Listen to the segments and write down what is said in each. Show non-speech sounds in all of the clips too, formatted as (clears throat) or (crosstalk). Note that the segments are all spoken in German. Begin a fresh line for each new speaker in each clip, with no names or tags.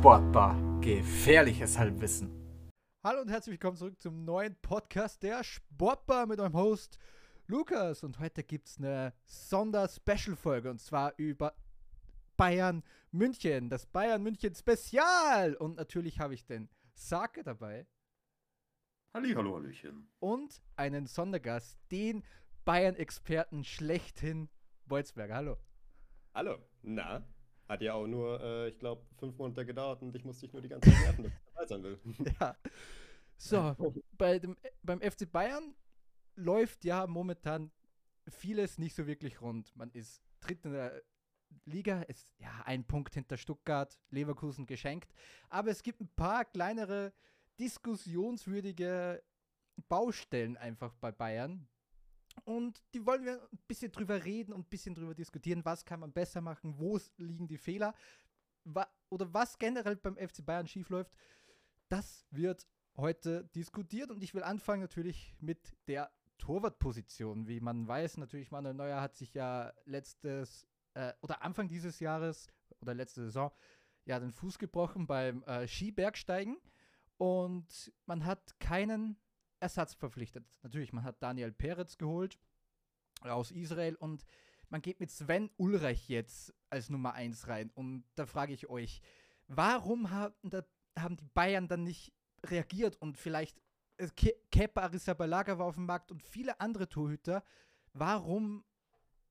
Sportbar. Gefährliches Halbwissen.
Hallo und herzlich willkommen zurück zum neuen Podcast der Sportbar mit eurem Host Lukas. Und heute gibt es eine Sonder-Special-Folge und zwar über Bayern München. Das Bayern München Spezial. Und natürlich habe ich den Sake dabei.
Halli, hallo, Hallöchen.
Und einen Sondergast, den Bayern-Experten schlechthin, Bolzberger. Hallo.
Hallo. Na, hat ja auch nur, äh, ich glaube, fünf Monate gedauert und ich musste dich nur die ganze Zeit nerven, dass ich dabei sein will. (laughs)
Ja. So, bei dem, beim FC Bayern läuft ja momentan vieles nicht so wirklich rund. Man ist dritt in der Liga, ist ja ein Punkt hinter Stuttgart, Leverkusen geschenkt. Aber es gibt ein paar kleinere diskussionswürdige Baustellen einfach bei Bayern. Und die wollen wir ein bisschen drüber reden und ein bisschen drüber diskutieren, was kann man besser machen, wo liegen die Fehler oder was generell beim FC Bayern schiefläuft. Das wird heute diskutiert und ich will anfangen natürlich mit der Torwartposition. Wie man weiß, natürlich Manuel Neuer hat sich ja letztes äh, oder Anfang dieses Jahres oder letzte Saison ja den Fuß gebrochen beim äh, Skibergsteigen und man hat keinen Ersatz verpflichtet. Natürlich, man hat Daniel Peretz geholt aus Israel und man geht mit Sven Ulreich jetzt als Nummer 1 rein. Und da frage ich euch, warum haben, da, haben die Bayern dann nicht reagiert und vielleicht äh, Ke Kepa Arrizabalaga war auf dem Markt und viele andere Torhüter. Warum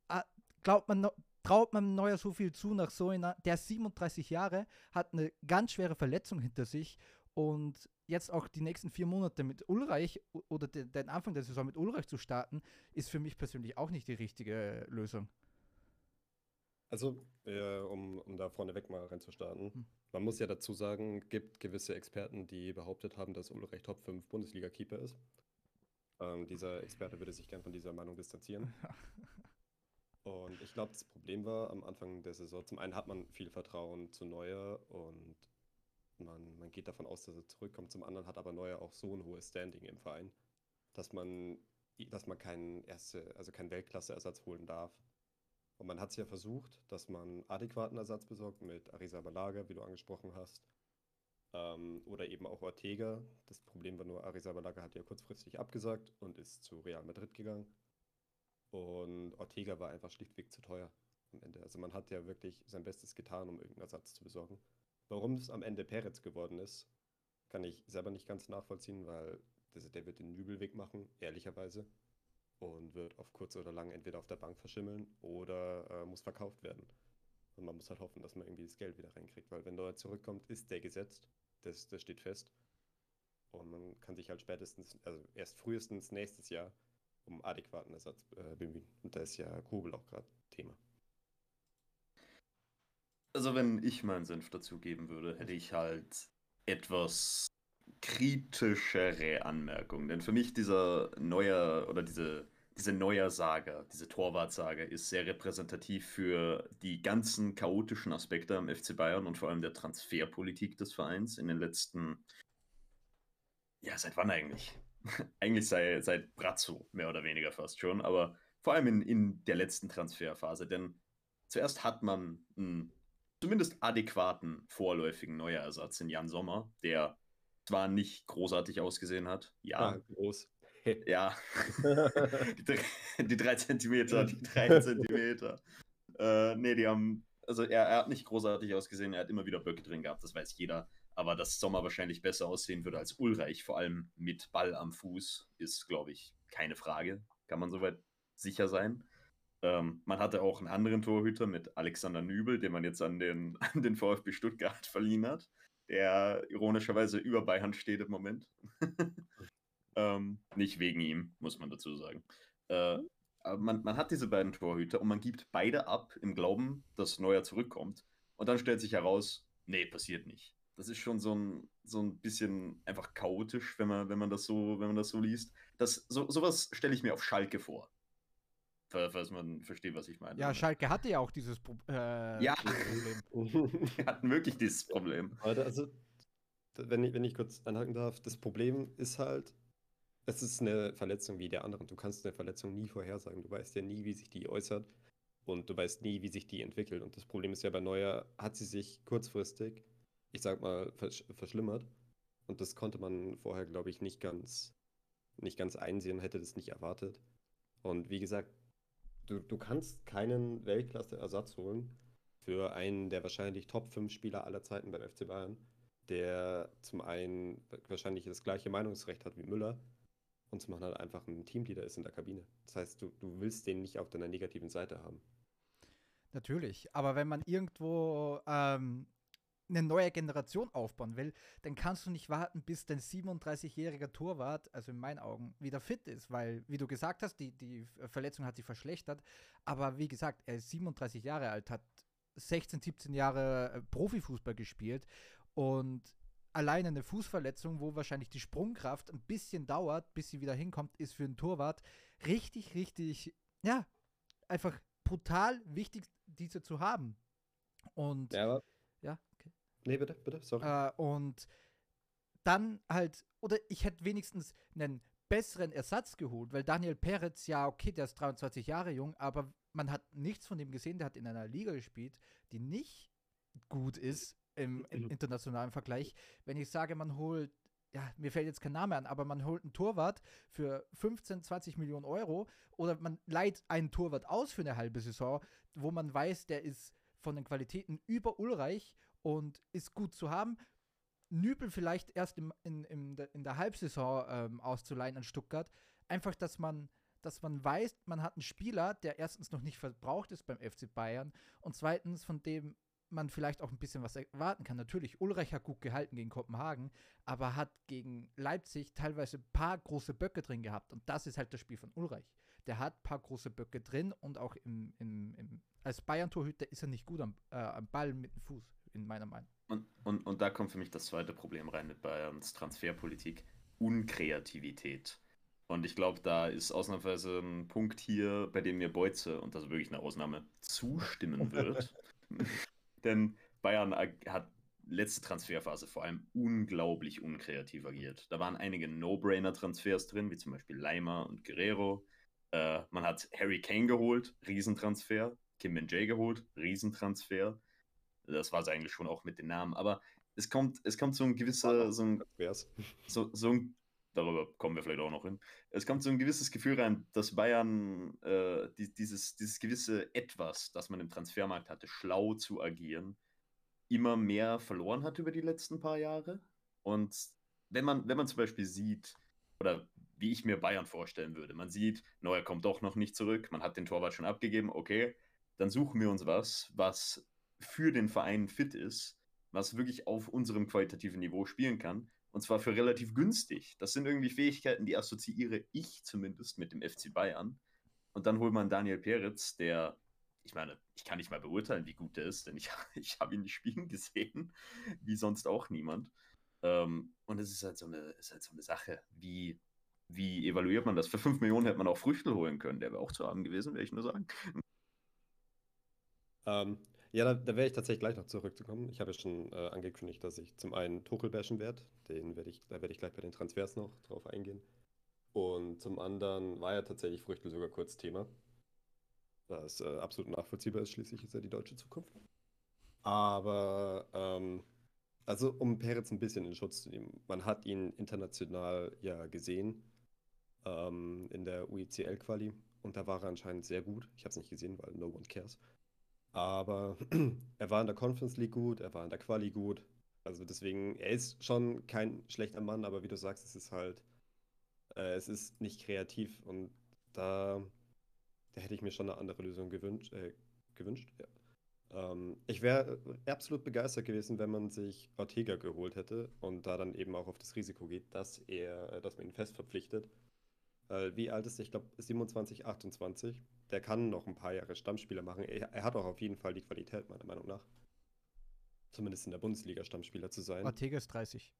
äh, glaubt man, traut man Neuer so viel zu nach so einer, der 37 Jahre, hat eine ganz schwere Verletzung hinter sich und jetzt auch die nächsten vier Monate mit Ulreich oder den, den Anfang der Saison mit Ulreich zu starten, ist für mich persönlich auch nicht die richtige Lösung.
Also, äh, um, um da vorneweg mal reinzustarten. Hm. Man muss ja dazu sagen, gibt gewisse Experten, die behauptet haben, dass Ulreich Top 5 Bundesliga-Keeper ist. Ähm, dieser Experte würde sich gern von dieser Meinung distanzieren. (laughs) und ich glaube, das Problem war am Anfang der Saison, zum einen hat man viel Vertrauen zu Neuer und man, man geht davon aus, dass er zurückkommt. Zum anderen hat aber Neuer auch so ein hohes Standing im Verein, dass man, dass man keinen erste, also keinen Weltklasse-Ersatz holen darf. Und man hat es ja versucht, dass man adäquaten Ersatz besorgt mit Arisa Balaga, wie du angesprochen hast. Ähm, oder eben auch Ortega. Das Problem war nur, Arisa Balaga hat ja kurzfristig abgesagt und ist zu Real Madrid gegangen. Und Ortega war einfach schlichtweg zu teuer am Ende. Also man hat ja wirklich sein Bestes getan, um irgendeinen Ersatz zu besorgen. Warum es am Ende Peretz geworden ist, kann ich selber nicht ganz nachvollziehen, weil der wird den Nübelweg machen, ehrlicherweise. Und wird auf kurz oder lang entweder auf der Bank verschimmeln oder äh, muss verkauft werden. Und man muss halt hoffen, dass man irgendwie das Geld wieder reinkriegt, weil wenn Neuer zurückkommt, ist der gesetzt. Das, das steht fest. Und man kann sich halt spätestens, also erst frühestens nächstes Jahr um adäquaten Ersatz äh, bemühen. Und da ist ja Kugel auch gerade Thema.
Also, wenn ich meinen Senf dazugeben würde, hätte ich halt etwas kritischere Anmerkungen. Denn für mich dieser neue oder diese, diese neue Saga, diese Torwartsaga ist sehr repräsentativ für die ganzen chaotischen Aspekte am FC Bayern und vor allem der Transferpolitik des Vereins in den letzten. Ja, seit wann eigentlich? (laughs) eigentlich sei, seit Brazzo, mehr oder weniger fast schon, aber vor allem in, in der letzten Transferphase. Denn zuerst hat man einen zumindest adäquaten vorläufigen Neuerersatz in Jan Sommer, der zwar nicht großartig ausgesehen hat. Ja.
Ah, groß. (laughs)
ja. (laughs) die, drei, die drei Zentimeter, die drei (laughs) Zentimeter. Äh, nee, die haben, also er, er, hat nicht großartig ausgesehen, er hat immer wieder Böcke drin gehabt, das weiß jeder. Aber dass Sommer wahrscheinlich besser aussehen würde als Ulreich, vor allem mit Ball am Fuß, ist, glaube ich, keine Frage. Kann man soweit sicher sein. Ähm, man hatte auch einen anderen Torhüter mit Alexander Nübel, den man jetzt an den, (laughs) an den VfB Stuttgart verliehen hat, der ironischerweise über Bayern steht im Moment. (laughs) ähm, nicht wegen ihm, muss man dazu sagen. Äh, aber man, man hat diese beiden Torhüter und man gibt beide ab im Glauben, dass Neuer zurückkommt. Und dann stellt sich heraus, nee, passiert nicht. Das ist schon so ein, so ein bisschen einfach chaotisch, wenn man, wenn man das so, wenn man das so liest. Das, so, sowas stelle ich mir auf Schalke vor falls man versteht, was ich meine.
Ja, Schalke hatte ja auch dieses Pro äh,
ja. Problem. (laughs) Wir hatten wirklich dieses Problem.
Also, wenn ich, wenn ich kurz anhaken darf, das Problem ist halt, es ist eine Verletzung wie der anderen. Du kannst eine Verletzung nie vorhersagen. Du weißt ja nie, wie sich die äußert und du weißt nie, wie sich die entwickelt. Und das Problem ist ja bei Neuer, hat sie sich kurzfristig ich sag mal, versch verschlimmert. Und das konnte man vorher, glaube ich, nicht ganz, nicht ganz einsehen, hätte das nicht erwartet. Und wie gesagt, du, du kannst keinen Weltklasse-Ersatz holen für einen der wahrscheinlich Top 5 Spieler aller Zeiten beim FC Bayern, der zum einen wahrscheinlich das gleiche Meinungsrecht hat wie Müller und zum anderen halt einfach ein Teamleader ist in der Kabine. Das heißt, du, du willst den nicht auf deiner negativen Seite haben.
Natürlich, aber wenn man irgendwo ähm, eine neue Generation aufbauen will, dann kannst du nicht warten, bis dein 37-jähriger Torwart, also in meinen Augen, wieder fit ist, weil, wie du gesagt hast, die, die Verletzung hat sich verschlechtert, aber wie gesagt, er ist 37 Jahre alt, hat 16, 17 Jahre äh, Profifußball gespielt und alleine eine Fußverletzung, wo wahrscheinlich die Sprungkraft ein bisschen dauert, bis sie wieder hinkommt, ist für einen Torwart richtig, richtig, ja, einfach brutal wichtig, diese zu haben. Und
ja,
ja, okay.
Nee, bitte, bitte, sorry.
Äh, und dann halt, oder ich hätte wenigstens einen besseren Ersatz geholt, weil Daniel Peretz, ja, okay, der ist 23 Jahre jung, aber man hat nichts von dem gesehen, der hat in einer Liga gespielt, die nicht gut ist im, im mhm. internationalen Vergleich. Wenn ich sage, man holt ja, mir fällt jetzt kein Name an, aber man holt einen Torwart für 15, 20 Millionen Euro oder man leiht einen Torwart aus für eine halbe Saison, wo man weiß, der ist von den Qualitäten über Ulreich und ist gut zu haben. Nübel vielleicht erst im, in, in, der, in der Halbsaison ähm, auszuleihen an Stuttgart. Einfach, dass man, dass man weiß, man hat einen Spieler, der erstens noch nicht verbraucht ist beim FC Bayern und zweitens, von dem man vielleicht auch ein bisschen was erwarten kann. Natürlich, Ulreich hat gut gehalten gegen Kopenhagen, aber hat gegen Leipzig teilweise ein paar große Böcke drin gehabt. Und das ist halt das Spiel von Ulreich. Der hat ein paar große Böcke drin und auch im, im, im als Bayern-Torhüter ist er nicht gut am, äh, am Ball mit dem Fuß, in meiner Meinung.
Und, und, und da kommt für mich das zweite Problem rein mit Bayerns Transferpolitik. Unkreativität. Und ich glaube, da ist ausnahmsweise ein Punkt hier, bei dem mir Beutze, und das ist wirklich eine Ausnahme, zustimmen (laughs) wird. Denn Bayern hat letzte Transferphase vor allem unglaublich unkreativ agiert. Da waren einige No-Brainer-Transfers drin, wie zum Beispiel Leimer und Guerrero. Äh, man hat Harry Kane geholt, Riesentransfer. Kim Min Jae geholt, Riesentransfer. Das war es eigentlich schon auch mit den Namen. Aber es kommt, es kommt so ein gewisser, so ein, (laughs) so, so ein, darüber kommen wir vielleicht auch noch hin. Es kommt so ein gewisses Gefühl rein, dass Bayern äh, die, dieses, dieses gewisse Etwas, das man im Transfermarkt hatte, schlau zu agieren, immer mehr verloren hat über die letzten paar Jahre. Und wenn man, wenn man zum Beispiel sieht, oder wie ich mir Bayern vorstellen würde, man sieht, Neuer kommt doch noch nicht zurück, man hat den Torwart schon abgegeben, okay, dann suchen wir uns was, was für den Verein fit ist, was wirklich auf unserem qualitativen Niveau spielen kann. Und zwar für relativ günstig. Das sind irgendwie Fähigkeiten, die assoziiere ich zumindest mit dem FC Bayern. Und dann holt man Daniel Peretz, der, ich meine, ich kann nicht mal beurteilen, wie gut der ist, denn ich, (laughs) ich habe ihn nicht spielen gesehen, wie sonst auch niemand. Ähm, und es ist halt so eine, ist halt so eine Sache, wie, wie evaluiert man das? Für 5 Millionen hätte man auch Früchte holen können, der wäre auch zu haben gewesen, werde ich nur sagen.
Ähm, ja, da, da wäre ich tatsächlich gleich noch zurückzukommen. Ich habe ja schon äh, angekündigt, dass ich zum einen Tuchel bashen werde. Den werde ich, da werde ich gleich bei den Transfers noch drauf eingehen. Und zum anderen war ja tatsächlich Früchte sogar kurz Thema. Was äh, absolut nachvollziehbar ist, schließlich ist ja die deutsche Zukunft. Aber, ähm, also um Peretz ein bisschen in Schutz zu nehmen, man hat ihn international ja gesehen ähm, in der UICL-Quali und da war er anscheinend sehr gut. Ich habe es nicht gesehen, weil no one cares. Aber (clears throat) er war in der Conference League gut, er war in der Quali gut. Also deswegen, er ist schon kein schlechter Mann, aber wie du sagst, es ist halt, äh, es ist nicht kreativ und da, da hätte ich mir schon eine andere Lösung gewünscht. Äh, gewünscht ja. ähm, ich wäre absolut begeistert gewesen, wenn man sich Ortega geholt hätte und da dann eben auch auf das Risiko geht, dass er, dass man ihn fest verpflichtet. Äh, wie alt ist er? Ich glaube 27, 28 der kann noch ein paar Jahre Stammspieler machen. Er, er, hat auch auf jeden Fall die Qualität, meiner Meinung nach. Zumindest in der Bundesliga Stammspieler zu sein.
Ortega ist 30.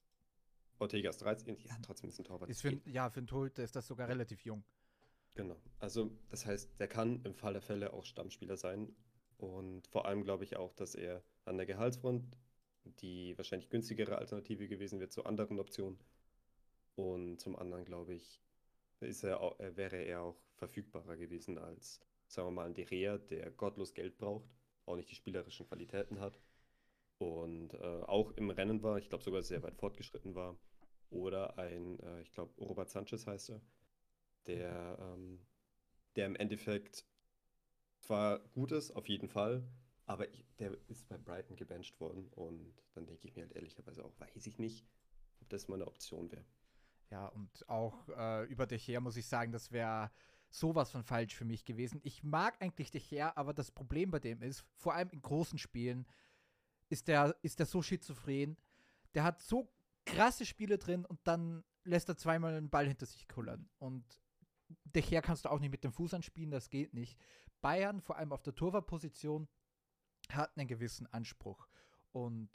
Ortega ist 13, ja, trotzdem ist ein Torwart.
Ist für, ja, für einen Torhüter ist das sogar relativ jung.
Genau. Also, das heißt, der kann im Fall der Fälle auch Stammspieler sein. Und vor allem glaube ich auch, dass er an der Gehaltsfront die wahrscheinlich günstigere Alternative gewesen wird zu anderen Optionen. Und zum anderen glaube ich, ist er wäre er auch verfügbarer gewesen als, sagen wir mal, ein De der gottlos Geld braucht, auch nicht die spielerischen Qualitäten hat. und äh, auch im Rennen war, ich glaube sogar sehr weit fortgeschritten war. Oder ein, äh, ich glaube, Robert Sanchez heißt er, der, ähm, der im Endeffekt zwar gut ist, auf jeden Fall, aber ich, der ist bei Brighton gebencht worden und dann denke ich mir halt ehrlicherweise auch, weiß ich nicht, ob das mal eine Option wäre.
Ja, und auch äh, über De Gea muss ich sagen, das wäre sowas von falsch für mich gewesen. Ich mag eigentlich De Gea, aber das Problem bei dem ist, vor allem in großen Spielen, ist der, ist der so schizophren. Der hat so krasse Spiele drin und dann lässt er zweimal einen Ball hinter sich kullern. Und De Gea kannst du auch nicht mit dem Fuß anspielen, das geht nicht. Bayern, vor allem auf der Torwartposition, hat einen gewissen Anspruch. Und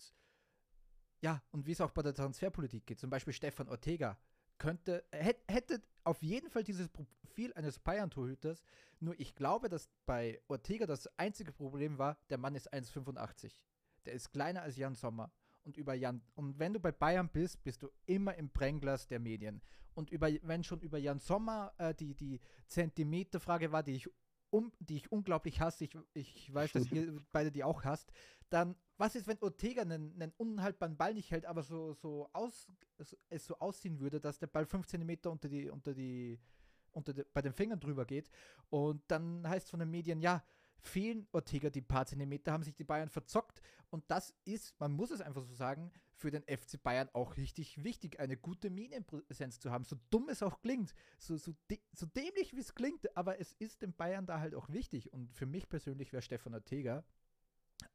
ja, und wie es auch bei der Transferpolitik geht, zum Beispiel Stefan Ortega, könnte, hätte auf jeden Fall dieses Profil eines Bayern-Torhüters. Nur ich glaube, dass bei Ortega das einzige Problem war, der Mann ist 1,85. Der ist kleiner als Jan Sommer. Und über Jan, und wenn du bei Bayern bist, bist du immer im Brennglas der Medien. Und über, wenn schon über Jan Sommer äh, die, die Zentimeterfrage war, die ich um, die ich unglaublich hasse, ich, ich weiß, dass (laughs) ihr beide die auch hasst, dann, was ist, wenn Ortega einen, einen unhaltbaren Ball nicht hält, aber so, so aus, es so aussehen würde, dass der Ball 5 cm unter die, unter die, unter die, bei den Fingern drüber geht und dann heißt es von den Medien, ja, fehlen Ortega die paar Zentimeter, haben sich die Bayern verzockt. Und das ist, man muss es einfach so sagen, für den FC Bayern auch richtig wichtig, eine gute Medienpräsenz zu haben. So dumm es auch klingt, so, so, so dämlich wie es klingt, aber es ist den Bayern da halt auch wichtig. Und für mich persönlich wäre Stefan Ortega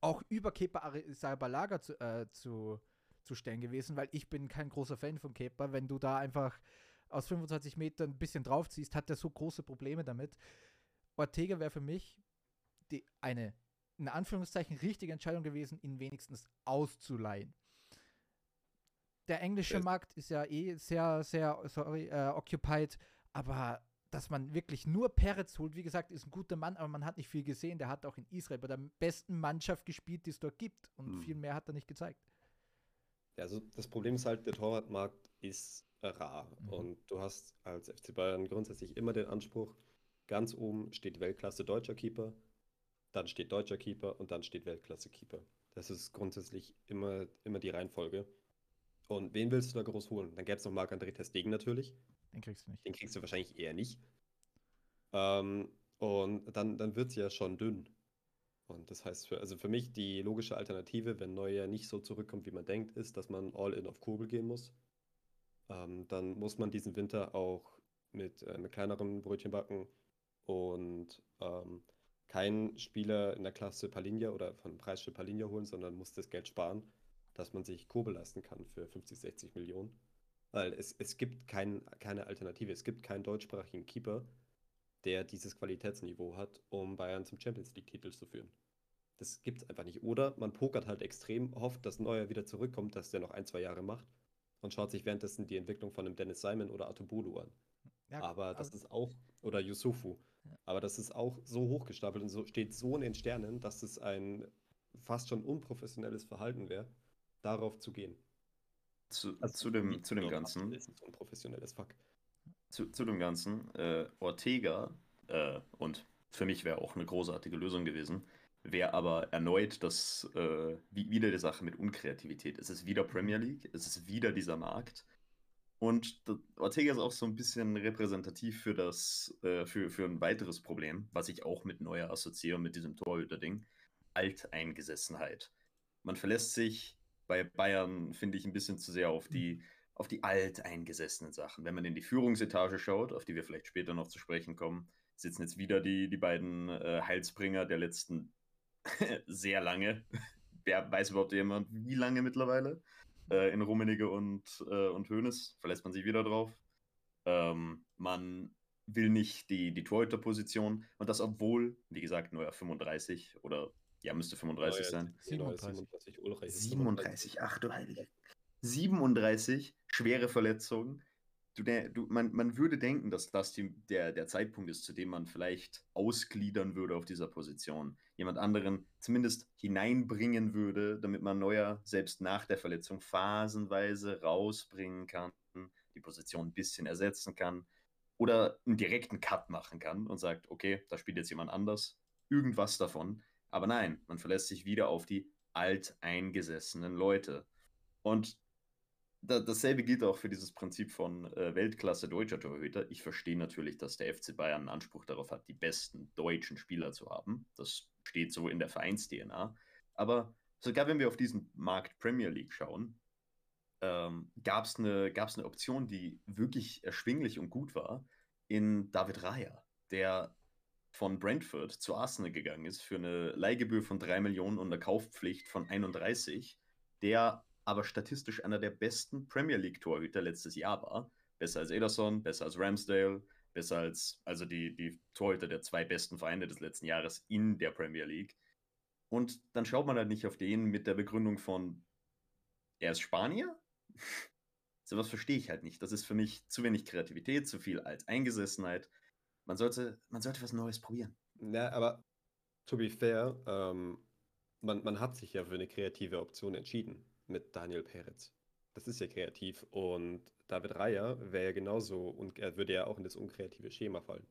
auch über Kepa Arrizabalaga zu, äh, zu, zu stellen gewesen, weil ich bin kein großer Fan von Kepa. Wenn du da einfach aus 25 Metern ein bisschen draufziehst, hat er so große Probleme damit. Ortega wäre für mich die, eine, in Anführungszeichen, richtige Entscheidung gewesen, ihn wenigstens auszuleihen. Der englische ja. Markt ist ja eh sehr, sehr, sorry, äh, occupied, aber dass man wirklich nur Peretz holt, wie gesagt, ist ein guter Mann, aber man hat nicht viel gesehen. Der hat auch in Israel bei der besten Mannschaft gespielt, die es dort gibt und hm. viel mehr hat er nicht gezeigt.
Ja, also das Problem ist halt, der Torwartmarkt ist rar mhm. und du hast als FC Bayern grundsätzlich immer den Anspruch, ganz oben steht Weltklasse deutscher Keeper, dann steht deutscher Keeper und dann steht Weltklasse-Keeper. Das ist grundsätzlich immer, immer die Reihenfolge. Und wen willst du da groß holen? Dann gäbe es noch Marc-André Testegen natürlich.
Den kriegst du nicht.
Den kriegst du wahrscheinlich eher nicht. Ähm, und dann, dann wird es ja schon dünn. Und das heißt, für, also für mich die logische Alternative, wenn Neuer nicht so zurückkommt, wie man denkt, ist, dass man all in auf Kurbel gehen muss. Ähm, dann muss man diesen Winter auch mit, äh, mit kleineren Brötchen backen und ähm, keinen Spieler in der Klasse Palinja oder von Preisschild Palinja holen, sondern muss das Geld sparen, dass man sich Kurbel leisten kann für 50, 60 Millionen. Weil es, es gibt kein, keine Alternative. Es gibt keinen deutschsprachigen Keeper, der dieses Qualitätsniveau hat, um Bayern zum Champions League-Titel zu führen. Das gibt es einfach nicht. Oder man pokert halt extrem, hofft, dass Neuer wieder zurückkommt, dass der noch ein, zwei Jahre macht und schaut sich währenddessen die Entwicklung von einem Dennis Simon oder Atobulu an. Ja, aber das ist auch, oder Yusufu. Aber das ist auch so hochgestapelt und so, steht so in den Sternen, dass es ein fast schon unprofessionelles Verhalten wäre, darauf zu gehen.
Zu, also, zu dem, zu dem Ganzen.
Ist ein unprofessionelles Fuck.
Zu, zu dem Ganzen. Äh, Ortega, äh, und für mich wäre auch eine großartige Lösung gewesen, wäre aber erneut das, äh, wieder die Sache mit Unkreativität. Es ist wieder Premier League, es ist wieder dieser Markt. Und Ortega ist auch so ein bisschen repräsentativ für das, äh, für, für ein weiteres Problem, was ich auch mit Neuer assoziiere, mit diesem Torhüter-Ding. Alteingesessenheit. Man verlässt sich bei Bayern, finde ich, ein bisschen zu sehr auf die, auf die alteingesessenen Sachen. Wenn man in die Führungsetage schaut, auf die wir vielleicht später noch zu sprechen kommen, sitzen jetzt wieder die, die beiden äh, Heilsbringer der letzten (laughs) sehr lange. Wer weiß überhaupt jemand, wie lange mittlerweile? äh, in Rummenigge und, äh, und Hoeneß, verlässt man sich wieder drauf. Ähm, man will nicht die, die Torhüterposition und das obwohl, wie gesagt, neuer 35 oder ja, müsste 35 Neuer, sein.
37.
37, 37, ach du Heilige. 37 schwere Verletzungen du, du, man, man würde denken, dass das die, der, der Zeitpunkt ist, zu dem man vielleicht ausgliedern würde auf dieser Position. Jemand anderen zumindest hineinbringen würde, damit man Neuer selbst nach der Verletzung phasenweise rausbringen kann, die Position ein bisschen ersetzen kann oder einen direkten Cut machen kann und sagt, okay, da spielt jetzt jemand anders, irgendwas davon. Aber nein, man verlässt sich wieder auf die alteingesessenen Leute. Und da, dasselbe gilt auch für dieses Prinzip von äh, Weltklasse deutscher Torhüter. Ich verstehe natürlich, dass der FC Bayern einen Anspruch darauf hat, die besten deutschen Spieler zu haben. Das steht so in der Vereins-DNA. Aber sogar wenn wir auf diesen Markt Premier League schauen, ähm, gab es eine, gab's eine Option, die wirklich erschwinglich und gut war, in David Raya, der von Brentford zu Arsenal gegangen ist für eine Leihgebühr von 3 Millionen und eine Kaufpflicht von 31, der aber statistisch einer der besten Premier League-Torhüter letztes Jahr war. Besser als Ederson, besser als Ramsdale, besser als also die, die Torhüter der zwei besten Vereine des letzten Jahres in der Premier League. Und dann schaut man halt nicht auf den mit der Begründung von, er ist Spanier? (laughs) Sowas verstehe ich halt nicht. Das ist für mich zu wenig Kreativität, zu viel Alteingesessenheit. Man sollte, man sollte was Neues probieren.
Ja, aber to be fair, ähm, man, man hat sich ja für eine kreative Option entschieden mit Daniel Peretz. Das ist ja kreativ und David Raya wäre ja genauso und er würde ja auch in das unkreative Schema fallen.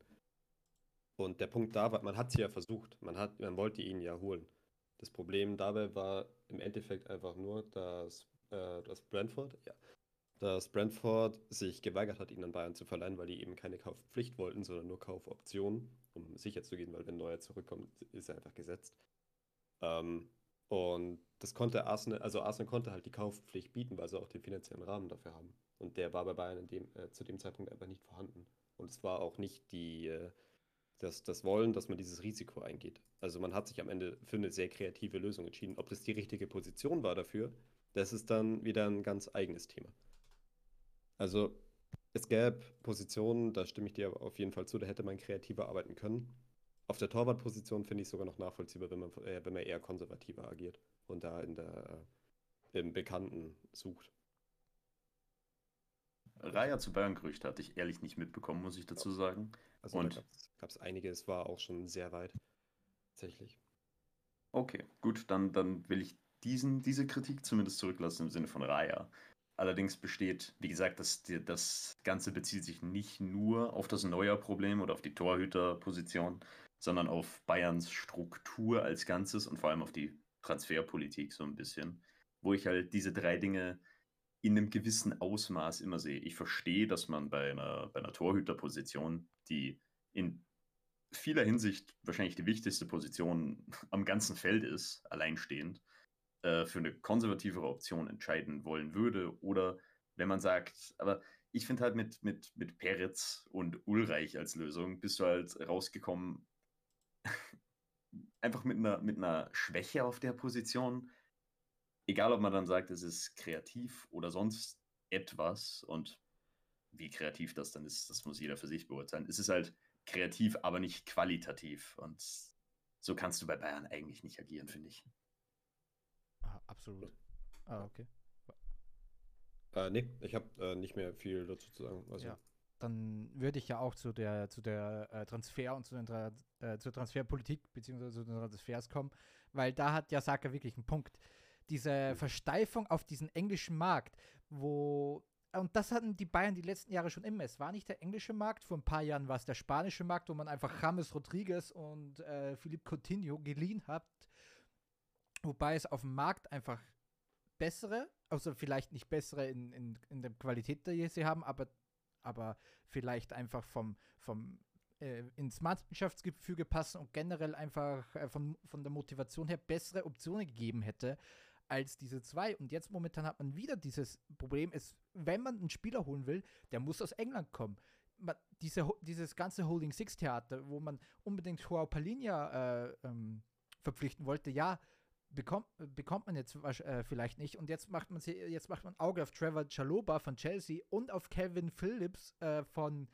Und der Punkt da war, man hat es ja versucht, man, hat, man wollte ihn ja holen. Das Problem dabei war im Endeffekt einfach nur, dass, äh, dass Brentford, ja, dass Brentford sich geweigert hat, ihn an Bayern zu verleihen, weil die eben keine Kaufpflicht wollten, sondern nur Kaufoptionen, um sicher zu gehen, weil wenn Neuer zurückkommt, ist er einfach gesetzt. Ähm, und das konnte Arsenal, also Arsenal konnte halt die Kaufpflicht bieten, weil sie auch den finanziellen Rahmen dafür haben. Und der war bei Bayern dem, äh, zu dem Zeitpunkt einfach nicht vorhanden. Und es war auch nicht die, äh, das, das Wollen, dass man dieses Risiko eingeht. Also man hat sich am Ende für eine sehr kreative Lösung entschieden. Ob das die richtige Position war dafür, das ist dann wieder ein ganz eigenes Thema. Also es gäbe Positionen, da stimme ich dir auf jeden Fall zu, da hätte man kreativer arbeiten können. Auf der Torwartposition finde ich sogar noch nachvollziehbar, wenn man, äh, wenn man eher konservativer agiert und da in der, äh, im Bekannten sucht.
Raya zu Bayern-Gerücht hatte ich ehrlich nicht mitbekommen, muss ich dazu sagen.
Also und da gab es einige, es war auch schon sehr weit. Tatsächlich.
Okay, gut, dann, dann will ich diesen, diese Kritik zumindest zurücklassen im Sinne von Raya. Allerdings besteht, wie gesagt, das, das Ganze bezieht sich nicht nur auf das Neuer-Problem oder auf die Torhüterposition, sondern auf Bayerns Struktur als Ganzes und vor allem auf die Transferpolitik so ein bisschen, wo ich halt diese drei Dinge in einem gewissen Ausmaß immer sehe. Ich verstehe, dass man bei einer, bei einer Torhüterposition, die in vieler Hinsicht wahrscheinlich die wichtigste Position am ganzen Feld ist, alleinstehend, äh, für eine konservativere Option entscheiden wollen würde. Oder wenn man sagt, aber ich finde halt mit, mit, mit Peretz und Ulreich als Lösung bist du halt rausgekommen (laughs) einfach mit einer, mit einer Schwäche auf der Position. Egal, ob man dann sagt, es ist kreativ oder sonst etwas und wie kreativ das dann ist, das muss jeder für sich beurteilen. Es ist halt kreativ, aber nicht qualitativ und so kannst du bei Bayern eigentlich nicht agieren, finde ich.
Absolut. Ah, okay.
Äh, nee, ich habe äh, nicht mehr viel dazu zu sagen. Also.
Ja dann würde ich ja auch zu der, zu der äh, Transfer und zu den Tra äh, zur Transferpolitik bzw. zu den Transfers kommen, weil da hat ja Saka wirklich einen Punkt. Diese Versteifung auf diesen englischen Markt, wo und das hatten die Bayern die letzten Jahre schon immer. Es war nicht der englische Markt, vor ein paar Jahren war es der spanische Markt, wo man einfach James Rodriguez und äh, Philippe Coutinho geliehen hat, wobei es auf dem Markt einfach bessere, also vielleicht nicht bessere in, in, in der Qualität, die sie haben, aber aber vielleicht einfach vom, vom äh, ins Mannschaftsgefüge passen und generell einfach äh, von, von der Motivation her bessere Optionen gegeben hätte als diese zwei. Und jetzt momentan hat man wieder dieses Problem, ist, wenn man einen Spieler holen will, der muss aus England kommen. Man, diese, dieses ganze Holding Six Theater, wo man unbedingt Joao Palinha äh, ähm, verpflichten wollte, ja, bekommt, bekommt man jetzt äh, vielleicht nicht. Und jetzt macht man jetzt macht man Auge auf Trevor Chaloba von Chelsea und auf Kevin Phillips äh, von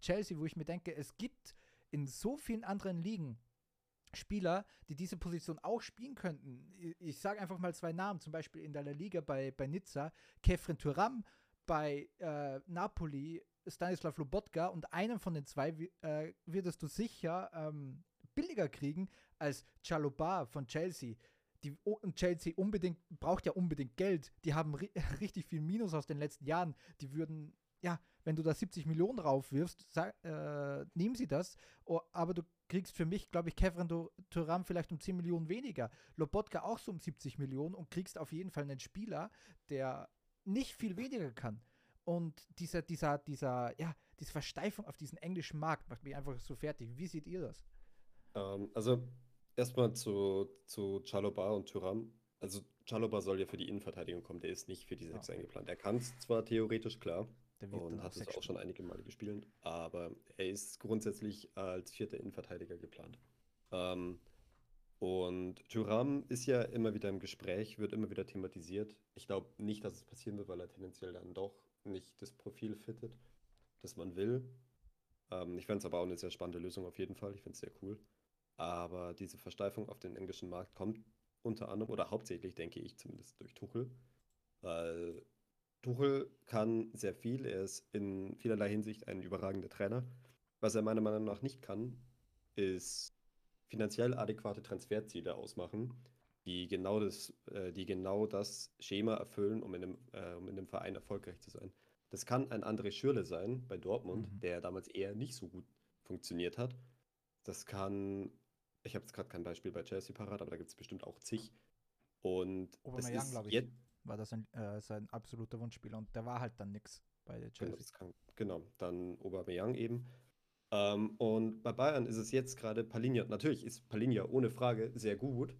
Chelsea, wo ich mir denke, es gibt in so vielen anderen Ligen Spieler, die diese Position auch spielen könnten. Ich sage einfach mal zwei Namen, zum Beispiel in der Liga bei, bei Nizza, Kefren Turam, bei äh, Napoli Stanislav Lobotka und einen von den zwei äh, würdest du sicher ähm, billiger kriegen als Chaloba von Chelsea die Chelsea unbedingt braucht ja unbedingt Geld. Die haben ri (laughs) richtig viel Minus aus den letzten Jahren. Die würden ja, wenn du da 70 Millionen draufwirfst, sag, äh, nehmen sie das, oh, aber du kriegst für mich, glaube ich, Kevin Turam vielleicht um 10 Millionen weniger, Lobotka auch so um 70 Millionen und kriegst auf jeden Fall einen Spieler, der nicht viel weniger kann. Und dieser, dieser, dieser, ja, diese Versteifung auf diesen englischen Markt macht mich einfach so fertig. Wie seht ihr das?
Ähm, also erstmal zu, zu Chaloba und Thuram. Also Chaloba soll ja für die Innenverteidigung kommen, der ist nicht für die Sechs ah. eingeplant. Er kann es zwar theoretisch, klar, und hat es auch schon einige Male gespielt, aber er ist grundsätzlich als vierter Innenverteidiger geplant. Ähm, und Thuram ist ja immer wieder im Gespräch, wird immer wieder thematisiert. Ich glaube nicht, dass es passieren wird, weil er tendenziell dann doch nicht das Profil fittet, das man will. Ähm, ich fände es aber auch eine sehr spannende Lösung auf jeden Fall. Ich finde es sehr cool. Aber diese Versteifung auf den englischen Markt kommt unter anderem oder hauptsächlich, denke ich, zumindest durch Tuchel. Weil Tuchel kann sehr viel. Er ist in vielerlei Hinsicht ein überragender Trainer. Was er meiner Meinung nach nicht kann, ist finanziell adäquate Transferziele ausmachen, die genau das, äh, die genau das Schema erfüllen, um in, einem, äh, um in einem Verein erfolgreich zu sein. Das kann ein André Schürle sein bei Dortmund, mhm. der damals eher nicht so gut funktioniert hat. Das kann, ich habe jetzt gerade kein Beispiel bei Chelsea parat, aber da gibt es bestimmt auch zig. Und
Aubameyang, glaube ich, jetzt, war das ein, äh, sein absoluter Wunschspieler und der war halt dann nichts bei der
genau, Chelsea. Genau, genau, dann Aubameyang eben. Ähm, und bei Bayern ist es jetzt gerade Palinja. Natürlich ist Palinja ohne Frage sehr gut,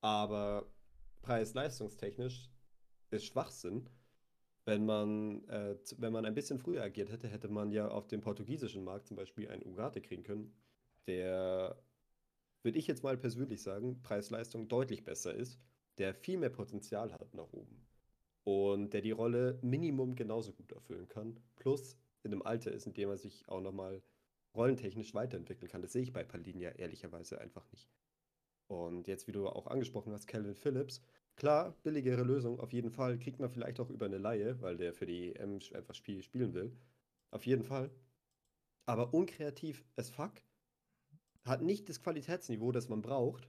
aber preis-leistungstechnisch ist Schwachsinn. Wenn man, äh, wenn man ein bisschen früher agiert hätte, hätte man ja auf dem portugiesischen Markt zum Beispiel einen Ugarte kriegen können, der, würde ich jetzt mal persönlich sagen, Preis-Leistung deutlich besser ist, der viel mehr Potenzial hat nach oben und der die Rolle Minimum genauso gut erfüllen kann, plus in einem Alter ist, in dem er sich auch nochmal rollentechnisch weiterentwickeln kann. Das sehe ich bei Palinia ehrlicherweise einfach nicht. Und jetzt, wie du auch angesprochen hast, Calvin Phillips, klar, billigere Lösung, auf jeden Fall, kriegt man vielleicht auch über eine Laie, weil der für die EM einfach Spiel spielen will. Auf jeden Fall. Aber unkreativ as fuck, hat nicht das Qualitätsniveau, das man braucht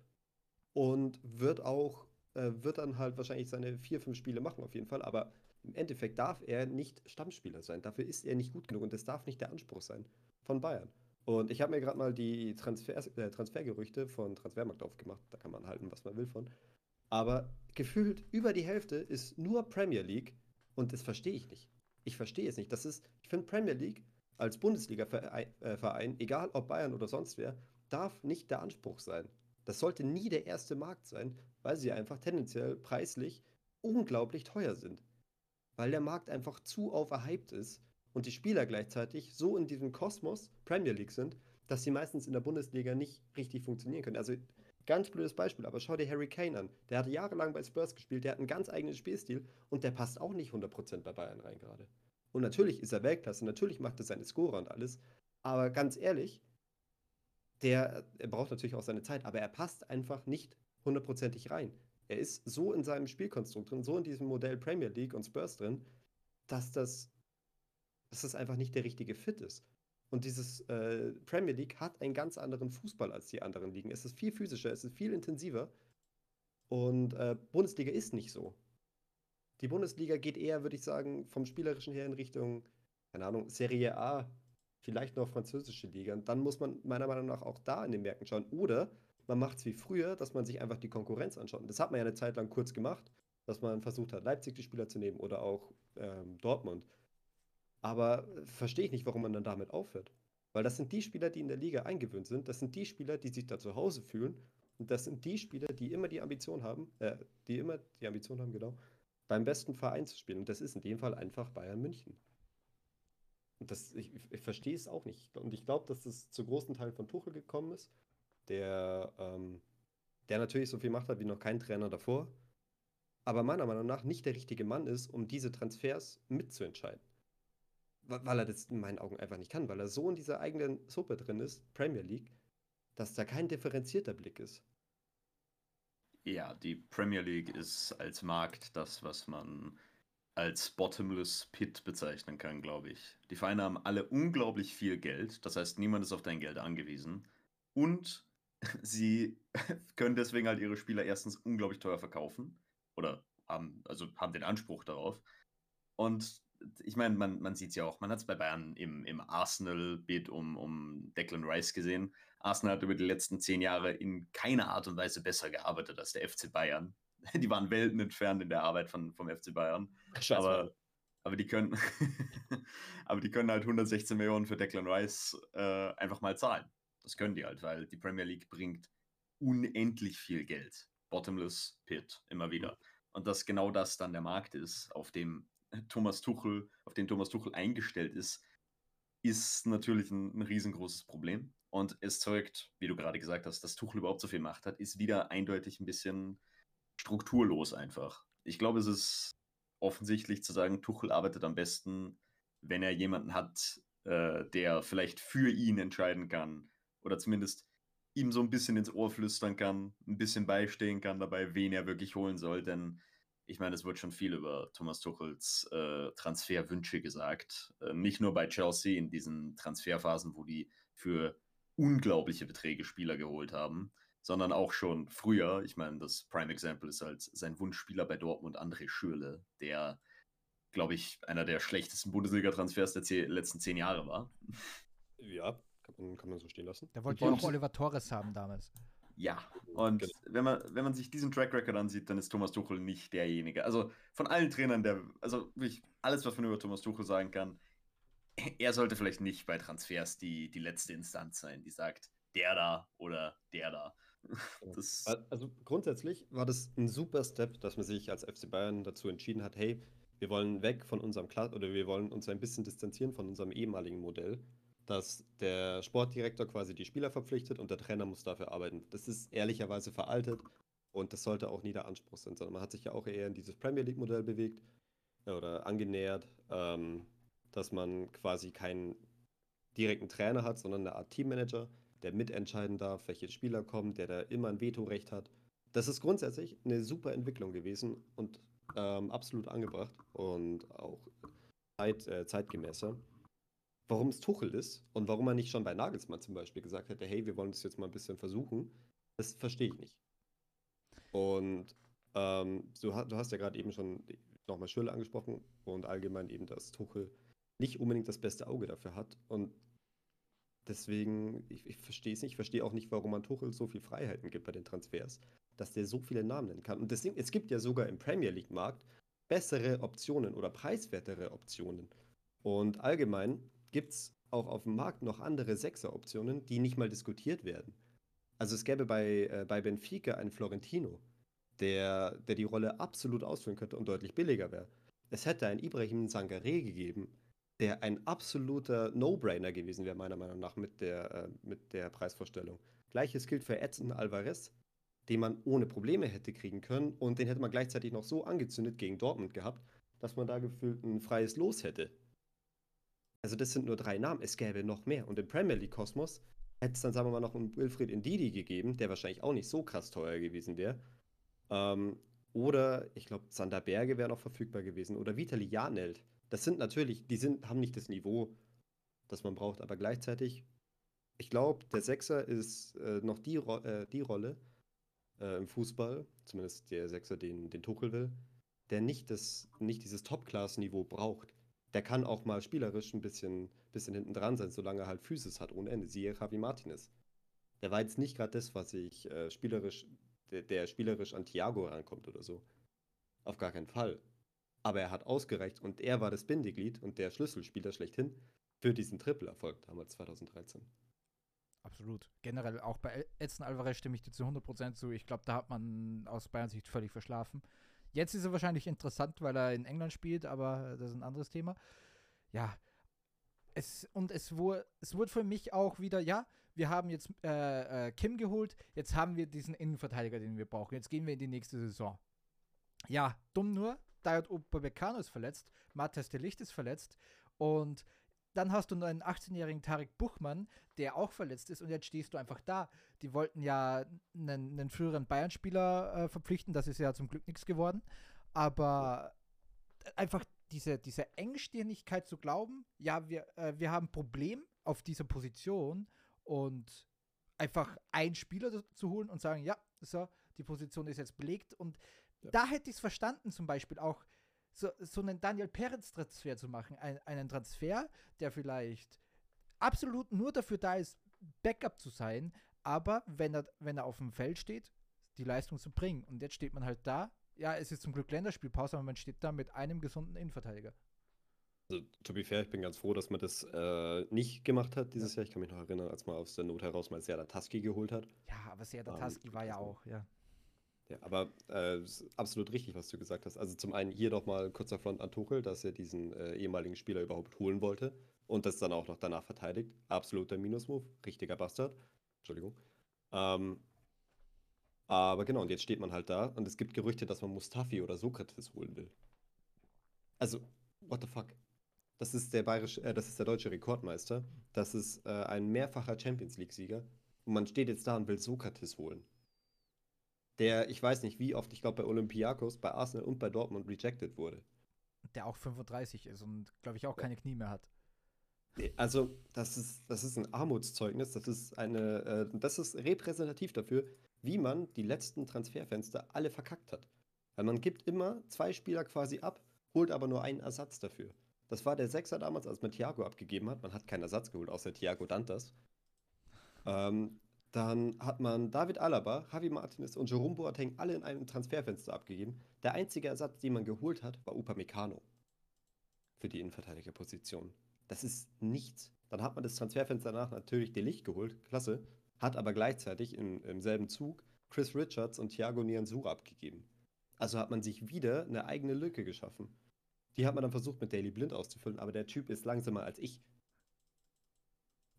und wird auch, äh, wird dann halt wahrscheinlich seine vier, fünf Spiele machen, auf jeden Fall, aber im Endeffekt darf er nicht Stammspieler sein. Dafür ist er nicht gut genug und das darf nicht der Anspruch sein von Bayern. Und ich habe mir gerade mal die Transfer, äh, Transfergerüchte von Transfermarkt aufgemacht. Da kann man halten, was man will von. Aber gefühlt über die Hälfte ist nur Premier League und das verstehe ich nicht. Ich verstehe es nicht. Das ist, ich finde Premier League als Bundesliga-Verein, äh, egal ob Bayern oder sonst wer, darf nicht der Anspruch sein. Das sollte nie der erste Markt sein, weil sie einfach tendenziell preislich unglaublich teuer sind. Weil der Markt einfach zu overhyped ist und die Spieler gleichzeitig so in diesem Kosmos Premier League sind, dass sie meistens in der Bundesliga nicht richtig funktionieren können. Also ganz blödes Beispiel, aber schau dir Harry Kane an. Der hatte jahrelang bei Spurs gespielt, der hat einen ganz eigenen Spielstil und der passt auch nicht 100% bei Bayern rein gerade. Und natürlich ist er Weltklasse, natürlich macht er seine Scorer und alles, aber ganz ehrlich, der er braucht natürlich auch seine Zeit, aber er passt einfach nicht hundertprozentig rein. Er ist so in seinem Spielkonstrukt drin, so in diesem Modell Premier League und Spurs drin, dass das dass das einfach nicht der richtige Fit ist. Und dieses äh, Premier League hat einen ganz anderen Fußball als die anderen Ligen. Es ist viel physischer, es ist viel intensiver. Und äh, Bundesliga ist nicht so. Die Bundesliga geht eher, würde ich sagen, vom Spielerischen her in Richtung, keine Ahnung, Serie A, vielleicht noch französische Liga. Und dann muss man meiner Meinung nach auch da in den Märkten schauen. Oder man macht es wie früher, dass man sich einfach die Konkurrenz anschaut. Und das hat man ja eine Zeit lang kurz gemacht, dass man versucht hat, Leipzig die Spieler zu nehmen oder auch ähm, Dortmund. Aber verstehe ich nicht, warum man dann damit aufhört. Weil das sind die Spieler, die in der Liga eingewöhnt sind. Das sind die Spieler, die sich da zu Hause fühlen. Und das sind die Spieler, die immer die Ambition haben, äh, die immer die Ambition haben, genau, beim besten Verein zu spielen. Und das ist in dem Fall einfach Bayern München. Das, ich, ich verstehe es auch nicht. Und ich glaube, dass das zu großen Teilen von Tuchel gekommen ist, der, ähm, der natürlich so viel Macht hat wie noch kein Trainer davor, aber meiner Meinung nach nicht der richtige Mann ist, um diese Transfers mitzuentscheiden weil er das in meinen Augen einfach nicht kann, weil er so in dieser eigenen Suppe drin ist, Premier League, dass da kein differenzierter Blick ist.
Ja, die Premier League ist als Markt das, was man als Bottomless Pit bezeichnen kann, glaube ich. Die Vereine haben alle unglaublich viel Geld, das heißt, niemand ist auf dein Geld angewiesen. Und (laughs) sie (laughs) können deswegen halt ihre Spieler erstens unglaublich teuer verkaufen oder haben, also haben den Anspruch darauf. Und ich meine, man, man sieht es ja auch, man hat es bei Bayern im, im Arsenal-Bid um, um Declan Rice gesehen. Arsenal hat über die letzten zehn Jahre in keiner Art und Weise besser gearbeitet als der FC Bayern. (laughs) Die waren Welten entfernt in der Arbeit von, vom FC Bayern.
Scheiß
aber, aber die können, (laughs) aber die können halt 116 Millionen für Declan Rice äh, einfach mal zahlen. Das können die halt, weil die Premier League bringt unendlich viel Geld. Bottomless Pit, immer wieder. Und dass genau das dann der Markt ist, auf dem Thomas Tuchel, auf den Thomas Tuchel eingestellt ist, ist natürlich ein, ein riesengroßes Problem. Und es zeugt, wie du gerade gesagt hast, dass Tuchel überhaupt so viel Macht hat, ist wieder eindeutig ein bisschen strukturlos einfach. Ich glaube, es ist offensichtlich zu sagen, Tuchel arbeitet am besten, wenn er jemanden hat, äh, der vielleicht für ihn entscheiden kann oder zumindest ihm so ein bisschen ins Ohr flüstern kann, ein bisschen beistehen kann dabei, wen er wirklich holen soll. Denn ich meine, es wird schon viel über Thomas Tuchels äh, Transferwünsche gesagt. Äh, nicht nur bei Chelsea in diesen Transferphasen, wo die für unglaubliche Beträge Spieler geholt haben, sondern auch schon früher. Ich meine, das Prime Example ist halt sein Wunschspieler bei Dortmund, André Schürle, der, glaube ich, einer der schlechtesten Bundesliga-Transfers der letzten zehn Jahre war.
Ja, kann man, kann man so stehen lassen.
Der wollte ja auch Oliver Torres haben damals.
Ja, und
Genau.
wenn man, wenn man sich diesen Track Record ansieht, dann ist Thomas Tuchel nicht derjenige. Also von allen Trainern, der, also wirklich alles, was man über Thomas Tuchel sagen kann, er sollte vielleicht nicht bei Transfers die, die letzte Instanz sein, die sagt, der da oder der da. Das,
Al- Also grundsätzlich war das ein super Step, dass man sich als FC Bayern dazu entschieden hat, hey, wir wollen weg von unserem Kla oder wir wollen uns ein bisschen distanzieren von unserem ehemaligen Modell, dass der Sportdirektor quasi die Spieler verpflichtet und der Trainer muss dafür arbeiten. Das ist ehrlicherweise veraltet und das sollte auch nie der Anspruch sein, sondern man hat sich ja auch eher in dieses Premier League Modell bewegt äh, oder angenähert, ähm, dass man quasi keinen direkten Trainer hat, sondern eine Art Teammanager, der mitentscheiden darf, welche Spieler kommen, der da immer ein Vetorecht hat. Das ist grundsätzlich eine super Entwicklung gewesen und ähm, absolut angebracht und auch zeit, äh, zeitgemäßer. Warum es Tuchel ist und warum er nicht schon bei Nagelsmann zum Beispiel gesagt hätte, hey, wir wollen das jetzt mal ein bisschen versuchen, das verstehe ich nicht. Und ähm, du, du hast ja gerade eben schon nochmal Schürrle angesprochen und allgemein eben, dass Tuchel nicht unbedingt das beste Auge dafür hat. Und deswegen, ich, ich verstehe es nicht. Ich verstehe auch nicht, warum man Tuchel so viel Freiheiten gibt bei den Transfers, dass der so viele Namen nennen kann. Und deswegen, es gibt ja sogar im Premier League-Markt bessere Optionen oder preiswertere Optionen. Und allgemein gibt es auch auf dem Markt noch andere Sechser-Optionen, die nicht mal diskutiert werden. Also es gäbe bei, äh, bei Benfica einen Florentino, der, der die Rolle absolut ausfüllen könnte und deutlich billiger wäre. Es hätte einen Ibrahim Sangaré gegeben, der ein absoluter No-Brainer gewesen wäre, meiner Meinung nach, mit der, äh, mit der Preisvorstellung. Gleiches gilt für Edson Alvarez, den man ohne Probleme hätte kriegen können und den hätte man gleichzeitig noch so angezündet gegen Dortmund gehabt, dass man da gefühlt ein freies Los hätte. Also das sind nur drei Namen, es gäbe noch mehr. Und im Premier League Kosmos hätte es dann, sagen wir mal, noch einen Wilfried Ndidi gegeben, der wahrscheinlich auch nicht so krass teuer gewesen wäre. Ähm, oder, ich glaube, Sander Berge wäre noch verfügbar gewesen. Oder Vitali Janelt. Das sind natürlich, die sind, haben nicht das Niveau, das man braucht, aber gleichzeitig, ich glaube, der Sechser ist äh, noch die, Ro äh, die Rolle äh, im Fußball, zumindest der Sechser, den, den Tuchel will, der nicht, das, nicht dieses Top-Class-Niveau braucht. Der kann auch mal spielerisch ein bisschen, bisschen hinten dran sein, solange er halt Physis hat ohne Ende. Siehe Javi Martinez. Der war jetzt nicht gerade das, was ich äh, spielerisch, der, der spielerisch an Thiago rankommt oder so. Auf gar keinen Fall. Aber er hat ausgereicht und er war das Bindeglied und der Schlüsselspieler schlechthin für diesen Triple-Erfolg damals 2013.
Absolut. Generell auch bei Edson Alvarez stimme ich dir zu 100% zu. Ich glaube, da hat man aus Bayern Sicht völlig verschlafen. Jetzt ist er wahrscheinlich interessant, weil er in England spielt, aber das ist ein anderes Thema. Ja, es, und es wurde, es wurde für mich auch wieder, ja, wir haben jetzt äh, äh, Kim geholt, jetzt haben wir diesen Innenverteidiger, den wir brauchen. Jetzt gehen wir in die nächste Saison. Ja, dumm nur, Dayot Upamecano ist verletzt, Matthias de Licht ist verletzt und dann hast du noch einen 18-jährigen Tarek Buchmann, der auch verletzt ist und jetzt stehst du einfach da. Die wollten ja einen, einen früheren Bayern-Spieler äh, verpflichten, das ist ja zum Glück nichts geworden. Aber einfach diese, diese Engstirnigkeit zu glauben, ja, wir, äh, wir haben ein Problem auf dieser Position und einfach einen Spieler zu holen und sagen, ja, so, die Position ist jetzt belegt und
Ja.
da hätte ich es verstanden, zum Beispiel auch, so, so einen Daniel Peretz-Transfer zu machen. Ein, einen Transfer, der vielleicht absolut nur dafür da ist, Backup zu sein, aber wenn er, wenn er auf dem Feld steht, die Leistung zu bringen. Und jetzt steht man halt da. Ja, es ist zum Glück Länderspielpause, aber man steht da mit einem gesunden Innenverteidiger.
Also, to be fair, ich bin ganz froh, dass man das äh, nicht gemacht hat dieses Jahr. Ich kann mich noch erinnern, als man aus der Not heraus mal Serda Taski geholt hat.
Ja, aber Serda Taski um, war ja auch, ja.
Ja, aber äh, absolut richtig, was du gesagt hast. Also zum einen hier doch mal kurzer Front an Tuchel, dass er diesen äh, ehemaligen Spieler überhaupt holen wollte und das dann auch noch danach verteidigt. Absoluter Minusmove, richtiger Bastard. Entschuldigung. Ähm, aber genau, und jetzt steht man halt da und es gibt Gerüchte, dass man Mustafi oder Sokrates holen will. Also, what the fuck? Das ist der bayerische, äh, das ist der deutsche Rekordmeister. Das ist äh, ein mehrfacher Champions League-Sieger. Und man steht jetzt da und will Sokrates holen der, ich weiß nicht wie oft, ich glaube bei Olympiakos, bei Arsenal und bei Dortmund rejected wurde.
Der auch 35 ist und, glaube ich, auch keine Knie mehr hat.
Also, das ist, das ist ein Armutszeugnis, das ist eine, äh, das ist repräsentativ dafür, wie man die letzten Transferfenster alle verkackt hat. Weil man gibt immer zwei Spieler quasi ab, holt aber nur einen Ersatz dafür. Das war der Sechser damals, als man Thiago abgegeben hat. Man hat keinen Ersatz geholt, außer Thiago Dantas. Ähm, dann hat man David Alaba, Javi Martinez und Jerome Boateng alle in einem Transferfenster abgegeben. Der einzige Ersatz, den man geholt hat, war Upamecano für die Innenverteidigerposition. Das ist nichts. Dann hat man das Transferfenster danach natürlich Licht geholt, klasse, hat aber gleichzeitig in, im selben Zug Chris Richards und Thiago Nianzura abgegeben. Also hat man sich wieder eine eigene Lücke geschaffen. Die hat man dann versucht mit Daily Blind auszufüllen, aber der Typ ist langsamer als ich.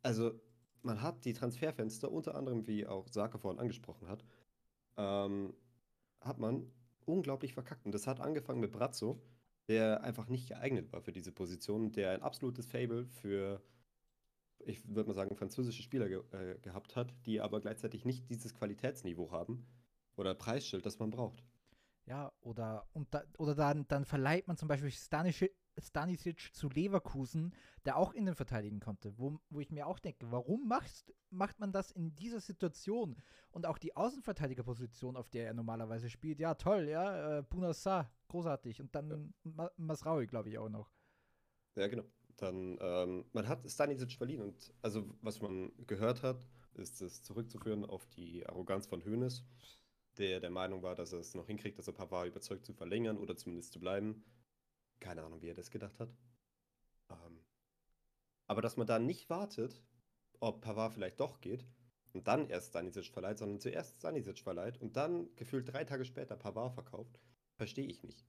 Also man hat die Transferfenster, unter anderem, wie auch Sake vorhin angesprochen hat, ähm, hat man unglaublich verkackt. Und das hat angefangen mit Brazzo, der einfach nicht geeignet war für diese Position, der ein absolutes Fable für, ich würde mal sagen, französische Spieler ge äh, gehabt hat, die aber gleichzeitig nicht dieses Qualitätsniveau haben oder Preisschild, das man braucht.
Ja, oder, und da, oder dann, dann verleiht man zum Beispiel Stanisic, Stanisic zu Leverkusen, der auch innen verteidigen konnte, wo, wo ich mir auch denke, warum machst, macht man das in dieser Situation? Und auch die Außenverteidigerposition, auf der er normalerweise spielt, ja toll, ja, äh, Bunasa, großartig. Und dann ja. Masraui, glaube ich, auch noch.
Ja, genau. Dann, ähm, man hat Stanisic verliehen und also was man gehört hat, ist es zurückzuführen auf die Arroganz von Hoeneß, der der Meinung war, dass er es noch hinkriegt, dass er Pavard überzeugt zu verlängern oder zumindest zu bleiben. Keine Ahnung, wie er das gedacht hat. Ähm, aber dass man da nicht wartet, ob Pavard vielleicht doch geht und dann erst Stanisic verleiht, sondern zuerst Stanisic verleiht und dann gefühlt drei Tage später Pavard verkauft, verstehe ich nicht.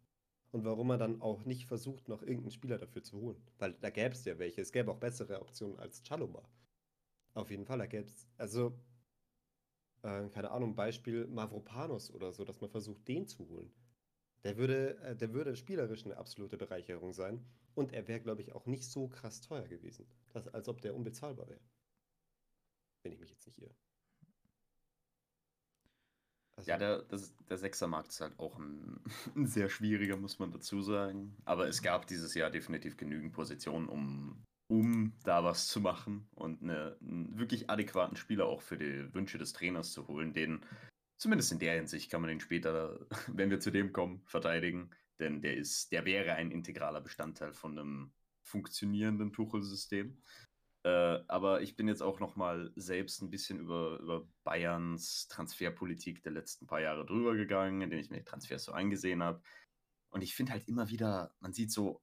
Und warum man dann auch nicht versucht, noch irgendeinen Spieler dafür zu holen. Weil da gäbe es ja welche. Es gäbe auch bessere Optionen als Chaloma. Auf jeden Fall, da gäbe es. Also, äh, keine Ahnung, Beispiel Mavropanos oder so, dass man versucht, den zu holen. Der würde, äh, der würde spielerisch eine absolute Bereicherung sein. Und er wäre, glaube ich, auch nicht so krass teuer gewesen. Das, als ob der unbezahlbar wäre. Wenn ich mich jetzt nicht irre.
Also, ja, der, das, der Sechsermarkt ist halt auch ein, (laughs) ein, sehr schwieriger, muss man dazu sagen. Aber es gab dieses Jahr definitiv genügend Positionen, um, um da was zu machen und eine, einen wirklich adäquaten Spieler auch für die Wünsche des Trainers zu holen, den Zumindest in der Hinsicht kann man ihn später, (laughs) wenn wir zu dem kommen, verteidigen. Denn der ist, der wäre ein integraler Bestandteil von einem funktionierenden Tuchel-System. Äh, aber ich bin jetzt auch noch mal selbst ein bisschen über, über Bayerns Transferpolitik der letzten paar Jahre drüber gegangen, indem ich mir die Transfers so angesehen habe. Und ich finde halt immer wieder, man sieht so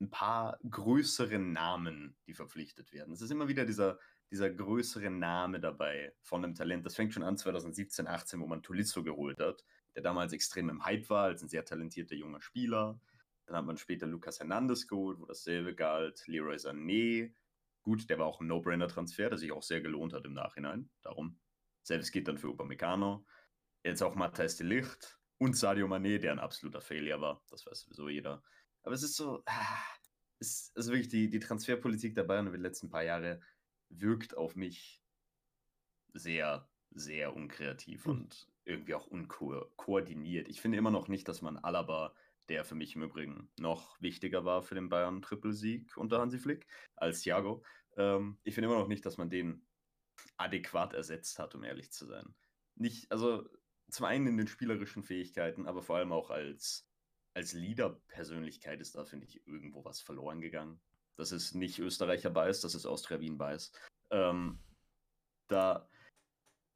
ein paar größere Namen, die verpflichtet werden. Es ist immer wieder dieser dieser größere Name dabei von einem Talent. Das fängt schon an 2017, 18, wo man Tolisso geholt hat, der damals extrem im Hype war, als ein sehr talentierter junger Spieler. Dann hat man später Lucas Hernandez geholt, wo dasselbe galt. Leroy Sané. Gut, der war auch ein No-Brainer-Transfer, der sich auch sehr gelohnt hat im Nachhinein. Darum. Selbst geht dann für Upamecano. Jetzt auch Matthijs de Licht und Sadio Mané, der ein absoluter Failure war. Das weiß sowieso jeder. Aber es ist so, ah, es ist wirklich die, die Transferpolitik der Bayern über die letzten paar Jahre wirkt auf mich sehr, sehr unkreativ mhm. und irgendwie auch unkoordiniert. Ich finde immer noch nicht, dass man Alaba, der für mich im Übrigen noch wichtiger war für den Bayern Trippelsieg unter Hansi Flick als Thiago, ähm, ich finde immer noch nicht, dass man den adäquat ersetzt hat, um ehrlich zu sein. Nicht, also zum einen in den spielerischen Fähigkeiten, aber vor allem auch als als Leader-Persönlichkeit ist da, finde ich, irgendwo was verloren gegangen. Das ist nicht Österreicher Bias, das ist Austria Wien Bias. Ähm, da,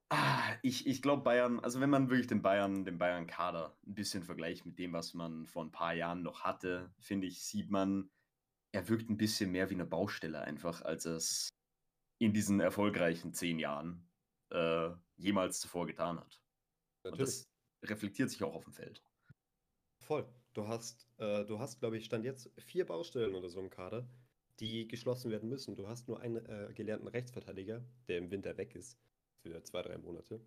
ah, ich, ich glaube Bayern, also wenn man wirklich den Bayern, den Bayern-Kader ein bisschen vergleicht mit dem, was man vor ein paar Jahren noch hatte, finde ich, sieht man, er wirkt ein bisschen mehr wie eine Baustelle einfach, als es in diesen erfolgreichen zehn Jahren äh, jemals zuvor getan hat. Natürlich. Und das reflektiert sich auch auf dem Feld.
Voll. Du hast, äh, du hast, glaube ich, stand jetzt vier Baustellen oder so im Kader, die geschlossen werden müssen. Du hast nur einen äh, gelernten Rechtsverteidiger, der im Winter weg ist, für zwei, drei Monate,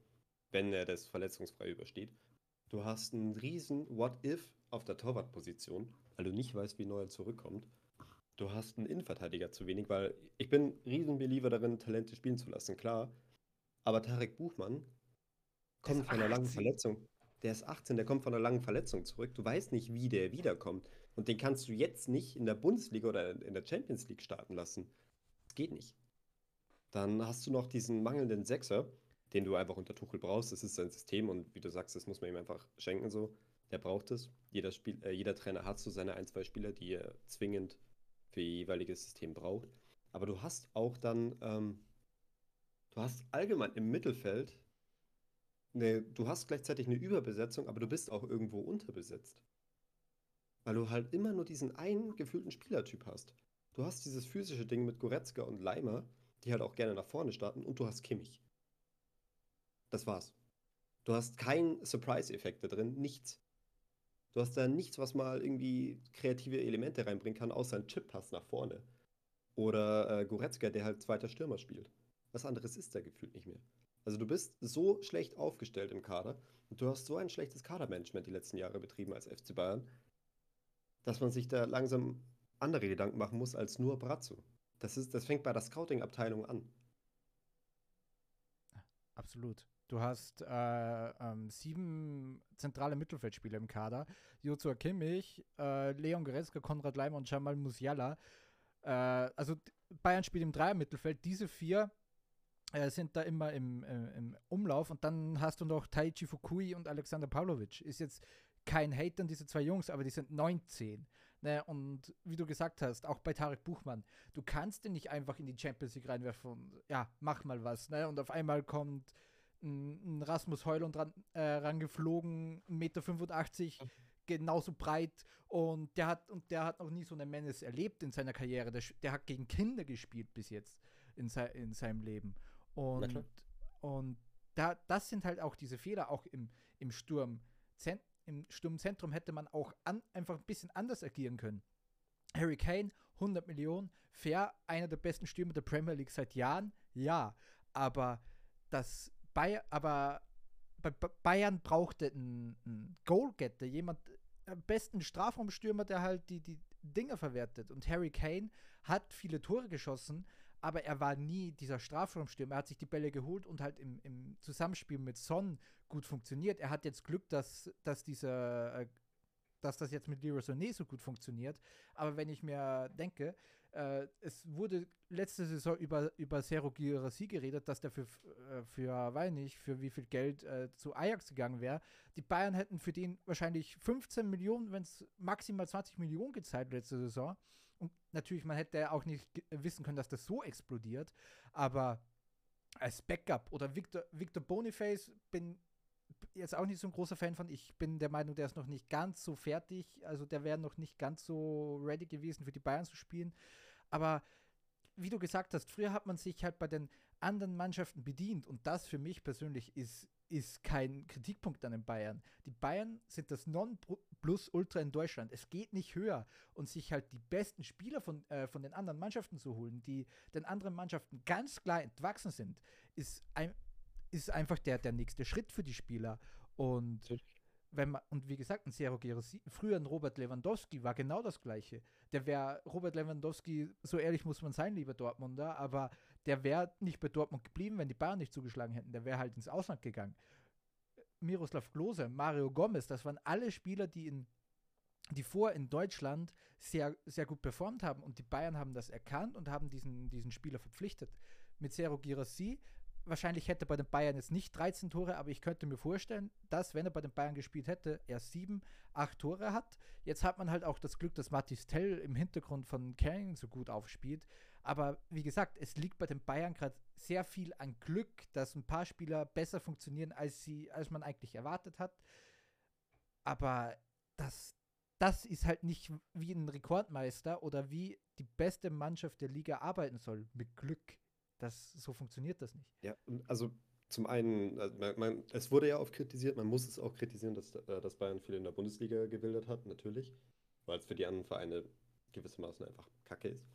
wenn er das verletzungsfrei übersteht. Du hast einen riesen What-If auf der Torwartposition, weil du nicht weißt, wie Neuer zurückkommt. Du hast einen Innenverteidiger zu wenig, weil ich bin riesen Believer darin, Talente spielen zu lassen, klar. Aber Tarek Buchmann kommt von einer langen Verletzung. Der ist 18, der kommt von einer langen Verletzung zurück. Du weißt nicht, wie der wiederkommt. Und den kannst du jetzt nicht in der Bundesliga oder in der Champions League starten lassen. Das geht nicht. Dann hast du noch diesen mangelnden Sechser, den du einfach unter Tuchel brauchst. Das ist sein System und wie du sagst, das muss man ihm einfach schenken so. Der braucht es. Jeder, Spiel, äh, jeder Trainer hat so seine ein, zwei Spieler, die er zwingend für ihr jeweiliges System braucht. Aber du hast auch dann, ähm, du hast allgemein im Mittelfeld, eine, du hast gleichzeitig eine Überbesetzung, aber du bist auch irgendwo unterbesetzt. Weil du halt immer nur diesen einen gefühlten Spielertyp hast. Du hast dieses physische Ding mit Goretzka und Leimer, die halt auch gerne nach vorne starten, und du hast Kimmich. Das war's. Du hast keinen Surprise-Effekt da drin, nichts. Du hast da nichts, was mal irgendwie kreative Elemente reinbringen kann, außer ein Chip-Pass nach vorne. Oder äh, Goretzka, der halt zweiter Stürmer spielt. Was anderes ist da gefühlt nicht mehr. Also du bist so schlecht aufgestellt im Kader und du hast so ein schlechtes Kadermanagement die letzten Jahre betrieben als FC Bayern, dass man sich da langsam andere Gedanken machen muss als nur Brazzo. Das, ist, das fängt bei der Scouting-Abteilung an.
Absolut. Du hast äh, ähm, sieben zentrale Mittelfeldspieler im Kader. Jozua Kimmich, äh, Leon Goretzka, Konrad Leimer und Jamal Musiala. Äh, also Bayern spielt im Dreier-Mittelfeld. Diese vier äh, sind da immer im, äh, im, Umlauf. Und dann hast du noch Taichi Fukui und Alexander Pavlovic. Ist jetzt kein Hate an diese zwei Jungs, aber die sind 19. Ne? Und wie du gesagt hast, auch bei Tarek Buchmann, du kannst den nicht einfach in die Champions League reinwerfen und ja, mach mal was. Ne? Und auf einmal kommt ein, ein Rasmus Heuland ran, äh, rangeflogen, 1,85 Meter, genauso breit und der hat und der hat noch nie so eine Menace erlebt in seiner Karriere. Der, der hat gegen Kinder gespielt bis jetzt in, se in seinem Leben. Und, und da, das sind halt auch diese Fehler, auch im, im Sturm. Im Sturmzentrum hätte man auch an, einfach ein bisschen anders agieren können. Harry Kane, 100 Millionen, fair, einer der besten Stürmer der Premier League seit Jahren, ja, aber das Bayern, aber Bayern brauchte einen, einen Goalgetter, jemand, am besten Strafraumstürmer, der halt die, die Dinge verwertet. Und Harry Kane hat viele Tore geschossen, aber er war nie dieser Strafraumstürmer. Er hat sich die Bälle geholt und halt im, im Zusammenspiel mit Son gut funktioniert. Er hat jetzt Glück, dass, dass dieser äh, dass das jetzt mit Leroy Sané so gut funktioniert. Aber wenn ich mir denke, äh, es wurde letzte Saison über, über Sergio Girassi geredet, dass der für, äh, für weiß nicht, für wie viel Geld äh, zu Ajax gegangen wäre. Die Bayern hätten für den wahrscheinlich 15 Millionen, wenn es maximal 20 Millionen gezahlt letzte Saison. Und natürlich, man hätte auch nicht wissen können, dass das so explodiert. Aber als Backup oder Victor, Victor Boniface bin jetzt auch nicht so ein großer Fan von. Ich bin der Meinung, der ist noch nicht ganz so fertig. Also der wäre noch nicht ganz so ready gewesen, für die Bayern zu spielen. Aber wie du gesagt hast, früher hat man sich halt bei den anderen Mannschaften bedient und das für mich persönlich ist, ist kein Kritikpunkt an den Bayern. Die Bayern sind das Non-Plus-Ultra in Deutschland. Es geht nicht höher und sich halt die besten Spieler von, äh, von den anderen Mannschaften zu holen, die den anderen Mannschaften ganz klar entwachsen sind, ist, ein, ist einfach der, der nächste Schritt für die Spieler. Und wenn man, und wie gesagt, ein Sergio früher ein Robert Lewandowski war genau das Gleiche. Der wäre, Robert Lewandowski, so ehrlich muss man sein, lieber Dortmunder, aber der wäre nicht bei Dortmund geblieben, wenn die Bayern nicht zugeschlagen hätten. Der wäre halt ins Ausland gegangen. Miroslav Klose, Mario Gomez, das waren alle Spieler, die in die vor in Deutschland sehr, sehr gut performt haben und die Bayern haben das erkannt und haben diesen, diesen Spieler verpflichtet. Mit Sergio Girassi wahrscheinlich hätte er bei den Bayern jetzt nicht 13 Tore, aber ich könnte mir vorstellen, dass, wenn er bei den Bayern gespielt hätte, er sieben, acht Tore hat. Jetzt hat man halt auch das Glück, dass Mathis Tell im Hintergrund von Canning so gut aufspielt. Aber wie gesagt, es liegt bei den Bayern gerade sehr viel an Glück, dass ein paar Spieler besser funktionieren, als, sie, als man eigentlich erwartet hat. Aber das, das ist halt nicht wie ein Rekordmeister oder wie die beste Mannschaft der Liga arbeiten soll, mit Glück. Das, so funktioniert das nicht.
Ja, also zum einen, also man, man, es wurde ja oft kritisiert, man muss es auch kritisieren, dass, äh, dass Bayern viel in der Bundesliga gebildet hat, natürlich, weil es für die anderen Vereine gewissermaßen einfach kacke ist.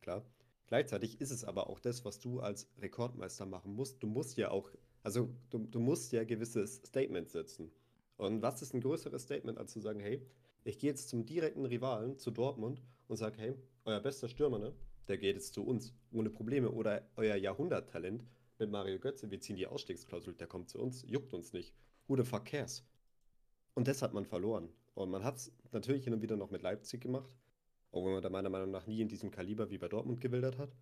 Klar. Gleichzeitig ist es aber auch das, was du als Rekordmeister machen musst. Du musst ja auch, also du, du musst ja gewisses Statement setzen. Und was ist ein größeres Statement, als zu sagen, hey, ich gehe jetzt zum direkten Rivalen, zu Dortmund, und sage, hey, euer bester Stürmer, ne? Der geht jetzt zu uns, ohne Probleme. Oder euer Jahrhunderttalent mit Mario Götze, wir ziehen die Ausstiegsklausel, der kommt zu uns, juckt uns nicht. Who the? Und das hat man verloren. Und man hat es natürlich hin und wieder noch mit Leipzig gemacht. Wenn man da meiner Meinung nach nie in diesem Kaliber wie bei Dortmund gewildert hat.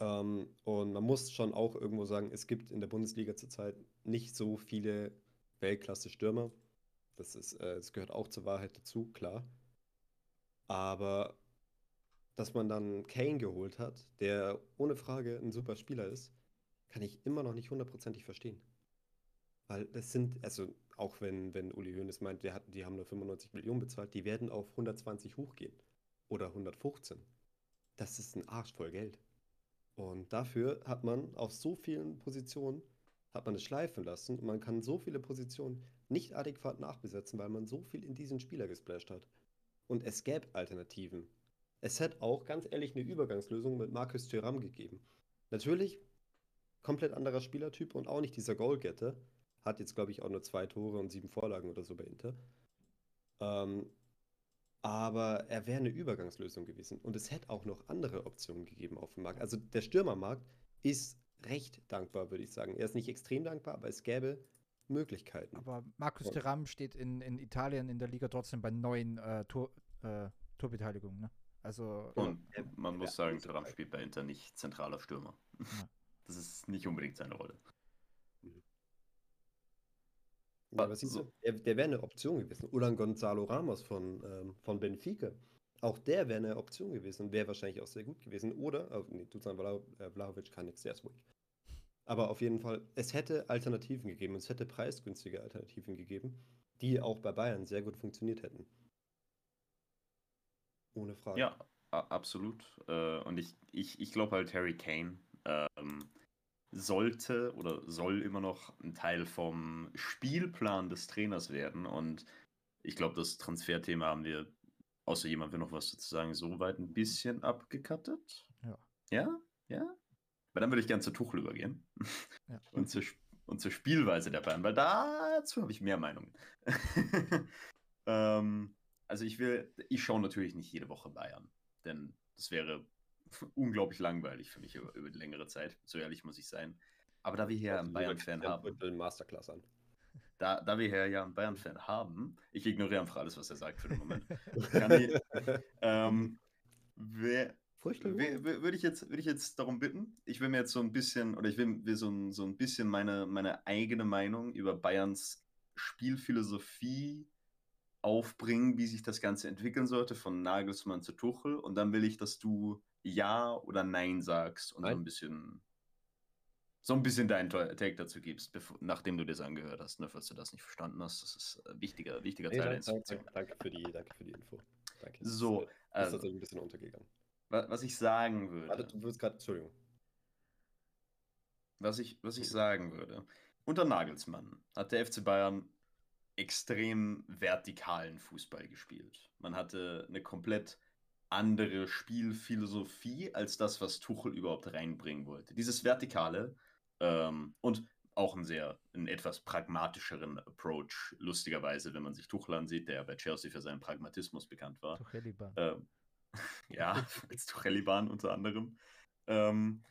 Ähm, und man muss schon auch irgendwo sagen, es gibt in der Bundesliga zurzeit nicht so viele Weltklasse-Stürmer. Das, ist, äh, das gehört auch zur Wahrheit dazu, klar. Aber dass man dann Kane geholt hat, der ohne Frage ein super Spieler ist, kann ich immer noch nicht hundertprozentig verstehen. Weil das sind, also auch wenn, wenn Uli Hoeneß meint, hat, die haben nur 95 Millionen bezahlt, die werden auf 120 hochgehen. Oder 115. Das ist ein Arsch voll Geld. Und dafür hat man auf so vielen Positionen, hat man es schleifen lassen und man kann so viele Positionen nicht adäquat nachbesetzen, weil man so viel in diesen Spieler gesplasht hat. Und es gäbe Alternativen. Es hätte auch ganz ehrlich eine Übergangslösung mit Markus Thuram gegeben. Natürlich komplett anderer Spielertyp und auch nicht dieser Goalgetter. Hat jetzt, glaube ich, auch nur zwei Tore und sieben Vorlagen oder so bei Inter. Ähm, aber er wäre eine Übergangslösung gewesen. Und es hätte auch noch andere Optionen gegeben auf dem Markt. Also der Stürmermarkt ist recht dankbar, würde ich sagen. Er ist nicht extrem dankbar, aber es gäbe Möglichkeiten.
Aber Markus ja. Thuram steht in, in Italien in der Liga trotzdem bei neun äh, Tor, äh, Torbeteiligungen. Ne? Also,
und man muss sagen, Thuram spielt bei Inter nicht zentraler Stürmer. Ja. (laughs) Das ist nicht unbedingt seine Rolle.
Ja, was siehst du? Der, der wäre eine Option gewesen. Oder ein Gonzalo Ramos von, ähm, von Benfica. Auch der wäre eine Option gewesen. Wäre wahrscheinlich auch sehr gut gewesen. Oder, oh, nee, Dusan äh, Vlahovic kann nichts, der ist ruhig. Aber auf jeden Fall, es hätte Alternativen gegeben. Es hätte preisgünstige Alternativen gegeben, die auch bei Bayern sehr gut funktioniert hätten.
Ohne Frage. Ja, absolut. Äh, und ich, ich, ich glaube halt, Harry Kane ähm, sollte oder soll immer noch ein Teil vom Spielplan des Trainers werden. Und ich glaube, das Transferthema haben wir, außer jemand will noch was dazu sagen, soweit ein bisschen abgekattet.
Ja.
Ja? Ja? Aber dann würde ich gerne zu Tuchel übergehen. Ja. (laughs) Und, zur, und zur Spielweise der Bayern, weil dazu habe ich mehr Meinungen. (laughs) ähm, also ich will, ich schaue natürlich nicht jede Woche Bayern, denn das wäre (laughs) unglaublich langweilig für mich über, über die längere Zeit. So ehrlich muss ich sein. Aber da wir hier einen Bayern-Fan haben.
Masterclass an.
Da, da wir hier ja einen Bayern-Fan haben, ich ignoriere einfach alles, was er sagt für den Moment. (laughs) ich, ähm, würde ich, jetzt, würd ich jetzt darum bitten, ich will mir jetzt so ein bisschen, oder ich will, will so, ein, so ein bisschen meine, meine eigene Meinung über Bayerns Spielphilosophie aufbringen, wie sich das Ganze entwickeln sollte, von Nagelsmann zu Tuchel. Und dann will ich, dass du Ja oder Nein sagst und Nein. so ein bisschen so ein bisschen deinen Take dazu gibst, bevor, nachdem du das angehört hast, ne, falls du das nicht verstanden hast. Das ist ein wichtiger, wichtiger nee, Teil der
Instruktion. Danke, für die, danke für die Info. Danke.
So,
das ist, äh, ist ein bisschen untergegangen.
Was ich sagen würde.
Warte, du wirst gerade, Entschuldigung.
Was ich, was ich sagen würde. Unter Nagelsmann hat der FC Bayern extrem vertikalen Fußball gespielt. Man hatte eine komplett andere Spielphilosophie als das, was Tuchel überhaupt reinbringen wollte. Dieses Vertikale ähm, und auch einen sehr, einen etwas pragmatischeren Approach, lustigerweise, wenn man sich Tuchel ansieht, der bei Chelsea für seinen Pragmatismus bekannt war. Tucheliban. Ähm, (laughs) ja, als Tucheliban unter anderem. Ähm,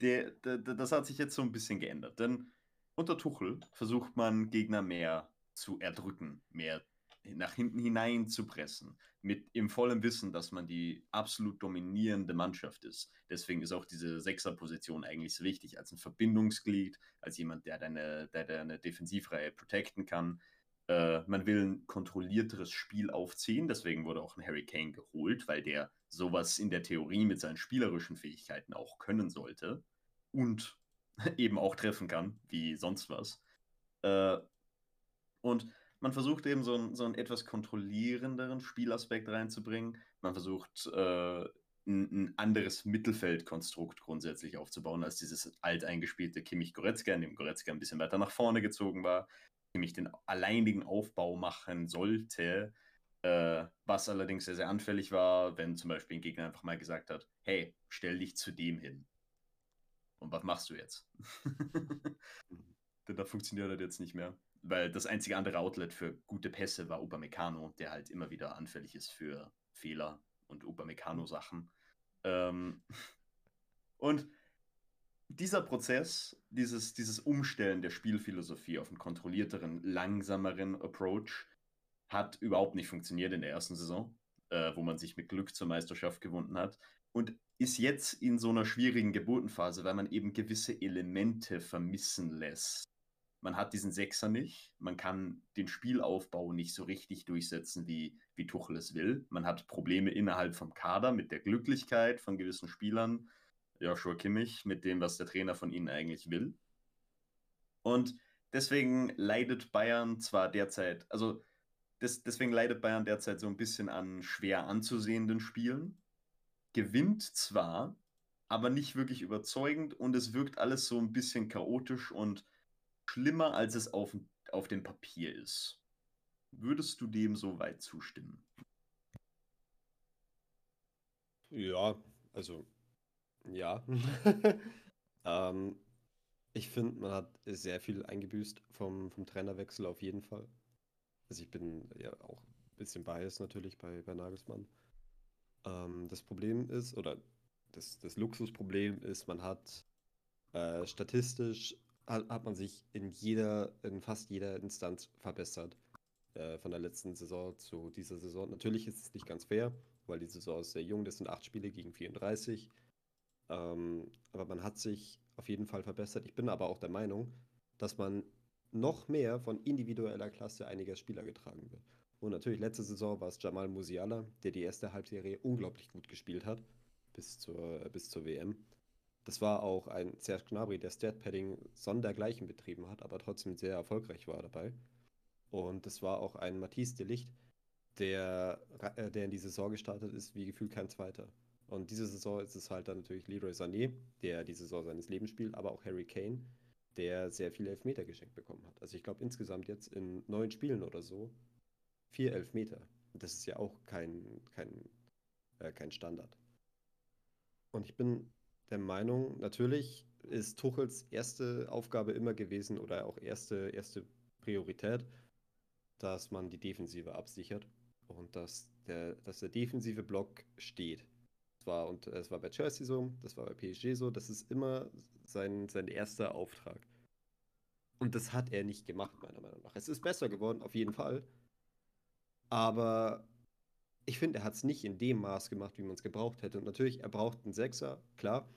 der, der, das hat sich jetzt so ein bisschen geändert, denn unter Tuchel versucht man Gegner mehr zu erdrücken, mehr nach hinten hinein zu pressen, mit im vollen Wissen, dass man die absolut dominierende Mannschaft ist. Deswegen ist auch diese Sechserposition eigentlich so wichtig, als ein Verbindungsglied, als jemand, der deine, der deine Defensivreihe protecten kann. Äh, man will ein kontrollierteres Spiel aufziehen, deswegen wurde auch ein Harry Kane geholt, weil der sowas in der Theorie mit seinen spielerischen Fähigkeiten auch können sollte und (laughs) eben auch treffen kann, wie sonst was. Äh, und man versucht eben so, ein, so einen etwas kontrollierenderen Spielaspekt reinzubringen. Man versucht äh, ein, ein, anderes Mittelfeldkonstrukt grundsätzlich aufzubauen, als dieses alteingespielte Kimmich-Goretzka, in dem Goretzka ein bisschen weiter nach vorne gezogen war, Kimmich den alleinigen Aufbau machen sollte, äh, was allerdings sehr, sehr anfällig war, wenn zum Beispiel ein Gegner einfach mal gesagt hat, hey, stell dich zu dem hin. Und was machst du jetzt? (laughs) Denn da funktioniert das jetzt nicht mehr weil das einzige andere Outlet für gute Pässe war Upamecano, der halt immer wieder anfällig ist für Fehler und Upamecano-Sachen. Ähm, (laughs) und dieser Prozess, dieses, dieses Umstellen der Spielphilosophie auf einen kontrollierteren, langsameren Approach hat überhaupt nicht funktioniert in der ersten Saison, äh, wo man sich mit Glück zur Meisterschaft gewunden hat. Und ist jetzt in so einer schwierigen Geburtenphase, weil man eben gewisse Elemente vermissen lässt man hat diesen Sechser nicht. Man kann den Spielaufbau nicht so richtig durchsetzen, wie, wie Tuchel es will. Man hat Probleme innerhalb vom Kader mit der Glücklichkeit von gewissen Spielern. Joshua Kimmich, mit dem, was der Trainer von ihnen eigentlich will. Und deswegen leidet Bayern zwar derzeit, also des, deswegen leidet Bayern derzeit so ein bisschen an schwer anzusehenden Spielen. Gewinnt zwar, aber nicht wirklich überzeugend und es wirkt alles so ein bisschen chaotisch und schlimmer, als es auf, auf dem Papier ist. Würdest du dem so weit zustimmen?
Ja, also ja. (laughs) ähm, ich finde, man hat sehr viel eingebüßt vom, vom Trainerwechsel auf jeden Fall. Also ich bin ja auch ein bisschen biased natürlich bei, bei Nagelsmann. Ähm, das Problem ist, oder das, das Luxusproblem ist, man hat äh, statistisch hat, man sich in jeder, in fast jeder Instanz verbessert. Äh, von der letzten Saison zu dieser Saison. Natürlich ist es nicht ganz fair, weil die Saison ist sehr jung, das sind acht Spiele gegen 34. Ähm, aber man hat sich auf jeden Fall verbessert. Ich bin aber auch der Meinung, dass man noch mehr von individueller Klasse einiger Spieler getragen wird. Und natürlich, letzte Saison war es Jamal Musiala, der die erste Halbserie unglaublich gut gespielt hat, bis zur, bis zur WM. Das war auch ein Serge Gnabry, der Stat-Padding sondergleichen betrieben hat, aber trotzdem sehr erfolgreich war dabei. Und das war auch ein Matisse de Licht, der, äh, der in die Saison gestartet ist, wie gefühlt kein zweiter. Und diese Saison ist es halt dann natürlich Leroy Sané, der die Saison seines Lebens spielt, aber auch Harry Kane, der sehr viele Elfmeter geschenkt bekommen hat. Also ich glaube insgesamt jetzt in neun Spielen oder so vier Elfmeter. Das ist ja auch kein, kein, äh, kein Standard. Und ich bin der Meinung, natürlich ist Tuchels erste Aufgabe immer gewesen oder auch erste, erste Priorität, dass man die Defensive absichert und dass der, dass der defensive Block steht. Das war, und es war bei Chelsea so, das war bei PSG so, das ist immer sein, sein erster Auftrag. Und das hat er nicht gemacht, meiner Meinung nach. Es ist besser geworden, auf jeden Fall. Aber ich finde, er hat es nicht in dem Maß gemacht, wie man es gebraucht hätte. Und natürlich, er braucht einen Sechser, klar.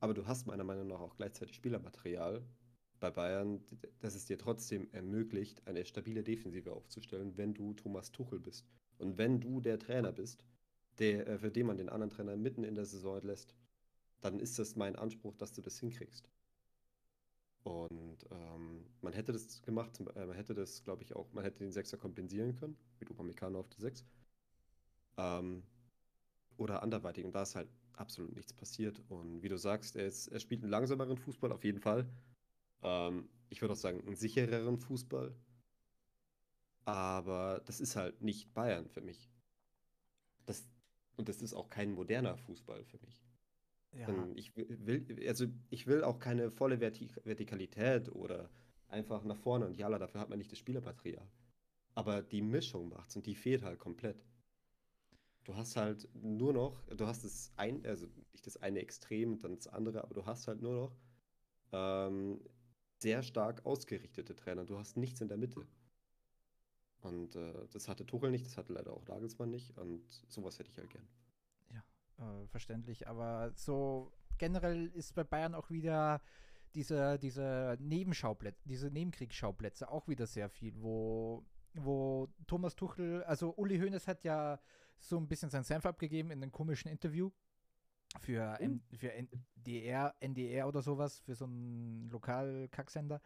Aber du hast meiner Meinung nach auch gleichzeitig Spielermaterial bei Bayern, das es dir trotzdem ermöglicht, eine stabile Defensive aufzustellen, wenn du Thomas Tuchel bist. Und wenn du der Trainer bist, der, äh, für den man den anderen Trainer mitten in der Saison lässt, dann ist das mein Anspruch, dass du das hinkriegst. Und ähm, man hätte das gemacht, äh, man hätte das, glaube ich, auch, man hätte den Sechser kompensieren können, mit Upamecano auf der 6. Ähm, oder anderweitig. Und da ist halt absolut nichts passiert. Und wie du sagst, er, ist, er spielt einen langsameren Fußball auf jeden Fall. Ähm, ich würde auch sagen, einen sichereren Fußball. Aber das ist halt nicht Bayern für mich. Das, und das ist auch kein moderner Fußball für mich. Ja. Ich will, also ich will auch keine volle Vertik Vertikalität oder einfach nach vorne und ja, dafür hat man nicht das Spielermaterial. Aber die Mischung macht's und die fehlt halt komplett du hast halt nur noch, du hast das ein, also nicht das eine Extrem und dann das andere, aber du hast halt nur noch ähm, sehr stark ausgerichtete Trainer. Du hast nichts in der Mitte. Und äh, das hatte Tuchel nicht, das hatte leider auch Nagelsmann nicht. Und sowas hätte ich halt gern.
Ja, äh, verständlich. Aber so generell ist bei Bayern auch wieder diese, diese Nebenschauplätze, diese Nebenkriegsschauplätze auch wieder sehr viel, wo, wo Thomas Tuchel, also Uli Hoeneß hat ja so ein bisschen sein Senf abgegeben in einem komischen Interview für, M für NDR, NDR oder sowas, für so einen Lokal-Kacksender,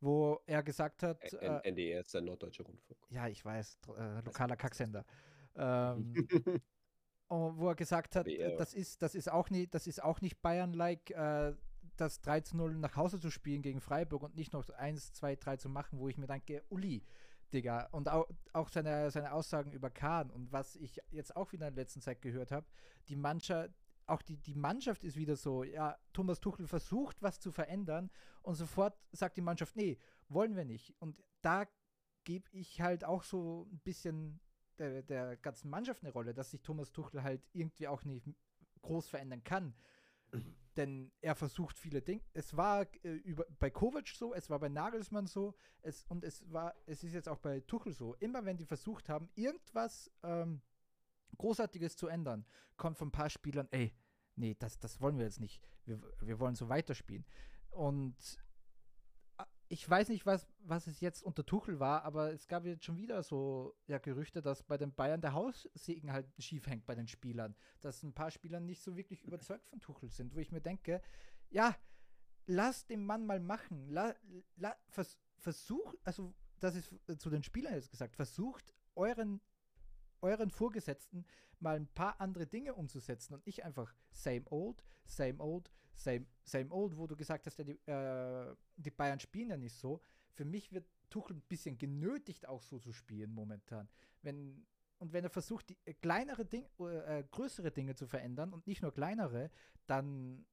wo er gesagt hat.
N äh, NDR ist der Norddeutsche Rundfunk.
Ja, ich weiß, äh, lokaler Kacksender. Ähm, (laughs) wo er gesagt hat, äh, das ist, das ist auch nicht, das ist auch nicht Bayern-like, äh, das 3 zu 0 nach Hause zu spielen gegen Freiburg und nicht noch 1, 2, 3 zu machen, wo ich mir denke, Uli, Digga. Und auch, auch seine, seine Aussagen über Kahn und was ich jetzt auch wieder in der letzten Zeit gehört habe, die Mannschaft, auch die, die Mannschaft ist wieder so, ja, Thomas Tuchel versucht, was zu verändern und sofort sagt die Mannschaft, nee, wollen wir nicht. Und da gebe ich halt auch so ein bisschen der, der ganzen Mannschaft eine Rolle, dass sich Thomas Tuchel halt irgendwie auch nicht groß verändern kann. Denn er versucht viele Dinge. Es war äh, über, bei Kovac so, es war bei Nagelsmann so, es, und es war, es ist jetzt auch bei Tuchel so. Immer wenn die versucht haben, irgendwas ähm, Großartiges zu ändern, kommt von ein paar Spielern, ey, nee, das, das wollen wir jetzt nicht. Wir, wir wollen so weiterspielen. Und ich weiß nicht, was, was es jetzt unter Tuchel war, aber es gab jetzt schon wieder so ja, Gerüchte, dass bei den Bayern der Haussegen halt schief hängt bei den Spielern. Dass ein paar Spieler nicht so wirklich überzeugt von Tuchel sind, wo ich mir denke, ja, lass den Mann mal machen. La, la, vers, versucht, also das ist zu den Spielern jetzt gesagt, versucht euren euren Vorgesetzten mal ein paar andere Dinge umzusetzen und nicht einfach same old, same old, same, same old, wo du gesagt hast, ja, die, äh, die Bayern spielen ja nicht so. Für mich wird Tuchel ein bisschen genötigt, auch so zu spielen momentan. Wenn, und wenn er versucht, die, äh, kleinere Dinge, äh, größere Dinge zu verändern und nicht nur kleinere, dann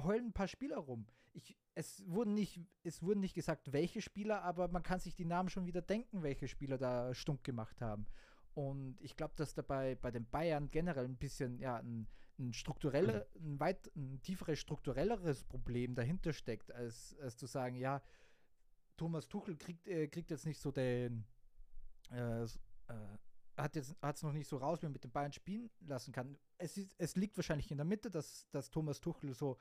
heulen ein paar Spieler rum. Ich, es, wurden nicht, es wurden nicht gesagt, welche Spieler, aber man kann sich die Namen schon wieder denken, welche Spieler da stunk gemacht haben. Und ich glaube, dass dabei bei den Bayern generell ein bisschen ja, ein, ein strukturelle, ein weit ein tieferes strukturelleres Problem dahinter steckt, als, als zu sagen, ja, Thomas Tuchel kriegt, äh, kriegt jetzt nicht so den äh, äh, hat jetzt hat es noch nicht so raus, wie er mit den Bayern spielen lassen kann. Es, ist, es liegt wahrscheinlich in der Mitte, dass, dass Thomas Tuchel so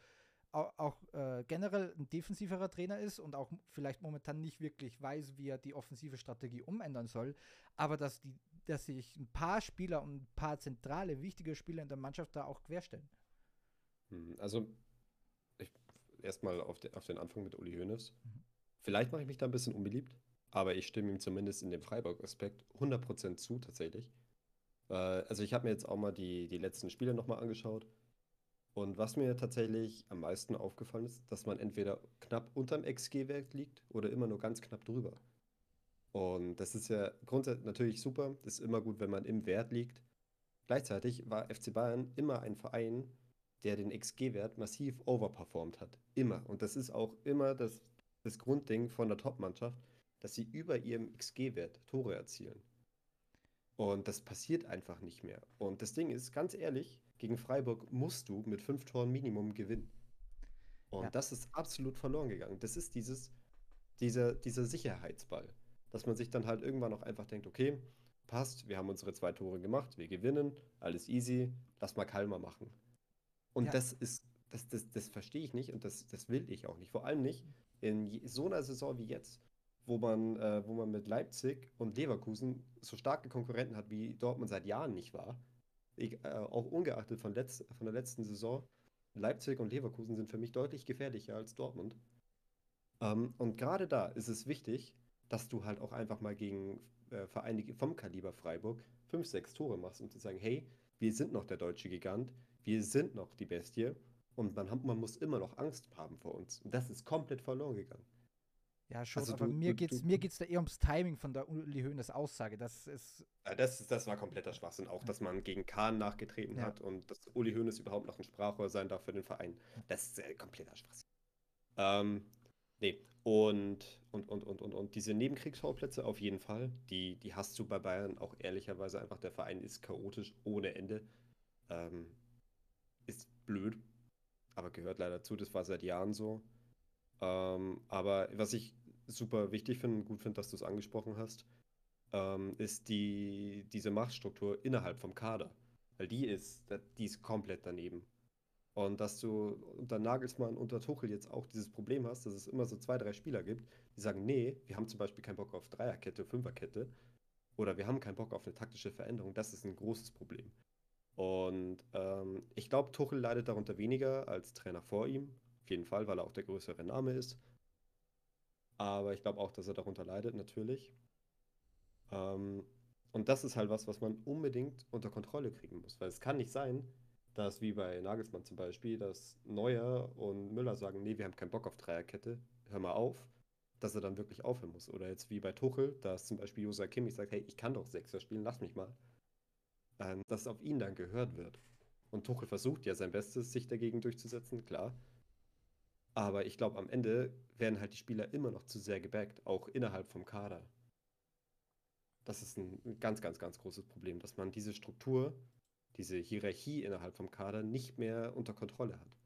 auch, auch äh, generell ein defensiverer Trainer ist und auch vielleicht momentan nicht wirklich weiß, wie er die offensive Strategie umändern soll, aber dass die dass sich ein paar Spieler und ein paar zentrale, wichtige Spieler in der Mannschaft da auch querstellen.
Hm, also, erstmal auf, de, auf den Anfang mit Uli Hoeneß. Mhm. Vielleicht mache ich mich da ein bisschen unbeliebt, aber ich stimme ihm zumindest in dem Freiburg-Aspekt 100% zu, tatsächlich. Äh, also, ich habe mir jetzt auch mal die, die letzten Spiele nochmal angeschaut. Und was mir tatsächlich am meisten aufgefallen ist, dass man entweder knapp unterm XG-Wert liegt oder immer nur ganz knapp drüber. Und das ist ja grundsätzlich natürlich super. Das ist immer gut, wenn man im Wert liegt. Gleichzeitig war FC Bayern immer ein Verein, der den XG-Wert massiv overperformt hat. Immer. Und das ist auch immer das, das Grundding von der Top-Mannschaft, dass sie über ihrem XG-Wert Tore erzielen. Und das passiert einfach nicht mehr. Und das Ding ist, ganz ehrlich, gegen Freiburg musst du mit fünf Toren Minimum gewinnen. Und ja. das ist absolut verloren gegangen. Das ist dieses, dieser, dieser Sicherheitsball dass man sich dann halt irgendwann auch einfach denkt, okay, passt, wir haben unsere zwei Tore gemacht, wir gewinnen, alles easy, lass mal Kalmer machen. Und ja. das ist, das, das, das verstehe ich nicht und das, das will ich auch nicht. Vor allem nicht in so einer Saison wie jetzt, wo man, äh, wo man mit Leipzig und Leverkusen so starke Konkurrenten hat, wie Dortmund seit Jahren nicht war. Ich, äh, auch ungeachtet von, letzt, von der letzten Saison. Leipzig und Leverkusen sind für mich deutlich gefährlicher als Dortmund. Ähm, und gerade da ist es wichtig, dass du halt auch einfach mal gegen äh, Vereine vom Kaliber Freiburg fünf, sechs Tore machst, um zu sagen, hey, wir sind noch der deutsche Gigant, wir sind noch die Bestie und man, man muss immer noch Angst haben vor uns. Und das ist komplett verloren gegangen.
Ja, schon, also aber du, mir geht es mir geht's da eher ums Timing von der Uli Hoeneß Aussage. Das ist.
Ja, das, das war kompletter Schwachsinn. Auch, dass man gegen Kahn nachgetreten ja. hat und dass Uli Hoeneß überhaupt noch ein Sprachrohr sein darf für den Verein. Das ist äh, kompletter Schwachsinn. Ähm, nee, und, und, und, und, und, und diese Nebenkriegsschauplätze auf jeden Fall, die, die hast du bei Bayern auch ehrlicherweise einfach. Der Verein ist chaotisch ohne Ende. Ähm, ist blöd, aber gehört leider zu. Das war seit Jahren so. Ähm, aber was ich super wichtig finde, gut finde, dass du es angesprochen hast, ähm, ist die, diese Machtstruktur innerhalb vom Kader. Weil die ist, die ist komplett daneben. Und dass du unter Nagelsmann, unter Tuchel jetzt auch dieses Problem hast, dass es immer so zwei, drei Spieler gibt, die sagen, nee, wir haben zum Beispiel keinen Bock auf Dreierkette, Fünferkette oder wir haben keinen Bock auf eine taktische Veränderung. Das ist ein großes Problem. Und ähm, ich glaube, Tuchel leidet darunter weniger als Trainer vor ihm. Auf jeden Fall, weil er auch der größere Name ist. Aber ich glaube auch, dass er darunter leidet, natürlich. Ähm, und das ist halt was, was man unbedingt unter Kontrolle kriegen muss. Weil es kann nicht sein, dass wie bei Nagelsmann zum Beispiel, dass Neuer und Müller sagen, nee, wir haben keinen Bock auf Dreierkette, hör mal auf, dass er dann wirklich aufhören muss. Oder jetzt wie bei Tuchel, dass zum Beispiel Josa Kimmich sagt, hey, ich kann doch Sechser spielen, lass mich mal. Ähm, dass auf ihn dann gehört wird. Und Tuchel versucht ja sein Bestes, sich dagegen durchzusetzen, klar. Aber ich glaube, am Ende werden halt die Spieler immer noch zu sehr gebackt, auch innerhalb vom Kader. Das ist ein ganz, ganz, ganz großes Problem, dass man diese Struktur diese Hierarchie innerhalb vom Kader nicht mehr unter Kontrolle hat.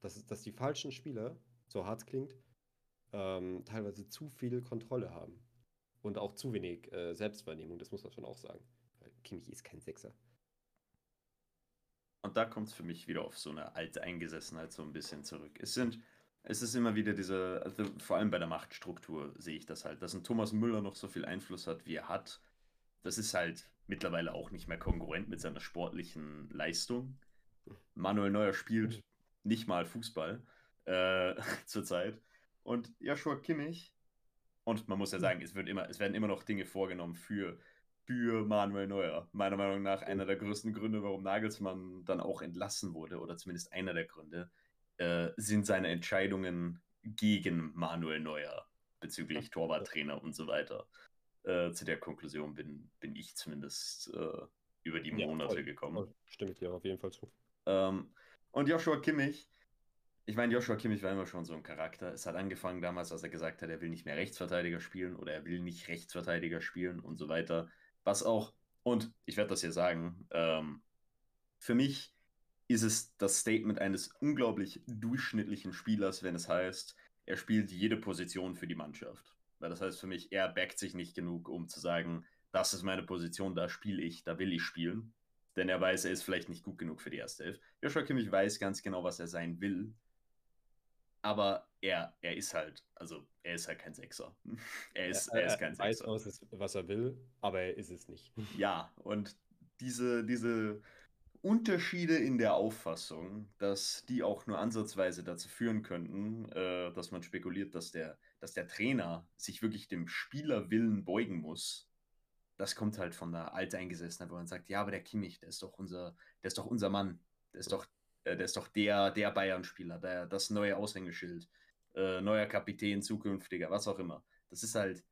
Dass, dass die falschen Spieler, so hart es klingt, ähm, teilweise zu viel Kontrolle haben. Und auch zu wenig äh, Selbstwahrnehmung, das muss man schon auch sagen. Weil Kimmich ist kein Sechser.
Und da kommt es für mich wieder auf so eine Alteingesessenheit so ein bisschen zurück. Es sind, es ist immer wieder diese, also vor allem bei der Machtstruktur sehe ich das halt, dass ein Thomas Müller noch so viel Einfluss hat, wie er hat. Das ist halt mittlerweile auch nicht mehr konkurrent mit seiner sportlichen Leistung. Manuel Neuer spielt mhm. nicht mal Fußball äh, (laughs) zurzeit. Und Joshua Kimmich, und man muss ja mhm. sagen, es, wird immer, es werden immer noch Dinge vorgenommen für, für Manuel Neuer. Meiner Meinung nach einer der größten Gründe, warum Nagelsmann dann auch entlassen wurde, oder zumindest einer der Gründe, äh, sind seine Entscheidungen gegen Manuel Neuer bezüglich Torwarttrainer und so weiter äh, zu der Konklusion bin, bin ich zumindest äh, über die ja, Monate voll, gekommen.
Stimme ich dir auf jeden Fall zu.
Ähm, und Joshua Kimmich, ich meine, Joshua Kimmich war immer schon so ein Charakter. Es hat angefangen damals, als er gesagt hat, er will nicht mehr Rechtsverteidiger spielen oder er will nicht Rechtsverteidiger spielen und so weiter. Was auch, und ich werde das hier sagen, ähm, für mich ist es das Statement eines unglaublich durchschnittlichen Spielers, wenn es heißt, er spielt jede Position für die Mannschaft. Weil das heißt für mich, er backt sich nicht genug, um zu sagen, das ist meine Position, da spiele ich, da will ich spielen. Denn er weiß, er ist vielleicht nicht gut genug für die erste Elf. Joshua Kimmich weiß ganz genau, was er sein will. Aber er, er ist halt, also er ist halt kein Sechser. (laughs) er ist, er, er ist kein
er Sechser. weiß aus, was er will, aber er ist es nicht. (laughs)
ja, und diese, diese Unterschiede in der Auffassung, dass die auch nur ansatzweise dazu führen könnten, äh, dass man spekuliert, dass der, dass der Trainer sich wirklich dem Spielerwillen beugen muss. Das kommt halt von der Alteingesessenheit, wo man sagt, ja, aber der Kimmich, der ist doch unser, der ist doch unser Mann, der ist doch, äh, der ist doch der, der Bayern-Spieler, der, das neue Aushängeschild, äh, neuer Kapitän, zukünftiger, was auch immer. Das ist halt,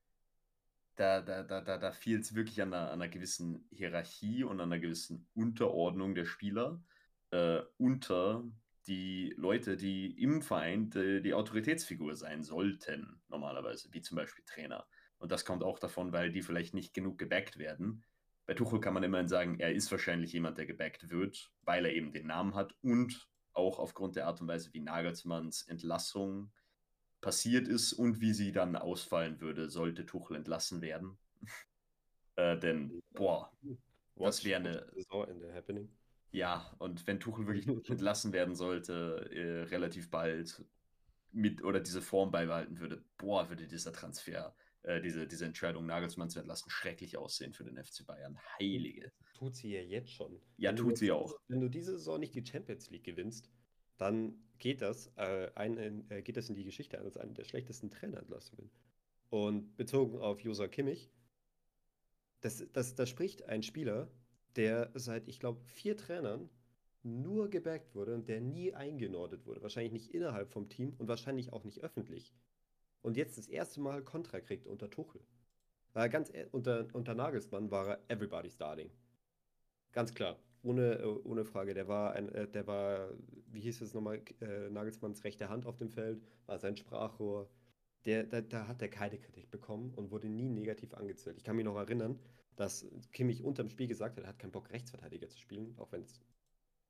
da, da, da, da, da fiel es wirklich an einer, an einer, gewissen Hierarchie und an einer gewissen Unterordnung der Spieler äh, unter die Leute, die im Verein die, die, Autoritätsfigur sein sollten, normalerweise, wie zum Beispiel Trainer. Und das kommt auch davon, weil die vielleicht nicht genug gebackt werden. Bei Tuchel kann man immerhin sagen, er ist wahrscheinlich jemand, der gebackt wird, weil er eben den Namen hat und auch aufgrund der Art und Weise, wie Nagelsmanns Entlassung passiert ist und wie sie dann ausfallen würde, sollte Tuchel entlassen werden. (laughs) äh, denn, boah, das wäre eine. Ja, und wenn Tuchel wirklich entlassen werden sollte, äh, relativ bald mit oder diese Form beibehalten würde, boah, würde dieser Transfer, äh, diese, diese Entscheidung, Nagelsmann zu entlassen, schrecklich aussehen für den FC Bayern. Heilige.
Tut sie ja jetzt schon.
Ja, wenn tut sie auch.
Wenn du diese Saison nicht die Champions League gewinnst, dann geht das, äh, ein, äh, geht das in die Geschichte als eine der schlechtesten Trainerentlassungen. Und bezogen auf Josa Kimmich, das, das, das spricht ein Spieler, der seit, ich glaube, vier Trainern nur gebackt wurde und der nie eingenordet wurde. Wahrscheinlich nicht innerhalb vom Team und wahrscheinlich auch nicht öffentlich. Und jetzt das erste Mal Kontra kriegt unter Tuchel. War ganz e, unter, unter Nagelsmann war er Everybody's Darling. Ganz klar ohne, äh, ohne Frage. Der war, ein, äh, der war, wie hieß es nochmal, äh, Nagelsmanns rechte Hand auf dem Feld, war sein Sprachrohr. Der, da, da hat er keine Kritik bekommen und wurde nie negativ angezählt. Ich kann mich noch erinnern, dass Kimmich unterm Spiel gesagt hat, er hat keinen Bock, Rechtsverteidiger zu spielen, auch wenn es,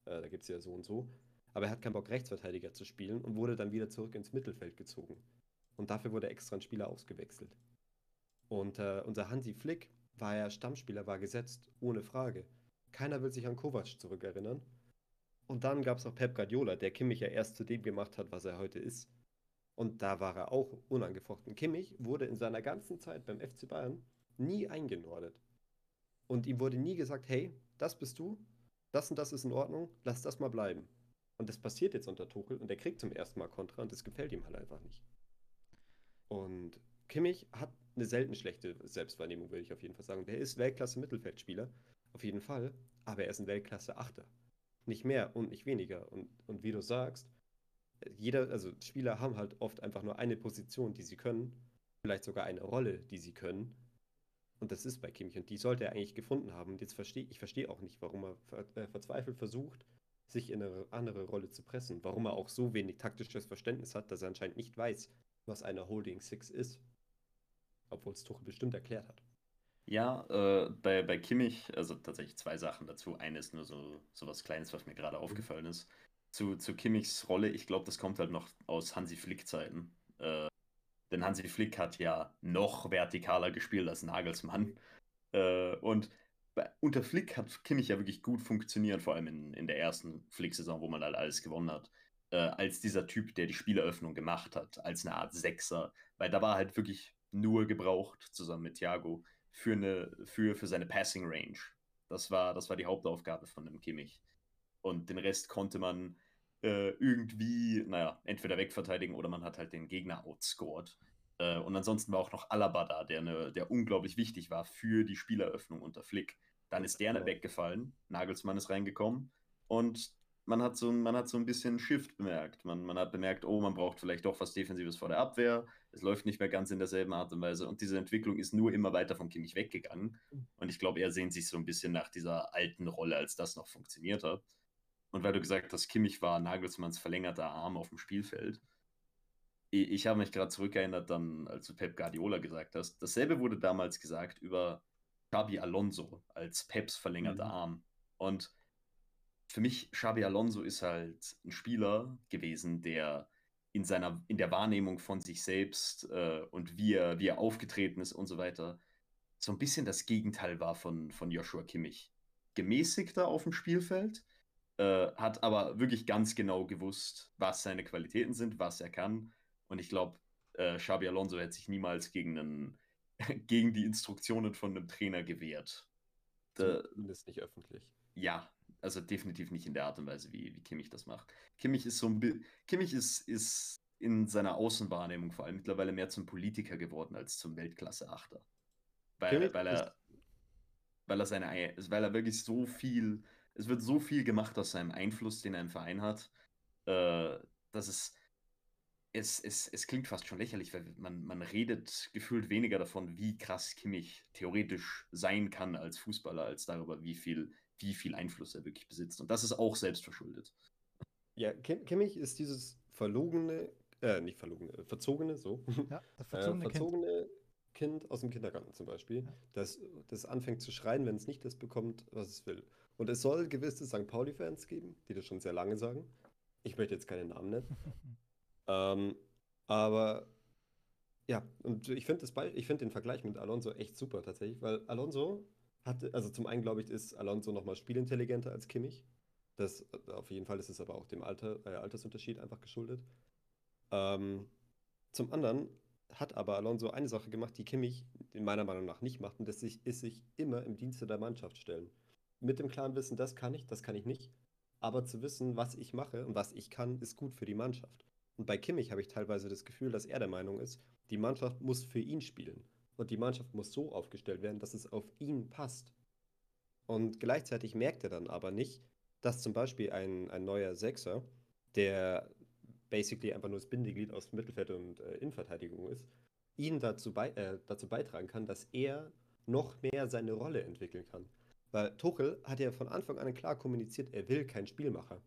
äh, da gibt es ja so und so. Aber er hat keinen Bock, Rechtsverteidiger zu spielen und wurde dann wieder zurück ins Mittelfeld gezogen. Und dafür wurde extra ein Spieler ausgewechselt. Und äh, unser Hansi Flick war er Stammspieler, war gesetzt, ohne Frage. Keiner will sich an Kovac zurückerinnern. Und dann gab es noch Pep Guardiola, der Kimmich ja erst zu dem gemacht hat, was er heute ist. Und da war er auch unangefochten. Kimmich wurde in seiner ganzen Zeit beim FC Bayern nie eingenordet. Und ihm wurde nie gesagt, hey, das bist du, das und das ist in Ordnung, lass das mal bleiben. Und das passiert jetzt unter Tuchel und er kriegt zum ersten Mal Kontra und das gefällt ihm halt einfach nicht. Und Kimmich hat eine selten schlechte Selbstwahrnehmung, würde ich auf jeden Fall sagen. Der ist Weltklasse-Mittelfeldspieler, auf jeden Fall, aber er ist ein Weltklasse-Achter. Nicht mehr und nicht weniger. Und, und wie du sagst, jeder, also Spieler haben halt oft einfach nur eine Position, die sie können, vielleicht sogar eine Rolle, die sie können. Und das ist bei Kimmich und die sollte er eigentlich gefunden haben. Und jetzt verstehe ich verstehe auch nicht, warum er ver äh, verzweifelt versucht, sich in eine andere Rolle zu pressen. Warum er auch so wenig taktisches Verständnis hat, dass er anscheinend nicht weiß, was eine Holding Six ist. Obwohl es Tuchel bestimmt erklärt hat.
Ja, äh, bei, bei Kimmich, also tatsächlich zwei Sachen dazu. Eine ist nur so, so was Kleines, was mir gerade mhm. aufgefallen ist. Zu, zu Kimmichs Rolle, ich glaube, das kommt halt noch aus Hansi Flick-Zeiten. Äh, denn Hansi Flick hat ja noch vertikaler gespielt als Nagelsmann. Äh, und bei, unter Flick hat Kimmich ja wirklich gut funktioniert, vor allem in, in der ersten Flick-Saison, wo man halt alles gewonnen hat. Äh, als dieser Typ, der die Spieleröffnung gemacht hat, als eine Art Sechser. Weil da war halt wirklich nur gebraucht, zusammen mit Thiago, für, eine, für, für seine Passing Range. Das war, das war die Hauptaufgabe von dem Kimmich. Und den Rest konnte man äh, irgendwie, naja, entweder wegverteidigen oder man hat halt den Gegner outscored. Äh, und ansonsten war auch noch Alaba da, der, ne, der unglaublich wichtig war für die Spieleröffnung unter Flick. Dann ist der ja. weggefallen, Nagelsmann ist reingekommen und man hat so, man hat so ein bisschen Shift bemerkt. Man, man hat bemerkt, oh, man braucht vielleicht doch was Defensives vor der Abwehr. Es läuft nicht mehr ganz in derselben Art und Weise. Und diese Entwicklung ist nur immer weiter von Kimmich weggegangen. Und ich glaube, er sehnt sich so ein bisschen nach dieser alten Rolle, als das noch funktioniert hat. Und weil du gesagt hast, Kimmich war Nagelsmanns verlängerter Arm auf dem Spielfeld. Ich, habe mich gerade zurückerinnert, dann, als du Pep Guardiola gesagt hast. Dasselbe wurde damals gesagt über Xabi Alonso als Peps verlängerter mhm. Arm. Und für mich, Xabi Alonso ist halt ein Spieler gewesen, der in seiner, in der Wahrnehmung von sich selbst äh, und wie er, wie er aufgetreten ist und so weiter, so ein bisschen das Gegenteil war von, von Joshua Kimmich. Gemäßigter auf dem Spielfeld, äh, hat aber wirklich ganz genau gewusst, was seine Qualitäten sind, was er kann. Und ich glaube, äh, Xabi Alonso hätte sich niemals gegen, einen, (laughs) gegen die Instruktionen von einem Trainer gewehrt.
Zumindest nicht öffentlich.
Ja, also definitiv nicht in der Art und Weise, wie, wie Kimmich das macht. Kimmich ist so ein Kimmich ist, ist in seiner Außenwahrnehmung vor allem mittlerweile mehr zum Politiker geworden als zum Weltklasse-Achter. Weil, weil er weil er seine weil er wirklich so viel, es wird so viel gemacht aus seinem Einfluss, den er im Verein hat, äh, dass es, es, es, es klingt fast schon lächerlich, weil man, man redet gefühlt weniger davon, wie krass Kimmich theoretisch sein kann als Fußballer, als darüber, wie viel wie viel Einfluss er wirklich besitzt. Und das ist auch selbstverschuldet.
Ja, Kimmich ist dieses verlogene, äh, nicht verlogene, äh, verzogene, so. Ja, das verzogene, (laughs) äh, verzogene kind. kind. aus dem Kindergarten zum Beispiel, ja. das, das anfängt zu schreien, wenn es nicht das bekommt, was es will. Und es soll gewisse St. Pauli-Fans geben, die das schon sehr lange sagen. Ich möchte jetzt keine Namen nennen. (laughs) ähm, aber ja, und ich finde find den Vergleich mit Alonso echt super tatsächlich, weil Alonso hatte, also zum einen glaube ich, ist Alonso nochmal spielintelligenter als Kimmich. Das, auf jeden Fall ist es aber auch dem Alter, äh, Altersunterschied einfach geschuldet. Ähm, zum anderen hat aber Alonso eine Sache gemacht, die Kimmich in meiner Meinung nach nicht macht, und das ist sich immer im Dienste der Mannschaft stellen. Mit dem klaren Wissen, das kann ich, das kann ich nicht. Aber zu wissen, was ich mache und was ich kann, ist gut für die Mannschaft. Und bei Kimmich habe ich teilweise das Gefühl, dass er der Meinung ist, die Mannschaft muss für ihn spielen und die Mannschaft muss so aufgestellt werden, dass es auf ihn passt. Und gleichzeitig merkt er dann aber nicht, dass zum Beispiel ein, ein neuer Sechser, der basically einfach nur das Bindeglied aus Mittelfeld und äh, Innenverteidigung ist, ihn dazu, bei, äh, dazu beitragen kann, dass er noch mehr seine Rolle entwickeln kann. Weil Tuchel hat ja von Anfang an klar kommuniziert, er will keinen Spielmacher.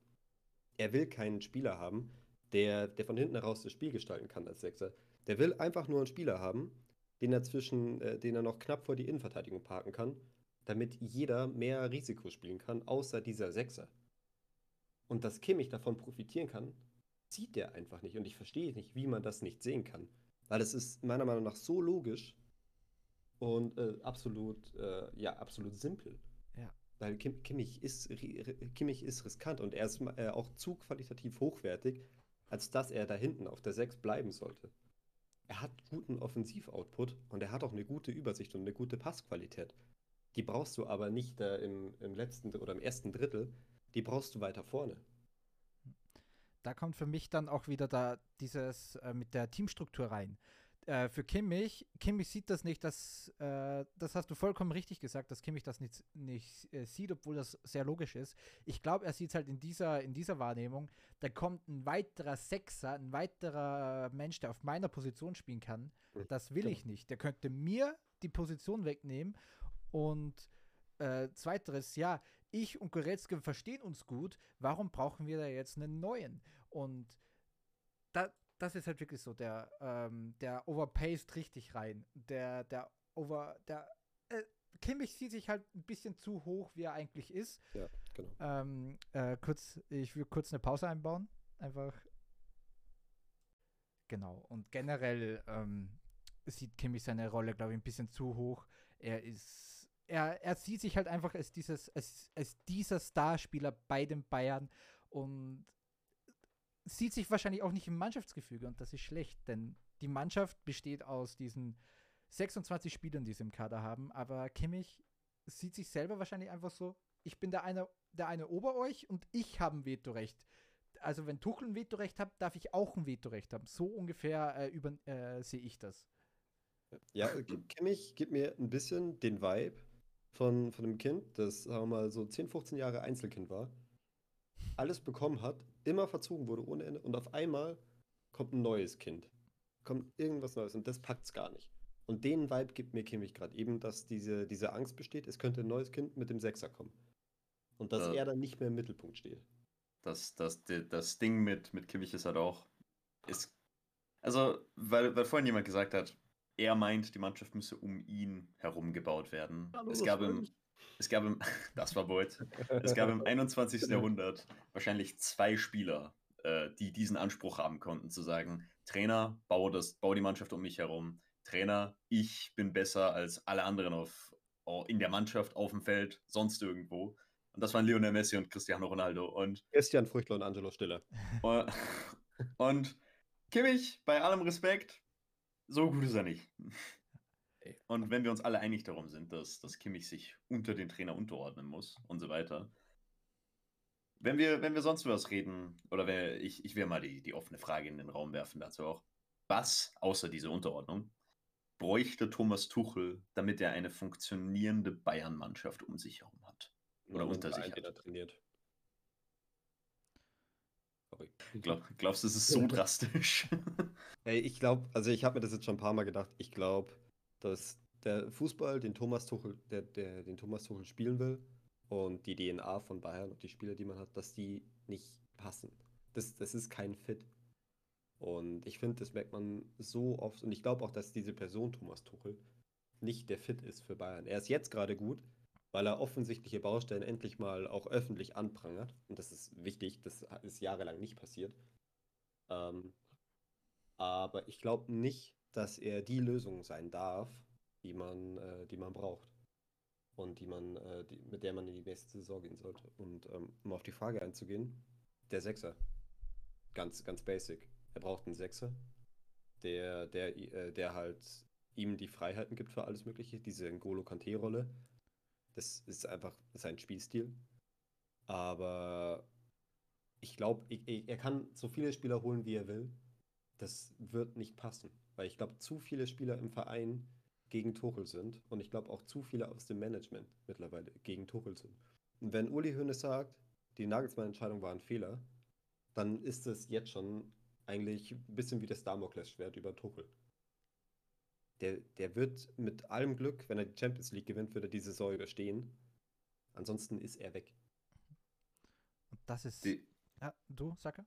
Er will keinen Spieler haben, der, der von hinten heraus das Spiel gestalten kann als Sechser. Der will einfach nur einen Spieler haben, den er zwischen, äh, den er noch knapp vor die Innenverteidigung parken kann, damit jeder mehr Risiko spielen kann, außer dieser Sechser. Und dass Kimmich davon profitieren kann, sieht der einfach nicht. Und ich verstehe nicht, wie man das nicht sehen kann. Weil es ist meiner Meinung nach so logisch. und äh, absolut, äh, ja, absolut simpel. Weil Kim, Kimmich, ist, Kimmich ist riskant und er ist äh, auch zu qualitativ hochwertig, als dass er da hinten auf der 6 bleiben sollte. Er hat guten Offensivoutput und er hat auch eine gute Übersicht und eine gute Passqualität. Die brauchst du aber nicht äh, im, im letzten oder im ersten Drittel, die brauchst du weiter vorne.
Da kommt für mich dann auch wieder da dieses äh, mit der Teamstruktur rein. Äh, für Kimmich, Kimmich sieht das nicht, das, äh, das hast du vollkommen richtig gesagt, dass Kimmich das nicht, nicht äh, sieht, obwohl das sehr logisch ist. Ich glaube, er sieht es halt in dieser, in dieser Wahrnehmung, da kommt ein weiterer Sechser, ein weiterer Mensch, der auf meiner Position spielen kann. Das will
Genau.
ich nicht. Der könnte mir die Position wegnehmen und äh, zweiteres, ja, ich und Goretzka verstehen uns gut, warum brauchen wir da jetzt einen neuen? Und da, das ist halt wirklich so, der, ähm, der overpaced richtig rein. Der, der over, der, äh, Kimmich sieht sich halt ein bisschen zu hoch, wie er eigentlich ist.
Ja, genau.
Ähm, äh, kurz, ich will kurz eine Pause einbauen. Einfach. Genau. Und generell ähm, sieht Kimmich seine Rolle, glaube ich, ein bisschen zu hoch. Er ist. Er, er sieht sich halt einfach als, dieses, als, als dieser Starspieler bei den Bayern und sieht sich wahrscheinlich auch nicht im Mannschaftsgefüge und das ist schlecht, denn die Mannschaft besteht aus diesen 26 Spielern, die sie im Kader haben, aber Kimmich sieht sich selber wahrscheinlich einfach so, ich bin der eine, der eine ober euch und ich habe ein Vetorecht. Also wenn Tuchel ein Vetorecht hat, darf ich auch ein Vetorecht haben. So ungefähr äh, über, äh, sehe ich das.
Ja, Ki- Kimmich gibt mir ein bisschen den Vibe von, von einem Kind, das, sagen wir mal, so 10, 15 Jahre Einzelkind war, alles bekommen hat, immer verzogen wurde ohne Ende und auf einmal kommt ein neues Kind. Kommt irgendwas Neues und das packt's gar nicht. Und den Vibe gibt mir Kimmich gerade eben, dass diese, diese Angst besteht, es könnte ein neues Kind mit dem Sechser kommen. Und dass
Ja.
er dann nicht mehr im Mittelpunkt steht.
Das, das, das, das Ding mit, mit Kimmich ist halt auch, ist, also, weil, weil vorhin jemand gesagt hat, er meint, die Mannschaft müsse um ihn herum gebaut werden.
Hallo,
es gab im,
ich.
Es gab im, (laughs) das war Boyd, es gab im 21. Jahrhundert wahrscheinlich zwei Spieler, äh, die diesen Anspruch haben konnten, zu sagen, Trainer, baue, das, baue die Mannschaft um mich herum. Trainer, ich bin besser als alle anderen auf, au- in der Mannschaft, auf dem Feld, sonst irgendwo. Und das waren Lionel Messi und Cristiano Ronaldo. Und
Christian Früchtler und Angelo Stiller. (laughs)
und, und Kimmich, bei allem Respekt, so gut ist er nicht. Und wenn wir uns alle einig darum sind, dass, dass Kimmich sich unter den Trainer unterordnen muss und so weiter. Wenn wir, wenn wir sonst was reden, oder wenn, ich, ich will mal die, die offene Frage in den Raum werfen dazu auch. Was, außer dieser Unterordnung, bräuchte Thomas Tuchel, damit er eine funktionierende Bayern-Mannschaft um sich herum hat? Oder unter sich hat.
er trainiert. Sorry.
Glaub, glaubst du, es ist so (laughs) drastisch?
Ey, ich glaube, also ich habe mir das jetzt schon ein paar Mal gedacht, ich glaube, dass der Fußball, den Thomas Tuchel, der, der den Thomas Tuchel spielen will und die DNA von Bayern und die Spieler, die man hat, dass die nicht passen. Das, das ist kein Fit. Und ich finde, das merkt man so oft. Und ich glaube auch, dass diese Person Thomas Tuchel nicht der Fit ist für Bayern. Er ist jetzt gerade gut, weil er offensichtliche Baustellen endlich mal auch öffentlich anprangert. Und das ist wichtig, das ist jahrelang nicht passiert. Ähm, aber ich glaube nicht, dass er die Lösung sein darf, die man, äh, die man braucht. Und die man, äh, die, mit der man in die nächste Saison gehen sollte. Und ähm, um auf die Frage einzugehen, der Sechser. Ganz, ganz basic. Er braucht einen Sechser, der, der, äh, der halt ihm die Freiheiten gibt für alles Mögliche. Diese N'Golo Kanté-Rolle. Das ist einfach sein Spielstil. Aber ich glaube, er kann so viele Spieler holen, wie er will. Das wird nicht passen. Weil ich glaube, zu viele Spieler im Verein gegen Tuchel sind. Und ich glaube auch zu viele aus dem Management mittlerweile gegen Tuchel sind. Und wenn Uli Hoeneß sagt, die Nagelsmann-Entscheidung war ein Fehler, dann ist es jetzt schon eigentlich ein bisschen wie das Damoklesschwert über Tuchel. Der, der wird mit allem Glück, wenn er die Champions League gewinnt, wird er die Saison überstehen. Ansonsten ist er weg.
Und das ist.
Die,
ja, du, Saka?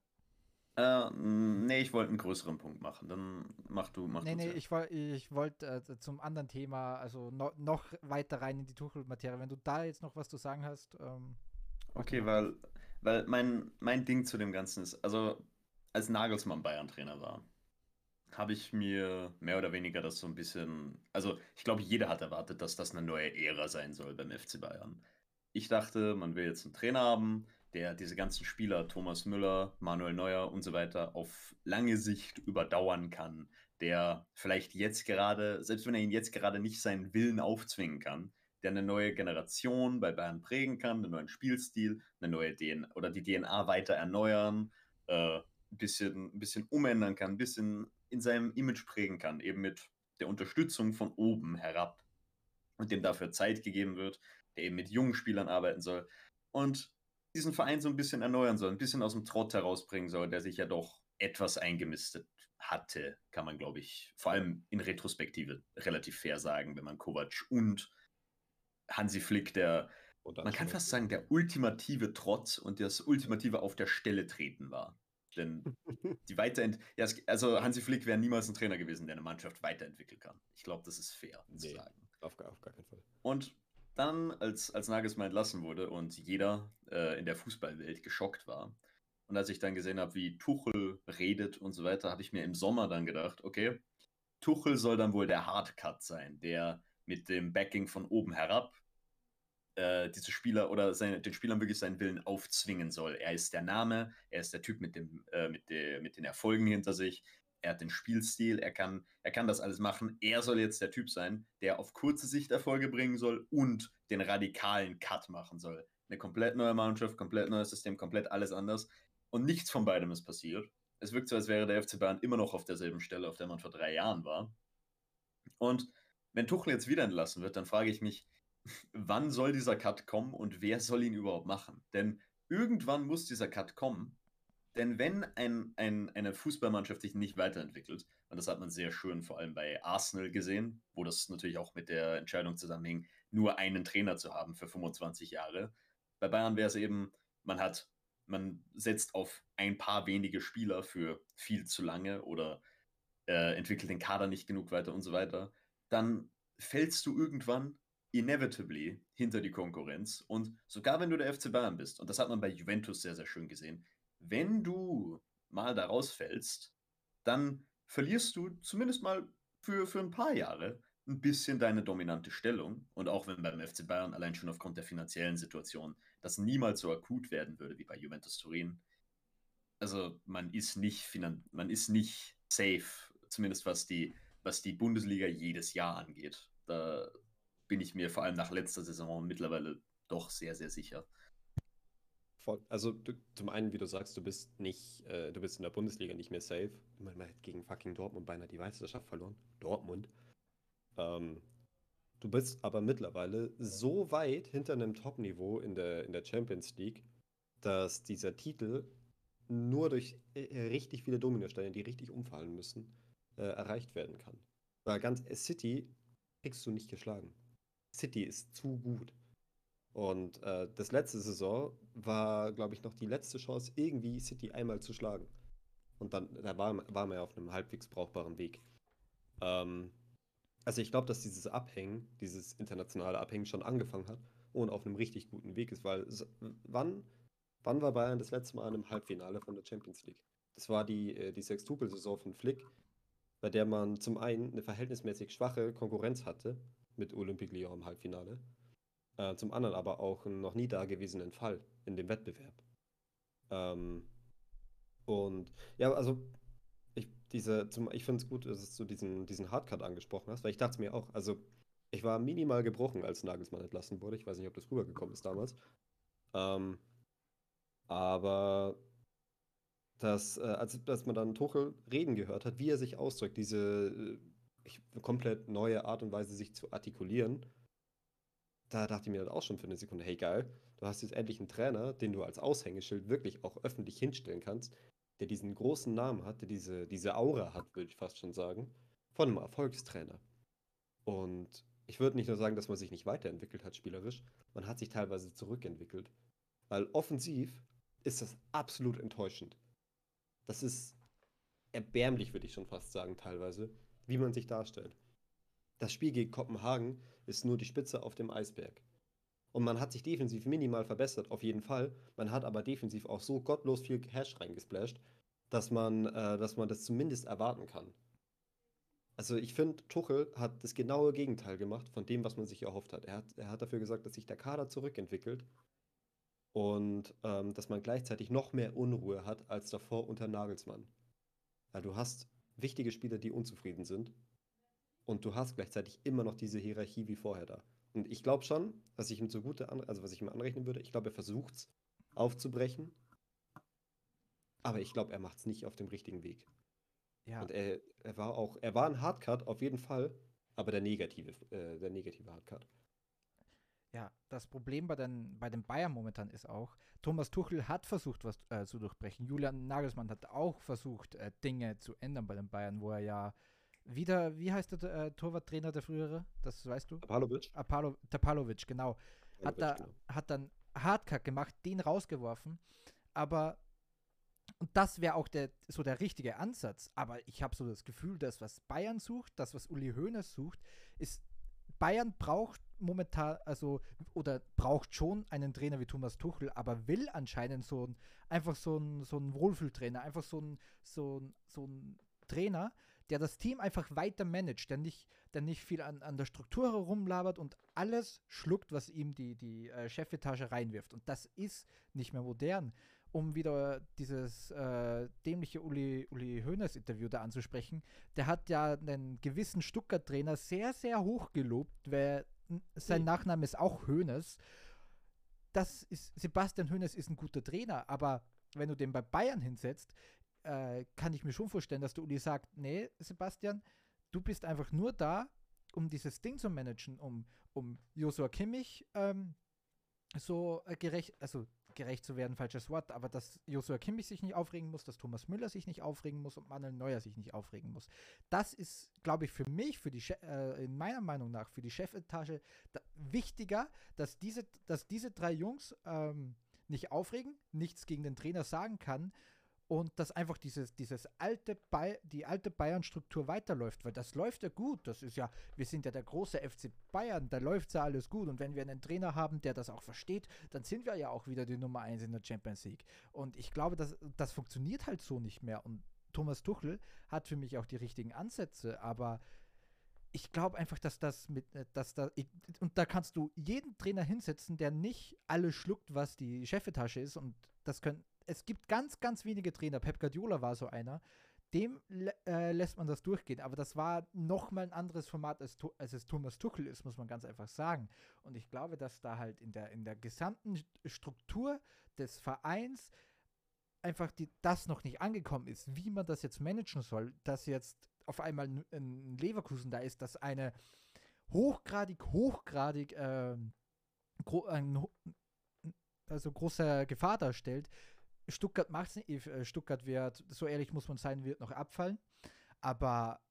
Äh, nee, ich wollte einen größeren Punkt machen. Dann mach du, mach
Nee,
du
nee, ich, woll- ich wollte äh, zum anderen Thema, also no, noch weiter rein in die Tuchel-Materie. Wenn du da jetzt noch was zu sagen hast. Ähm,
Okay, weil, weil mein, mein Ding zu dem Ganzen ist, also als Nagelsmann Bayern-Trainer war, habe ich mir mehr oder weniger das so ein bisschen. Also, ich glaube, jeder hat erwartet, dass das eine neue Ära sein soll beim FC Bayern. Ich dachte, man will jetzt einen Trainer haben, der diese ganzen Spieler, Thomas Müller, Manuel Neuer und so weiter, auf lange Sicht überdauern kann. Der vielleicht jetzt gerade, selbst wenn er ihn jetzt gerade nicht seinen Willen aufzwingen kann, der eine neue Generation bei Bayern prägen kann, einen neuen Spielstil, eine neue DNA oder die DNA weiter erneuern, äh, ein bisschen, ein bisschen umändern kann, ein bisschen in seinem Image prägen kann, eben mit der Unterstützung von oben herab und dem dafür Zeit gegeben wird, der eben mit jungen Spielern arbeiten soll und diesen Verein so ein bisschen erneuern soll, ein bisschen aus dem Trott herausbringen soll, der sich ja doch etwas eingemistet hatte, kann man, glaube ich, vor allem in Retrospektive relativ fair sagen, wenn man Kovac und Hansi Flick, der, man kann fast sagen, der ultimative Trotz und das ultimative auf der Stelle treten war. Denn die Weiterent ja, also Hansi Flick wäre niemals ein Trainer gewesen, der eine Mannschaft weiterentwickeln kann. Ich glaube, das ist fair nee, zu sagen.
Auf, auf gar keinen Fall.
Und dann, als, als Nagelsmann entlassen wurde und jeder äh, in der Fußballwelt geschockt war, und als ich dann gesehen habe, wie Tuchel redet und so weiter, habe ich mir im Sommer dann gedacht, okay, Tuchel soll dann wohl der Hardcut sein, der mit dem Backing von oben herab äh, diese Spieler oder seine, den Spielern wirklich seinen Willen aufzwingen soll. Er ist der Name, er ist der Typ mit, dem, äh, mit, de, mit den Erfolgen hinter sich, er hat den Spielstil, er kann, er kann das alles machen. Er soll jetzt der Typ sein, der auf kurze Sicht Erfolge bringen soll und den radikalen Cut machen soll. Eine komplett neue Mannschaft, komplett neues System, komplett alles anders. Und nichts von beidem ist passiert. Es wirkt so, als wäre der FC Bayern immer noch auf derselben Stelle, auf der man vor drei Jahren war. Und wenn Tuchel jetzt wieder entlassen wird, dann frage ich mich, (laughs) wann soll dieser Cut kommen und wer soll ihn überhaupt machen? Denn irgendwann muss dieser Cut kommen. Denn wenn ein, ein, eine Fußballmannschaft sich nicht weiterentwickelt, und das hat man sehr schön vor allem bei Arsenal gesehen, wo das natürlich auch mit der Entscheidung zusammenhing, nur einen Trainer zu haben für 25 Jahre. Bei Bayern wäre es eben, man hat, man setzt auf ein paar wenige Spieler für viel zu lange oder äh, entwickelt den Kader nicht genug weiter und so weiter. Dann fällst du irgendwann inevitably hinter die Konkurrenz. Und sogar wenn du der FC Bayern bist, und das hat man bei Juventus sehr, sehr schön gesehen, wenn du mal da rausfällst, dann verlierst du zumindest mal für, für ein paar Jahre ein bisschen deine dominante Stellung. Und auch wenn beim FC Bayern allein schon aufgrund der finanziellen Situation das niemals so akut werden würde wie bei Juventus Turin. Also man ist nicht, man ist nicht safe, zumindest was die, was die Bundesliga jedes Jahr angeht. Da bin ich mir vor allem nach letzter Saison mittlerweile doch sehr, sehr sicher.
Also du, zum einen, wie du sagst, du bist nicht, äh, du bist in der Bundesliga nicht mehr safe. Man hat gegen fucking Dortmund beinahe die Meisterschaft verloren. Dortmund. Ähm, du bist aber mittlerweile so weit hinter einem Top-Niveau in der, in der Champions League, dass dieser Titel nur durch äh, richtig viele Dominosteine, die richtig umfallen müssen, äh, erreicht werden kann. Weil ganz City kriegst du nicht geschlagen. City ist zu gut. Und äh, das letzte Saison war, glaube ich, noch die letzte Chance, irgendwie City einmal zu schlagen. Und dann da war, war man ja auf einem halbwegs brauchbaren Weg. Ähm, also ich glaube, dass dieses Abhängen, dieses internationale Abhängen schon angefangen hat und auf einem richtig guten Weg ist, weil wann, wann war Bayern das letzte Mal in einem Halbfinale von der Champions League? Das war die, äh, die Sextupel-Saison von Flick, bei der man zum einen eine verhältnismäßig schwache Konkurrenz hatte mit Olympique Lyon im Halbfinale. Äh, zum anderen aber auch einen noch nie dagewesenen Fall in dem Wettbewerb. Ähm, und ja, also ich, ich finde es gut, dass du diesen, diesen Hardcut angesprochen hast, weil ich dachte mir auch, also ich war minimal gebrochen, als Nagelsmann entlassen wurde. Ich weiß nicht, ob das rübergekommen ist damals. Ähm, aber dass, äh, als, als man dann Tuchel reden gehört hat, wie er sich ausdrückt, diese äh, komplett neue Art und Weise, sich zu artikulieren, da dachte ich mir dann auch schon für eine Sekunde, hey geil, du hast jetzt endlich einen Trainer, den du als Aushängeschild wirklich auch öffentlich hinstellen kannst, der diesen großen Namen hat, der diese, diese Aura hat, würde ich fast schon sagen, von einem Erfolgstrainer. Und ich würde nicht nur sagen, dass man sich nicht weiterentwickelt hat spielerisch, man hat sich teilweise zurückentwickelt. Weil offensiv ist das absolut enttäuschend. Das ist erbärmlich, würde ich schon fast sagen, teilweise wie man sich darstellt. Das Spiel gegen Kopenhagen ist nur die Spitze auf dem Eisberg. Und man hat sich defensiv minimal verbessert, auf jeden Fall. Man hat aber defensiv auch so gottlos viel Cash reingesplasht, dass man, äh, dass man das zumindest erwarten kann. Also ich finde, Tuchel hat das genaue Gegenteil gemacht von dem, was man sich erhofft hat. Er hat, er hat dafür gesagt, dass sich der Kader zurückentwickelt und ähm, dass man gleichzeitig noch mehr Unruhe hat als davor unter Nagelsmann. Ja, du hast wichtige Spieler, die unzufrieden sind und du hast gleichzeitig immer noch diese Hierarchie wie vorher da. Und ich glaube schon, was ich ihm zugute, an, also was ich ihm anrechnen würde, ich glaube, er versucht es aufzubrechen, aber ich glaube, er macht es nicht auf dem richtigen Weg.
Ja,
Und er, er war auch, er war ein Hardcut auf jeden Fall, aber der negative, äh, der negative Hardcut.
ja, das Problem bei den, bei den Bayern momentan ist auch, Thomas Tuchel hat versucht, was äh, zu durchbrechen. Julian Nagelsmann hat auch versucht, äh, Dinge zu ändern bei den Bayern, wo er ja wieder, wie heißt der äh, Torwarttrainer der frühere? Das weißt du?
Pavlovic?
Apalo, Tapalovic, genau. Hat,
Pavlovic,
da,
genau.
hat dann Hardcut gemacht, den rausgeworfen, aber und das wäre auch der, so der richtige Ansatz. Aber ich habe so das Gefühl, dass was Bayern sucht, das, was Uli Hoeneß sucht, ist, Bayern braucht momentan, also, oder braucht schon einen Trainer wie Thomas Tuchel, aber will anscheinend so ein, einfach so ein, so ein Wohlfühltrainer, einfach so ein, so ein, so ein Trainer, der das Team einfach weiter managt, der nicht, der nicht viel an, an der Struktur herumlabert und alles schluckt, was ihm die, die äh, Chefetage reinwirft. Und das ist nicht mehr modern. Um wieder dieses äh, dämliche Uli, Uli Hoeneß-Interview da anzusprechen, der hat ja einen gewissen Stuttgart-Trainer sehr, sehr hoch gelobt, weil sein
Mhm.
Nachname ist auch Hoeneß. Das ist, Sebastian Hoeneß ist ein guter Trainer, aber wenn du den bei Bayern hinsetzt, äh, kann ich mir schon vorstellen, dass der Uli sagt, nee, Sebastian, du bist einfach nur da, um dieses Ding zu managen, um, um Joshua Kimmich ähm, so äh, gerecht, also gerecht zu werden, falsches Wort, aber dass Joshua Kimmich sich nicht aufregen muss, dass Thomas Müller sich nicht aufregen muss und Manuel Neuer sich nicht aufregen muss. Das ist, glaube ich, für mich, für die äh, in meiner Meinung nach, für die Chefetage da, wichtiger, dass diese, dass diese drei Jungs ähm, nicht aufregen, nichts gegen den Trainer sagen kann und dass einfach dieses, dieses alte Bay die alte Bayern-Struktur weiterläuft, weil das läuft ja gut. Das ist ja, wir sind ja der große FC Bayern, da läuft ja alles gut. Und wenn wir einen Trainer haben, der das auch versteht, dann sind wir ja auch wieder die Nummer 1 in der Champions League. Und ich glaube, das, das funktioniert halt so nicht mehr. Und Thomas Tuchel hat für mich auch die richtigen Ansätze, aber ich glaube einfach, dass das mit, äh, dass da, und da kannst du jeden Trainer hinsetzen, der nicht alles schluckt, was die Chefetage ist. Und das können, es gibt ganz, ganz wenige Trainer. Pep Guardiola war so einer. Dem äh, lässt man das durchgehen. Aber das war nochmal ein anderes Format, als, als es Thomas Tuchel ist, muss man ganz einfach sagen. Und ich glaube, dass da halt in der, in der gesamten Struktur des Vereins einfach die, das noch nicht angekommen ist, wie man das jetzt managen soll, dass jetzt auf einmal ein Leverkusen da ist, das eine hochgradig, hochgradig ähm, gro ein, also große Gefahr darstellt. Stuttgart macht es nicht, äh, Stuttgart wird, so ehrlich muss man sein, wird noch abfallen. Aber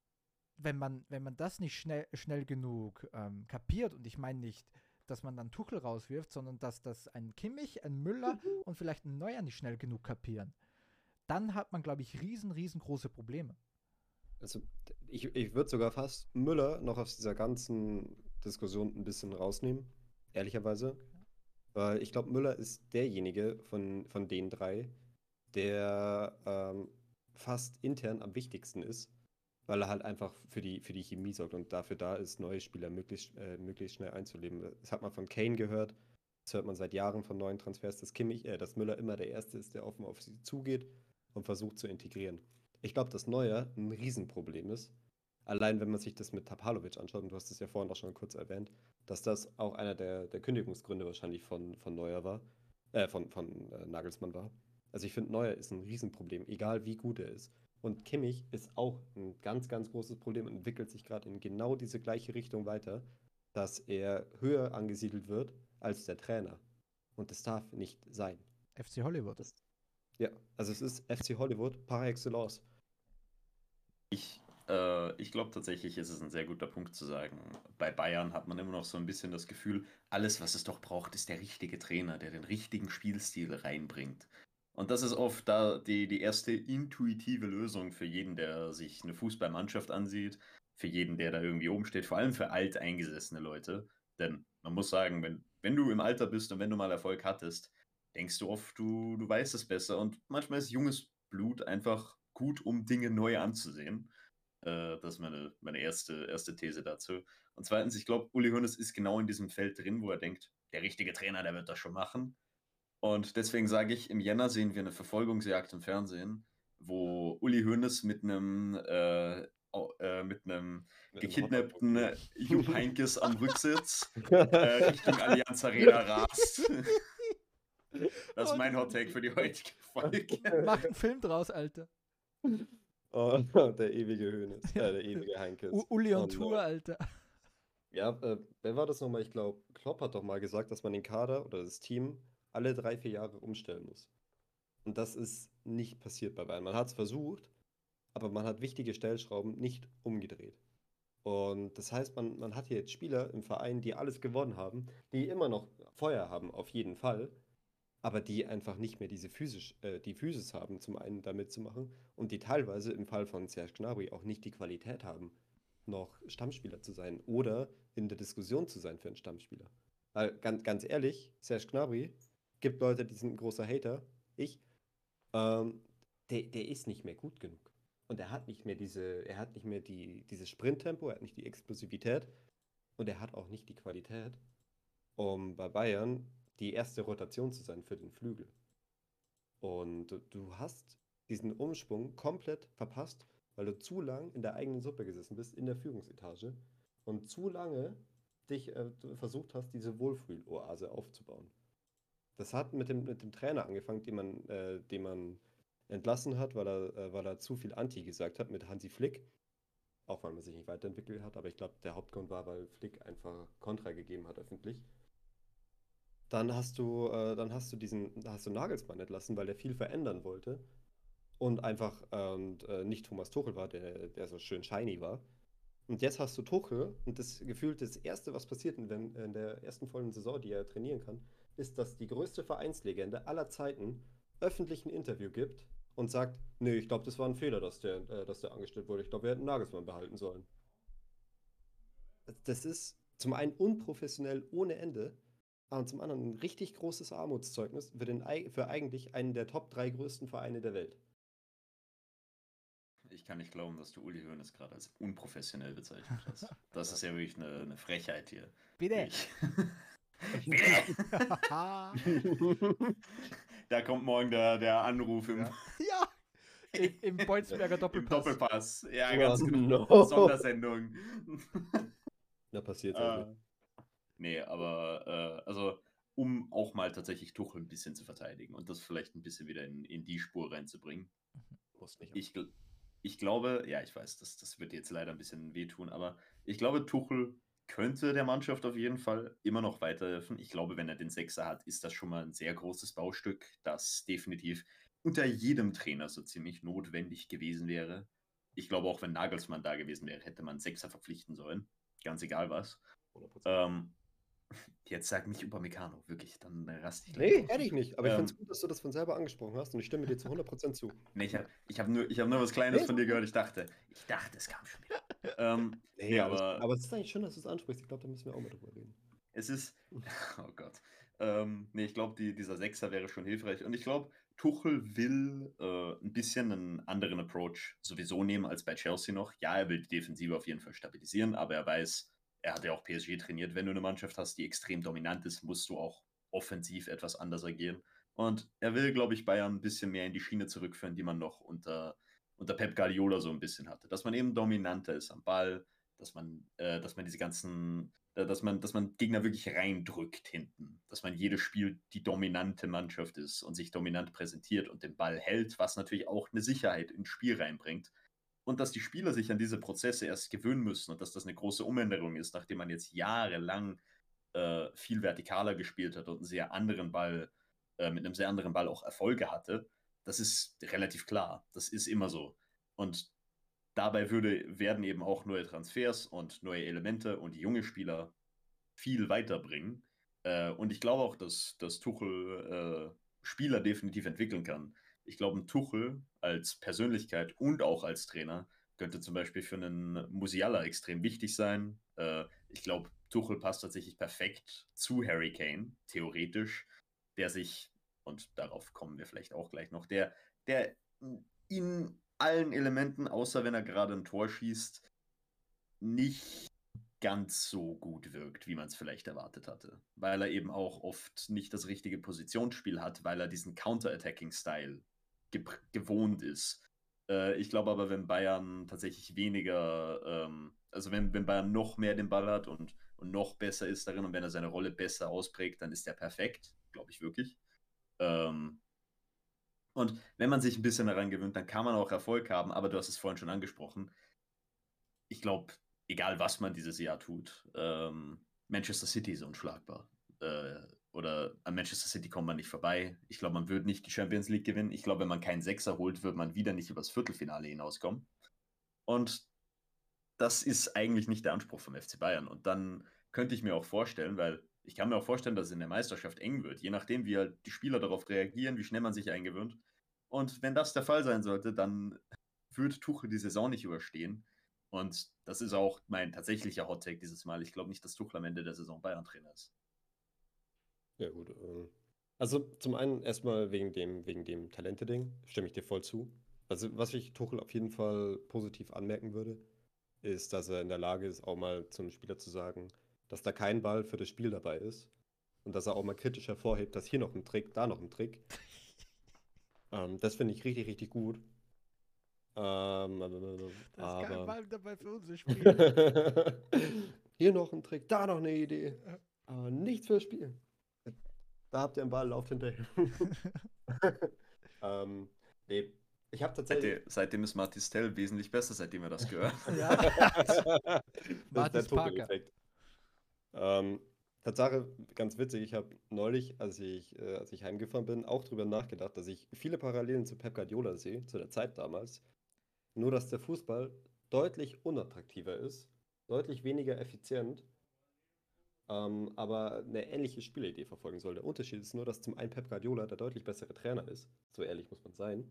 wenn man, wenn man das nicht schnell, schnell genug ähm, kapiert, und ich meine nicht, dass man dann Tuchel rauswirft, sondern dass das ein Kimmich, ein Müller und vielleicht ein Neuer nicht schnell genug kapieren, dann hat man, glaube ich, riesen, riesengroße Probleme.
Also ich, ich würde sogar fast Müller noch aus dieser ganzen Diskussion ein bisschen rausnehmen, ehrlicherweise. Weil ich glaube, Müller ist derjenige von, von den drei, der ähm, fast intern am wichtigsten ist, weil er halt einfach für die, für die Chemie sorgt und dafür da ist, neue Spieler möglichst, äh, möglichst schnell einzuleben. Das hat man von Kane gehört, das hört man seit Jahren von neuen Transfers, dass, Kimmich, äh, dass Müller immer der Erste ist, der offen auf sie zugeht und versucht zu integrieren. Ich glaube, dass Neuer ein Riesenproblem ist. Allein wenn man sich das mit Tapalovic anschaut, und du hast es ja vorhin auch schon kurz erwähnt, dass das auch einer der, der Kündigungsgründe wahrscheinlich von, von Neuer war, äh, von, von äh, Nagelsmann war. Also ich finde, Neuer ist ein Riesenproblem, egal wie gut er ist. Und Kimmich ist auch ein ganz, ganz großes Problem und entwickelt sich gerade in genau diese gleiche Richtung weiter, dass er höher angesiedelt wird als der Trainer. Und das darf nicht sein.
FC Hollywood.
Das, ja, also es ist FC Hollywood par excellence.
Ich, äh, ich glaube tatsächlich, ist es ein sehr guter Punkt zu sagen. Bei Bayern hat man immer noch so ein bisschen das Gefühl, alles, was es doch braucht, ist der richtige Trainer, der den richtigen Spielstil reinbringt. Und das ist oft da die, die erste intuitive Lösung für jeden, der sich eine Fußballmannschaft ansieht, für jeden, der da irgendwie oben steht, vor allem für alteingesessene Leute. Denn man muss sagen, wenn, wenn du im Alter bist und wenn du mal Erfolg hattest, denkst du oft, du, du weißt es besser. Und manchmal ist junges Blut einfach gut, um Dinge neu anzusehen. Äh, das ist meine, meine erste, erste These dazu. Und zweitens, ich glaube, Uli Hoeneß ist genau in diesem Feld drin, wo er denkt, der richtige Trainer, der wird das schon machen. Und deswegen sage ich, im Jänner sehen wir eine Verfolgungsjagd im Fernsehen, wo Uli Hoeneß mit einem äh, äh, mit einem gekidnappten äh, Jupp Heinkes am Rücksitz (laughs) äh, Richtung Allianz Arena rast. (laughs) Das ist mein Hot Take für die heutige Folge.
Mach einen Film draus, Alter.
Oh, (laughs) der ewige Höhnes, äh, der ewige Heinkes.
U Uli on
Oh,
Tour. Alter.
Ja, äh, wer war das nochmal? Ich glaube, Klopp hat doch mal gesagt, dass man den Kader oder das Team alle drei, vier Jahre umstellen muss. Und das ist nicht passiert bei Bayern. Man hat es versucht, aber man hat wichtige Stellschrauben nicht umgedreht. Und das heißt, man, man hat hier jetzt Spieler im Verein, die alles gewonnen haben, die immer noch Feuer haben, auf jeden Fall, aber die einfach nicht mehr diese physisch, äh, die Physis haben, zum einen da mitzumachen und die teilweise im Fall von Serge Gnabry auch nicht die Qualität haben, noch Stammspieler zu sein oder in der Diskussion zu sein für einen Stammspieler. Weil ganz, ganz ehrlich, Serge Gnabry gibt Leute, die sind ein großer Hater, ich, ähm, der, der ist nicht mehr gut genug. Und er hat nicht mehr diese, er hat nicht mehr die, dieses Sprinttempo, er hat nicht die Explosivität und er hat auch nicht die Qualität, um bei Bayern die erste Rotation zu sein für den Flügel. Und du- hast diesen Umschwung komplett verpasst, weil du zu lang in der eigenen Suppe gesessen bist, in der Führungsetage und zu lange dich äh, versucht hast, diese Wohlfühloase aufzubauen. Das hat mit dem, mit dem Trainer angefangen, den man, äh, den man entlassen hat, weil er, äh, weil er zu viel Anti gesagt hat mit Hansi Flick. Auch weil man sich nicht weiterentwickelt hat, aber ich glaube, der Hauptgrund war, weil Flick einfach Kontra gegeben hat öffentlich. Dann hast du, äh, dann hast du diesen, hast du Nagelsmann entlassen, weil der viel verändern wollte und einfach äh, und, äh, nicht Thomas Tuchel war, der, der so schön shiny war. Und jetzt hast du Tuchel und das gefühlt das Erste, was passiert in, wenn- in der ersten vollen Saison, die er trainieren kann, ist, dass die größte Vereinslegende aller Zeiten öffentlich ein Interview gibt und sagt, nee, ich glaube, das war ein Fehler, dass der, äh, dass der angestellt wurde. Ich glaube, wir hätten Nagelsmann behalten sollen. Das ist zum einen unprofessionell ohne Ende, aber zum anderen ein richtig großes Armutszeugnis für, den, für eigentlich einen der Top drei größten Vereine der Welt.
Ich kann nicht glauben, dass du Uli Hoeneß gerade als unprofessionell bezeichnet hast. Das ist ja wirklich eine, eine Frechheit hier.
Bitte.
Ich, (laughs) (laughs) da kommt morgen der, der Anruf im,
ja. Im, im Bolzberger
im
Doppelpass.
Doppelpass. Ja,
Oh,
ganz genau.
no. (laughs)
Sondersendung.
Na, passiert
äh,
also.
Nee, aber äh, also um auch mal tatsächlich Tuchel ein bisschen zu verteidigen und das vielleicht ein bisschen wieder in, in die Spur reinzubringen.
Nicht.
Ich, ich glaube, ja, ich weiß, das, das wird jetzt leider ein bisschen wehtun, aber ich glaube, Tuchel könnte der Mannschaft auf jeden Fall immer noch weiterhelfen. Ich glaube, wenn er den Sechser hat, ist das schon mal ein sehr großes Baustück, das definitiv unter jedem Trainer so ziemlich notwendig gewesen wäre. Ich glaube, auch wenn Nagelsmann da gewesen wäre, hätte man Sechser verpflichten sollen. Ganz egal was.
100%.
Ähm, jetzt sag nicht Upamecano, wirklich, dann raste ich gleich
Nee,
aus.
ehrlich nicht. Aber ich
Ähm,
finde es gut, dass du das von selber angesprochen hast und ich stimme dir zu 100% zu. (laughs)
Nee, ich habe ich hab nur, ich hab nur was Kleines
Nee,
von dir gehört. Ich dachte, ich dachte, es kam schon wieder. ähm, (laughs) nee,
aber,
aber,
es, aber es ist eigentlich schön, dass du es ansprichst. Ich glaube, da müssen wir auch mal drüber reden.
es ist. (laughs) Oh Gott. Ähm, nee, ich glaube, die, dieser Sechser wäre schon hilfreich. Und ich glaube, Tuchel will äh, ein bisschen einen anderen Approach sowieso nehmen als bei Chelsea noch. Ja, er will die Defensive auf jeden Fall stabilisieren, aber er weiß, er hat ja auch PSG trainiert. Wenn du eine Mannschaft hast, die extrem dominant ist, musst du auch offensiv etwas anders agieren. Und er will, glaube ich, Bayern ein bisschen mehr in die Schiene zurückführen, die man noch unter, unter Pep Guardiola so ein bisschen hatte. Dass man eben dominanter ist am Ball, dass man, äh, dass man diese ganzen, äh, dass man, dass man Gegner wirklich reindrückt hinten, dass man jedes Spiel die dominante Mannschaft ist und sich dominant präsentiert und den Ball hält, was natürlich auch eine Sicherheit ins Spiel reinbringt. Und dass die Spieler sich an diese Prozesse erst gewöhnen müssen und dass das eine große Umänderung ist, nachdem man jetzt jahrelang äh, viel vertikaler gespielt hat und einen sehr anderen Ball, äh, mit einem sehr anderen Ball auch Erfolge hatte. Das ist relativ klar. Das ist immer so. Und dabei würde, werden eben auch neue Transfers und neue Elemente und junge Spieler viel weiterbringen. Äh, und ich glaube auch, dass, dass Tuchel äh, Spieler definitiv entwickeln kann. Ich glaube, ein Tuchel als Persönlichkeit und auch als Trainer könnte zum Beispiel für einen Musiala extrem wichtig sein. Äh, ich glaube, Tuchel passt tatsächlich perfekt zu Harry Kane, theoretisch, der sich, und darauf kommen wir vielleicht auch gleich noch, der, der ihn allen Elementen, außer wenn er gerade ein Tor schießt, nicht ganz so gut wirkt, wie man es vielleicht erwartet hatte. Weil er eben auch oft nicht das richtige Positionsspiel hat, weil er diesen Counter-Attacking-Style gewohnt ist. Äh, ich glaube aber, wenn Bayern tatsächlich weniger, ähm, also wenn, wenn Bayern noch mehr den Ball hat und, und noch besser ist darin und wenn er seine Rolle besser ausprägt, dann ist er perfekt, glaube ich wirklich. Ähm, und wenn man sich ein bisschen daran gewöhnt, dann kann man auch Erfolg haben, aber du hast es vorhin schon angesprochen. Ich glaube, egal was man dieses Jahr tut, ähm, Manchester City ist unschlagbar. Äh, oder an Manchester City kommt man nicht vorbei. Ich glaube, man wird nicht die Champions League gewinnen. Ich glaube, wenn man keinen Sechser holt, wird man wieder nicht übers Viertelfinale hinauskommen. Und das ist eigentlich nicht der Anspruch vom FC Bayern. Und dann könnte ich mir auch vorstellen, weil ich kann mir auch vorstellen, dass es in der Meisterschaft eng wird, je nachdem, wie halt die Spieler darauf reagieren, wie schnell man sich eingewöhnt. Und wenn das der Fall sein sollte, dann wird Tuchel die Saison nicht überstehen. Und das ist auch mein tatsächlicher Hot-Take dieses Mal. Ich glaube nicht, dass Tuchel am Ende der Saison Bayern-Trainer ist.
Ja, gut. Äh, also zum einen erstmal wegen dem, wegen dem Talente-Ding, stimme ich dir voll zu. Also, was ich Tuchel auf jeden Fall positiv anmerken würde, ist, dass er in der Lage ist, auch mal zum Spieler zu sagen, dass da kein Ball für das Spiel dabei ist. Und dass er auch mal kritisch hervorhebt, dass hier noch ein Trick, da noch ein Trick. (laughs) ähm, das finde ich richtig, richtig gut. Ähm,
Da ist kein
aber
Ball dabei für unser (laughs) Spiel.
hier noch ein Trick, da noch eine Idee. Aber nichts fürs Spiel. Da habt ihr einen Ball, lauft hinterher. (laughs) ähm, nee, ich habe tatsächlich.
Seitdem, seitdem ist Martis Tell wesentlich besser, seitdem er das (laughs) gehört.
ja.
das ist der
Parker.
Ähm, Tatsache, ganz witzig, ich habe neulich, als ich, äh, als ich heimgefahren bin, auch darüber nachgedacht, dass ich viele Parallelen zu Pep Guardiola sehe, zu der Zeit damals. Nur, dass der Fußball deutlich unattraktiver ist, deutlich weniger effizient, ähm, aber eine ähnliche Spielidee verfolgen soll. Der Unterschied ist nur, dass zum einen Pep Guardiola der deutlich bessere Trainer ist, so ehrlich muss man sein,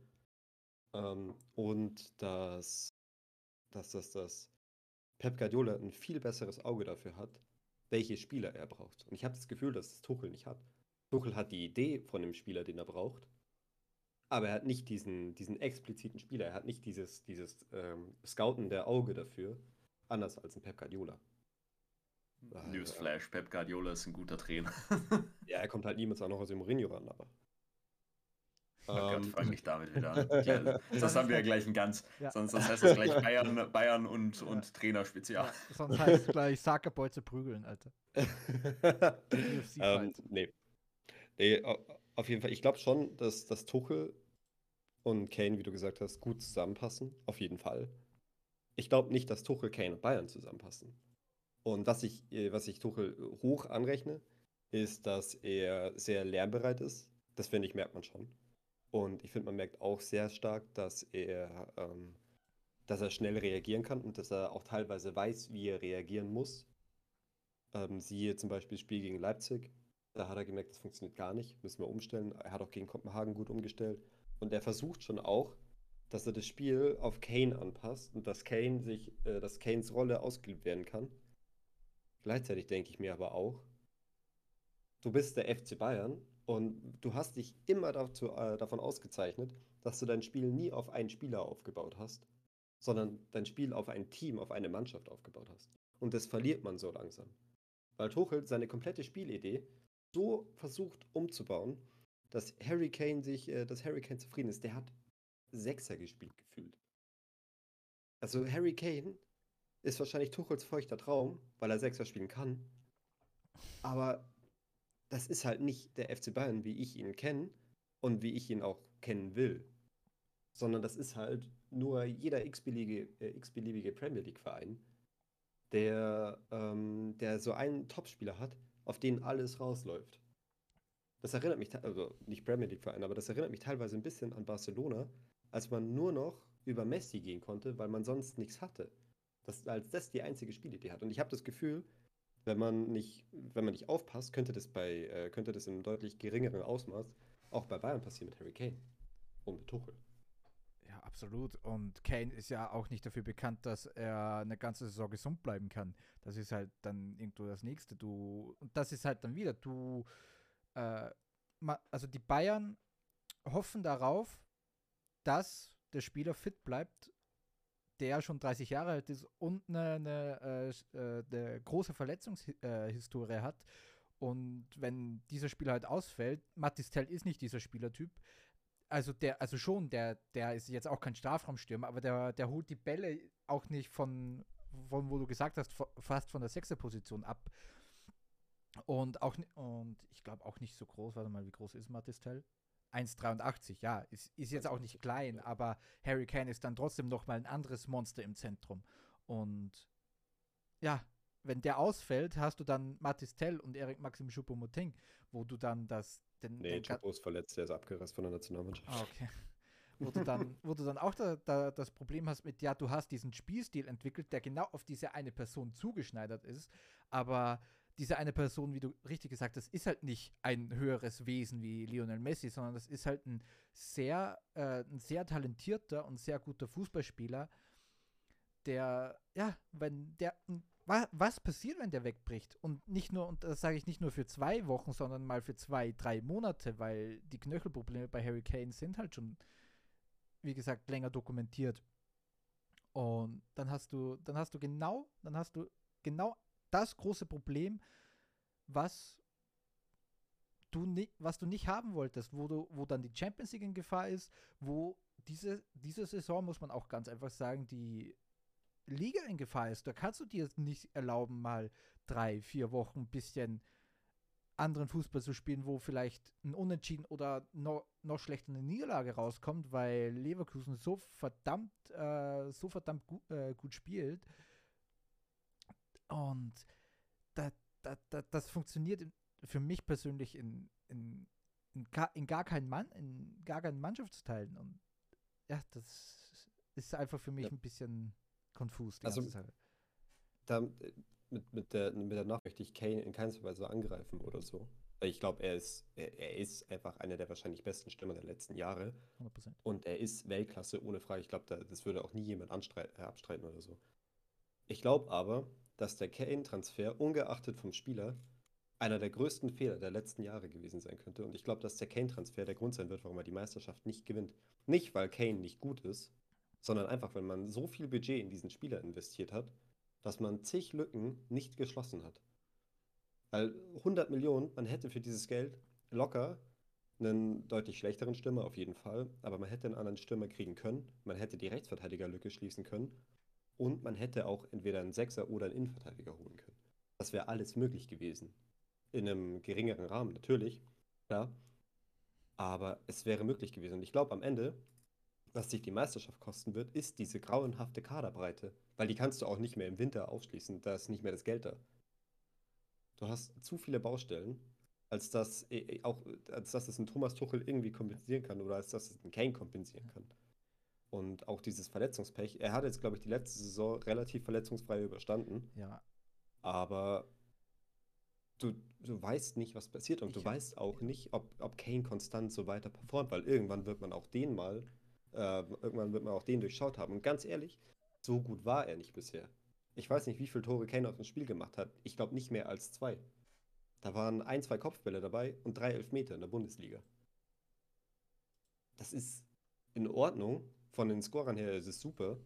ähm, und dass, dass, dass, dass Pep Guardiola ein viel besseres Auge dafür hat, welche Spieler er braucht. Und ich habe das Gefühl, dass es Tuchel nicht hat. Tuchel hat die Idee von dem Spieler, den er braucht, aber er hat nicht diesen, diesen expliziten Spieler, er hat nicht dieses, dieses ähm, scoutende Auge dafür, anders als ein Pep Guardiola.
Newsflash, Pep Guardiola ist ein guter Trainer. (laughs)
Ja, er kommt halt niemals auch noch aus dem Mourinho ran, aber.
Oh Gott,
Ähm,
fang damit wieder an. (laughs) Sonst haben wir ja gleich ein ganz,
Ja.
sonst, sonst heißt das gleich Bayern, Bayern und,
Ja.
und Trainer-Spezial.
Ja, sonst heißt es gleich Sackerboy zu prügeln, Alter. (laughs)
ähm, nee. Nee, au- auf jeden Fall. Ich glaube schon, dass, dass Tuchel und Kane, wie du gesagt hast, gut zusammenpassen. Auf jeden Fall. Ich glaube nicht, dass Tuchel, Kane und Bayern zusammenpassen. Und was ich, äh, was ich Tuchel hoch anrechne, ist, dass er sehr lernbereit ist. Das finde ich, merkt man schon. Und ich finde, man merkt auch sehr stark, dass er, ähm, dass er schnell reagieren kann und dass er auch teilweise weiß, wie er reagieren muss. Ähm, siehe zum Beispiel das Spiel gegen Leipzig. Da hat er gemerkt, das funktioniert gar nicht. Müssen wir umstellen. Er hat auch gegen Kopenhagen gut umgestellt. Und er versucht schon auch, dass er das Spiel auf Kane anpasst und dass Kane sich, äh, dass Kanes Rolle ausgeübt werden kann. Gleichzeitig denke ich mir aber auch, du bist der FC Bayern und du hast dich immer dazu, äh, davon ausgezeichnet, dass du dein Spiel nie auf einen Spieler aufgebaut hast, sondern dein Spiel auf ein Team, auf eine Mannschaft aufgebaut hast. Und das verliert man so langsam. Weil Tuchel seine komplette Spielidee so versucht umzubauen, dass Harry Kane sich, äh, dass Harry Kane zufrieden ist. Der hat Sechser gespielt gefühlt. Also Harry Kane ist wahrscheinlich Tuchels feuchter Traum, weil er Sechser spielen kann. Aber das ist halt nicht der FC Bayern, wie ich ihn kenne und wie ich ihn auch kennen will. Sondern das ist halt nur jeder x-beliebige, äh, Premier League-Verein, der, ähm, der so einen Topspieler hat, auf den alles rausläuft. Das erinnert mich, also nicht Premier League-Verein, aber das erinnert mich teilweise ein bisschen an Barcelona, als man nur noch über Messi gehen konnte, weil man sonst nichts hatte. Das, als das die einzige Spielidee hat. Und ich habe das Gefühl, wenn man nicht, wenn man nicht aufpasst, könnte das bei, äh, könnte das in deutlich geringeren Ausmaß auch bei Bayern passieren mit Harry Kane und mit Tuchel.
Ja, absolut. Und Kane ist ja auch nicht dafür bekannt, dass er eine ganze Saison gesund bleiben kann. Das ist halt dann irgendwo das Nächste. Du, und das ist halt dann wieder, du, äh, also die Bayern hoffen darauf, dass der Spieler fit bleibt, der schon 30 Jahre alt ist und eine, eine, äh, äh, eine große Verletzungshistorie hat. Und wenn dieser Spieler halt ausfällt, Mattistel ist nicht dieser Spielertyp. Also der, also schon, der, der ist jetzt auch kein Strafraumstürmer, aber der, der holt die Bälle auch nicht von, von wo du gesagt hast, fast von der sechster Position ab. Und auch und ich glaube auch nicht so groß, warte mal, wie groß ist Mattistel? 1,83, ja, ist, ist jetzt auch nicht klein, aber Harry Kane ist dann trotzdem nochmal ein anderes Monster im Zentrum. Und ja, wenn der ausfällt, hast du dann Matis Tell und Erik Maxim Choupo-Moting, wo du dann das. Den,
nee, Choupo ist verletzt, der ist abgereist von der Nationalmannschaft.
Ah, okay. wo, du dann, wo du dann auch da, da, das Problem hast mit, ja, du hast diesen Spielstil entwickelt, der genau auf diese eine Person zugeschneidert ist, aber diese eine Person, wie du richtig gesagt hast, ist halt nicht ein höheres Wesen wie Lionel Messi, sondern das ist halt ein sehr, äh, ein sehr talentierter und sehr guter Fußballspieler, der, ja, wenn der, was passiert, wenn der wegbricht? Und nicht nur, und das sage ich nicht nur für zwei Wochen, sondern mal für zwei, drei Monate, weil die Knöchelprobleme bei Harry Kane sind halt schon, wie gesagt, länger dokumentiert. Und dann hast du, dann hast du genau, dann hast du genau das große Problem, was du nicht, was du nicht haben wolltest, wo du, wo dann die Champions League in Gefahr ist, wo diese, diese Saison, muss man auch ganz einfach sagen, die Liga in Gefahr ist. Da kannst du dir nicht erlauben, mal drei, vier Wochen ein bisschen anderen Fußball zu spielen, wo vielleicht ein Unentschieden oder noch, noch schlechter eine Niederlage rauskommt, weil Leverkusen so verdammt, äh, so verdammt gu äh, gut spielt. Und da, da, da, das funktioniert für mich persönlich in, in, in, gar, in, gar keinen Mann, in gar keinen Mannschaftsteilen. Und ja, das ist einfach für mich ja. ein bisschen konfus.
also, Da, mit, mit, der, mit der Nachricht, ich Kane in keiner Weise angreifen oder so. Ich glaube, er ist, er, er, ist einfach einer der wahrscheinlich besten Stürmer der letzten Jahre. 100%. Und er ist Weltklasse ohne Frage. Ich glaube, da, das würde auch nie jemand äh, abstreiten oder so. Ich glaube aber, dass der Kane-Transfer, ungeachtet vom Spieler, einer der größten Fehler der letzten Jahre gewesen sein könnte. Und ich glaube, dass der Kane-Transfer der Grund sein wird, warum er die Meisterschaft nicht gewinnt. Nicht, weil Kane nicht gut ist, sondern einfach, weil man so viel Budget in diesen Spieler investiert hat, dass man zig Lücken nicht geschlossen hat. Weil 100 Millionen, man hätte für dieses Geld locker einen deutlich schlechteren Stürmer auf jeden Fall, aber man hätte einen anderen Stürmer kriegen können, man hätte die Rechtsverteidigerlücke schließen können und man hätte auch entweder einen Sechser oder einen Innenverteidiger holen können. Das wäre alles möglich gewesen. In einem geringeren Rahmen natürlich, klar. Aber es wäre möglich gewesen. Und ich glaube, am Ende, was sich die Meisterschaft kosten wird, ist diese grauenhafte Kaderbreite. Weil die kannst du auch nicht mehr im Winter aufschließen. Da ist nicht mehr das Geld da. Du hast zu viele Baustellen, als dass, äh, äh, auch, als dass es ein Thomas Tuchel irgendwie kompensieren kann oder als dass es ein Kane kompensieren kann. Und auch dieses Verletzungspech. Er hat jetzt, glaube ich, die letzte Saison relativ verletzungsfrei überstanden.
Ja.
Aber du, du weißt nicht, was passiert. Und ich du weißt auch nicht, ob, ob Kane konstant so weiter performt, weil irgendwann wird man auch den mal, äh, irgendwann wird man auch den durchschaut haben. Und ganz ehrlich, so gut war er nicht bisher. Ich weiß nicht, wie viele Tore Kane aus dem Spiel gemacht hat. Ich glaube nicht mehr als zwei. Da waren ein, zwei Kopfbälle dabei und drei Elfmeter in der Bundesliga. Das ist in Ordnung, von den Scorern her ist es super.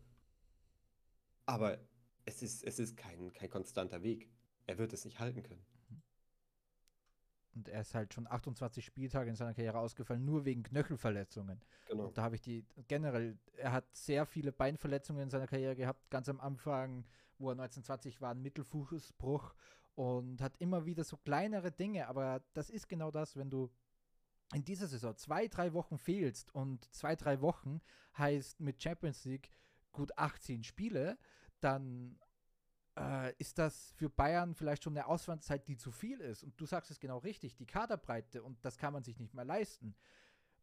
Aber es ist, es ist kein, kein konstanter Weg. Er wird es nicht halten können.
Und er ist halt schon 28 Spieltage in seiner Karriere ausgefallen, nur wegen Knöchelverletzungen. Genau. Und da habe ich die generell, er hat sehr viele Beinverletzungen in seiner Karriere gehabt, ganz am Anfang, wo er 1920 war, ein Mittelfußbruch und hat immer wieder so kleinere Dinge, aber das ist genau das, wenn du in dieser Saison zwei, drei Wochen fehlst und zwei, drei Wochen heißt mit Champions League gut 18 Spiele, dann äh, ist das für Bayern vielleicht schon eine Ausfallzeit, die zu viel ist. Und du sagst es genau richtig, die Kaderbreite und das kann man sich nicht mehr leisten.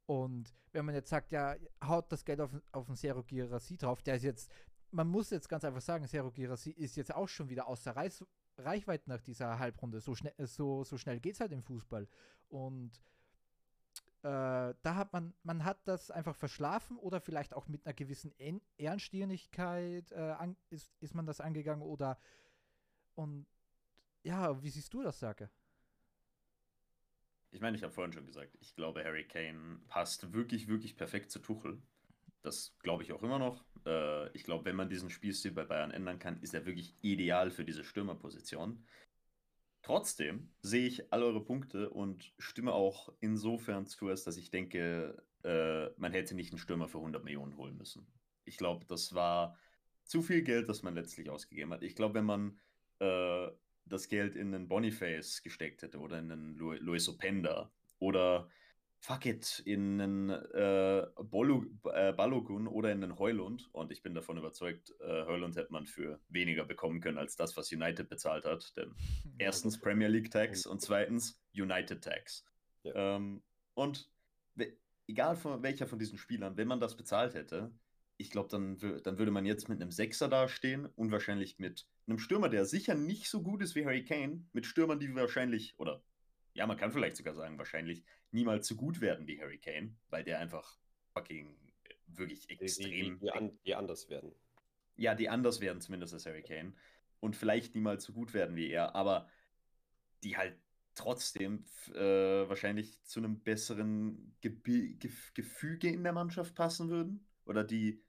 Und wenn man jetzt sagt, ja, haut das Geld auf, auf den Sero Girassi drauf, der ist jetzt, man muss jetzt ganz einfach sagen, Sero Girassi ist jetzt auch schon wieder außer Reichweite nach dieser Halbrunde. So schnell, so, so schnell geht es halt im Fußball. Und da hat man, man hat das einfach verschlafen oder vielleicht auch mit einer gewissen Ehrenstirnigkeit äh, an, ist, ist man das angegangen oder und ja, wie siehst du das, Sake?
Ich meine, ich habe vorhin schon gesagt, ich glaube, Harry Kane passt wirklich, wirklich perfekt zu Tuchel. das glaube ich auch immer noch. Äh, ich glaube, wenn man diesen Spielstil bei Bayern ändern kann, ist er wirklich ideal für diese Stürmerposition. Trotzdem sehe ich all eure Punkte und stimme auch insofern zu, dass ich denke, äh, man hätte nicht einen Stürmer für 100 Millionen holen müssen. Ich glaube, das war zu viel Geld, das man letztlich ausgegeben hat. Ich glaube, wenn man äh, das Geld in einen Boniface gesteckt hätte oder in einen Lu Luis Openda oder fuck it, in einen äh, Bolu, äh, Balogun oder in einen Heulund. Und ich bin davon überzeugt, äh, Heulund hätte man für weniger bekommen können als das, was United bezahlt hat. Denn (laughs) erstens Premier League Tax und zweitens United Tax. Ja. Ähm, und egal von welcher von diesen Spielern, wenn man das bezahlt hätte, ich glaube, dann, dann würde man jetzt mit einem Sechser dastehen und wahrscheinlich mit einem Stürmer, der sicher nicht so gut ist wie Harry Kane, mit Stürmern, die wahrscheinlich, oder ja, man kann vielleicht sogar sagen, wahrscheinlich niemals so gut werden wie Harry Kane, weil der einfach fucking wirklich extrem. Die,
die, die, an, die anders werden.
Ja, die anders werden zumindest als Harry Kane. Und vielleicht niemals so gut werden wie er, aber die halt trotzdem äh, wahrscheinlich zu einem besseren Ge Ge Gefüge in der Mannschaft passen würden. Oder die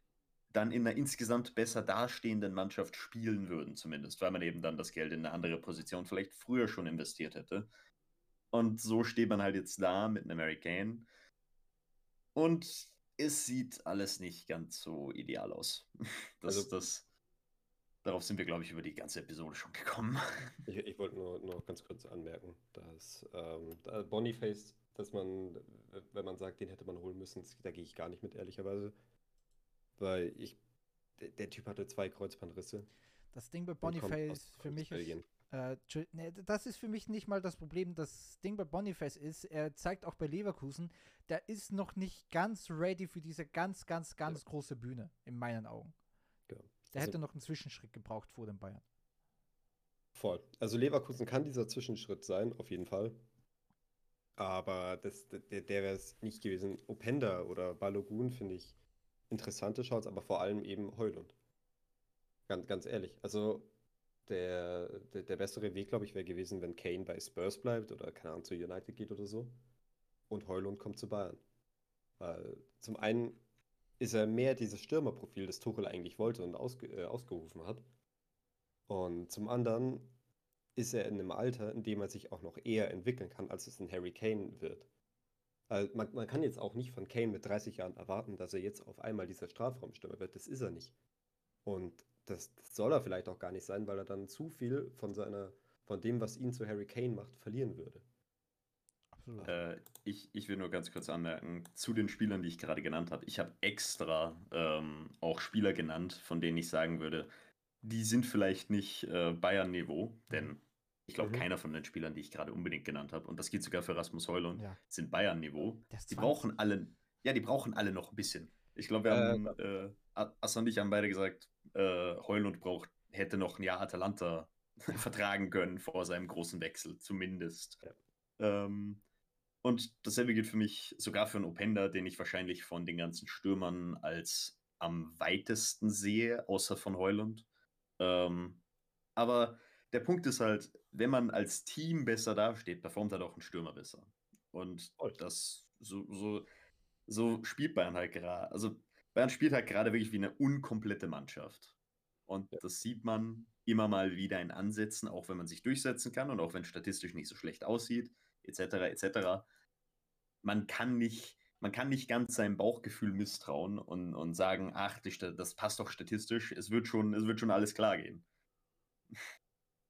dann in einer insgesamt besser dastehenden Mannschaft spielen würden, zumindest, weil man eben dann das Geld in eine andere Position vielleicht früher schon investiert hätte. Und so steht man halt jetzt da mit einem Mary Kane. Und es sieht alles nicht ganz so ideal aus. (laughs) Das, also, das, darauf sind wir, glaube ich, über die ganze Episode schon gekommen. (laughs)
Ich, ich wollte nur, nur ganz kurz anmerken, dass ähm, Boniface, dass man, wenn man sagt, den hätte man holen müssen, da gehe ich gar nicht mit, ehrlicherweise. Weil ich, der, der Typ hatte zwei Kreuzbandrisse.
Das Ding bei Boniface für mich ist, äh, ne, das ist für mich nicht mal das Problem. Das Ding bei Boniface ist, er zeigt auch bei Leverkusen, der ist noch nicht ganz ready für diese ganz, ganz, ganz ja. große Bühne, in meinen Augen. Ja. Der also, hätte noch einen Zwischenschritt gebraucht vor dem Bayern.
Voll. Also Leverkusen kann dieser Zwischenschritt sein, auf jeden Fall. Aber das, der, der wäre es nicht gewesen. Openda oder Balogun finde ich interessante Shots, aber vor allem eben Heulund. Ganz, ganz ehrlich. Also der, der, der bessere Weg, glaube ich, wäre gewesen, wenn Kane bei Spurs bleibt oder keine Ahnung zu United geht oder so. Und Heulund kommt zu Bayern. Weil zum einen ist er mehr dieses Stürmerprofil, das Tuchel eigentlich wollte und ausge, äh, ausgerufen hat. Und zum anderen ist er in einem Alter, in dem er sich auch noch eher entwickeln kann, als es ein Harry Kane wird. Also man, man kann jetzt auch nicht von Kane mit 30 Jahren erwarten, dass er jetzt auf einmal dieser Strafraumstürmer wird. Das ist er nicht. Und das, das, soll er vielleicht auch gar nicht sein, weil er dann zu viel von seiner, von dem, was ihn zu Harry Kane macht, verlieren würde.
Äh, ich, ich will nur ganz kurz anmerken, zu den Spielern, die ich gerade genannt habe, ich habe extra ähm, auch Spieler genannt, von denen ich sagen würde, die sind vielleicht nicht äh, Bayern-Niveau, denn ich glaube, mhm. keiner von den Spielern, die ich gerade unbedingt genannt habe, und das geht sogar für Rasmus Heulund, ja. sind Bayern-Niveau. Die brauchen alle, ja, die brauchen alle noch ein bisschen. Ich glaube, wir äh, haben, äh, Assa und ich haben beide gesagt, äh, Heulund braucht, hätte noch ein Jahr Atalanta (laughs) vertragen können vor seinem großen Wechsel, zumindest. Ja. Ähm, und dasselbe gilt für mich sogar für einen Openda, den ich wahrscheinlich von den ganzen Stürmern als am weitesten sehe, außer von Heulund. Ähm, aber der Punkt ist halt, wenn man als Team besser dasteht, performt halt auch ein Stürmer besser. Und das so, so, so spielt Bayern halt gerade. Also Bayern spielt halt gerade wirklich wie eine unkomplette Mannschaft. Und ja. das sieht man immer mal wieder in Ansätzen, auch wenn man sich durchsetzen kann und auch wenn statistisch nicht so schlecht aussieht, etc. etc. Man kann nicht, man kann nicht ganz seinem Bauchgefühl misstrauen und, und sagen, ach, das passt doch statistisch, es wird schon, es wird schon alles klar gehen.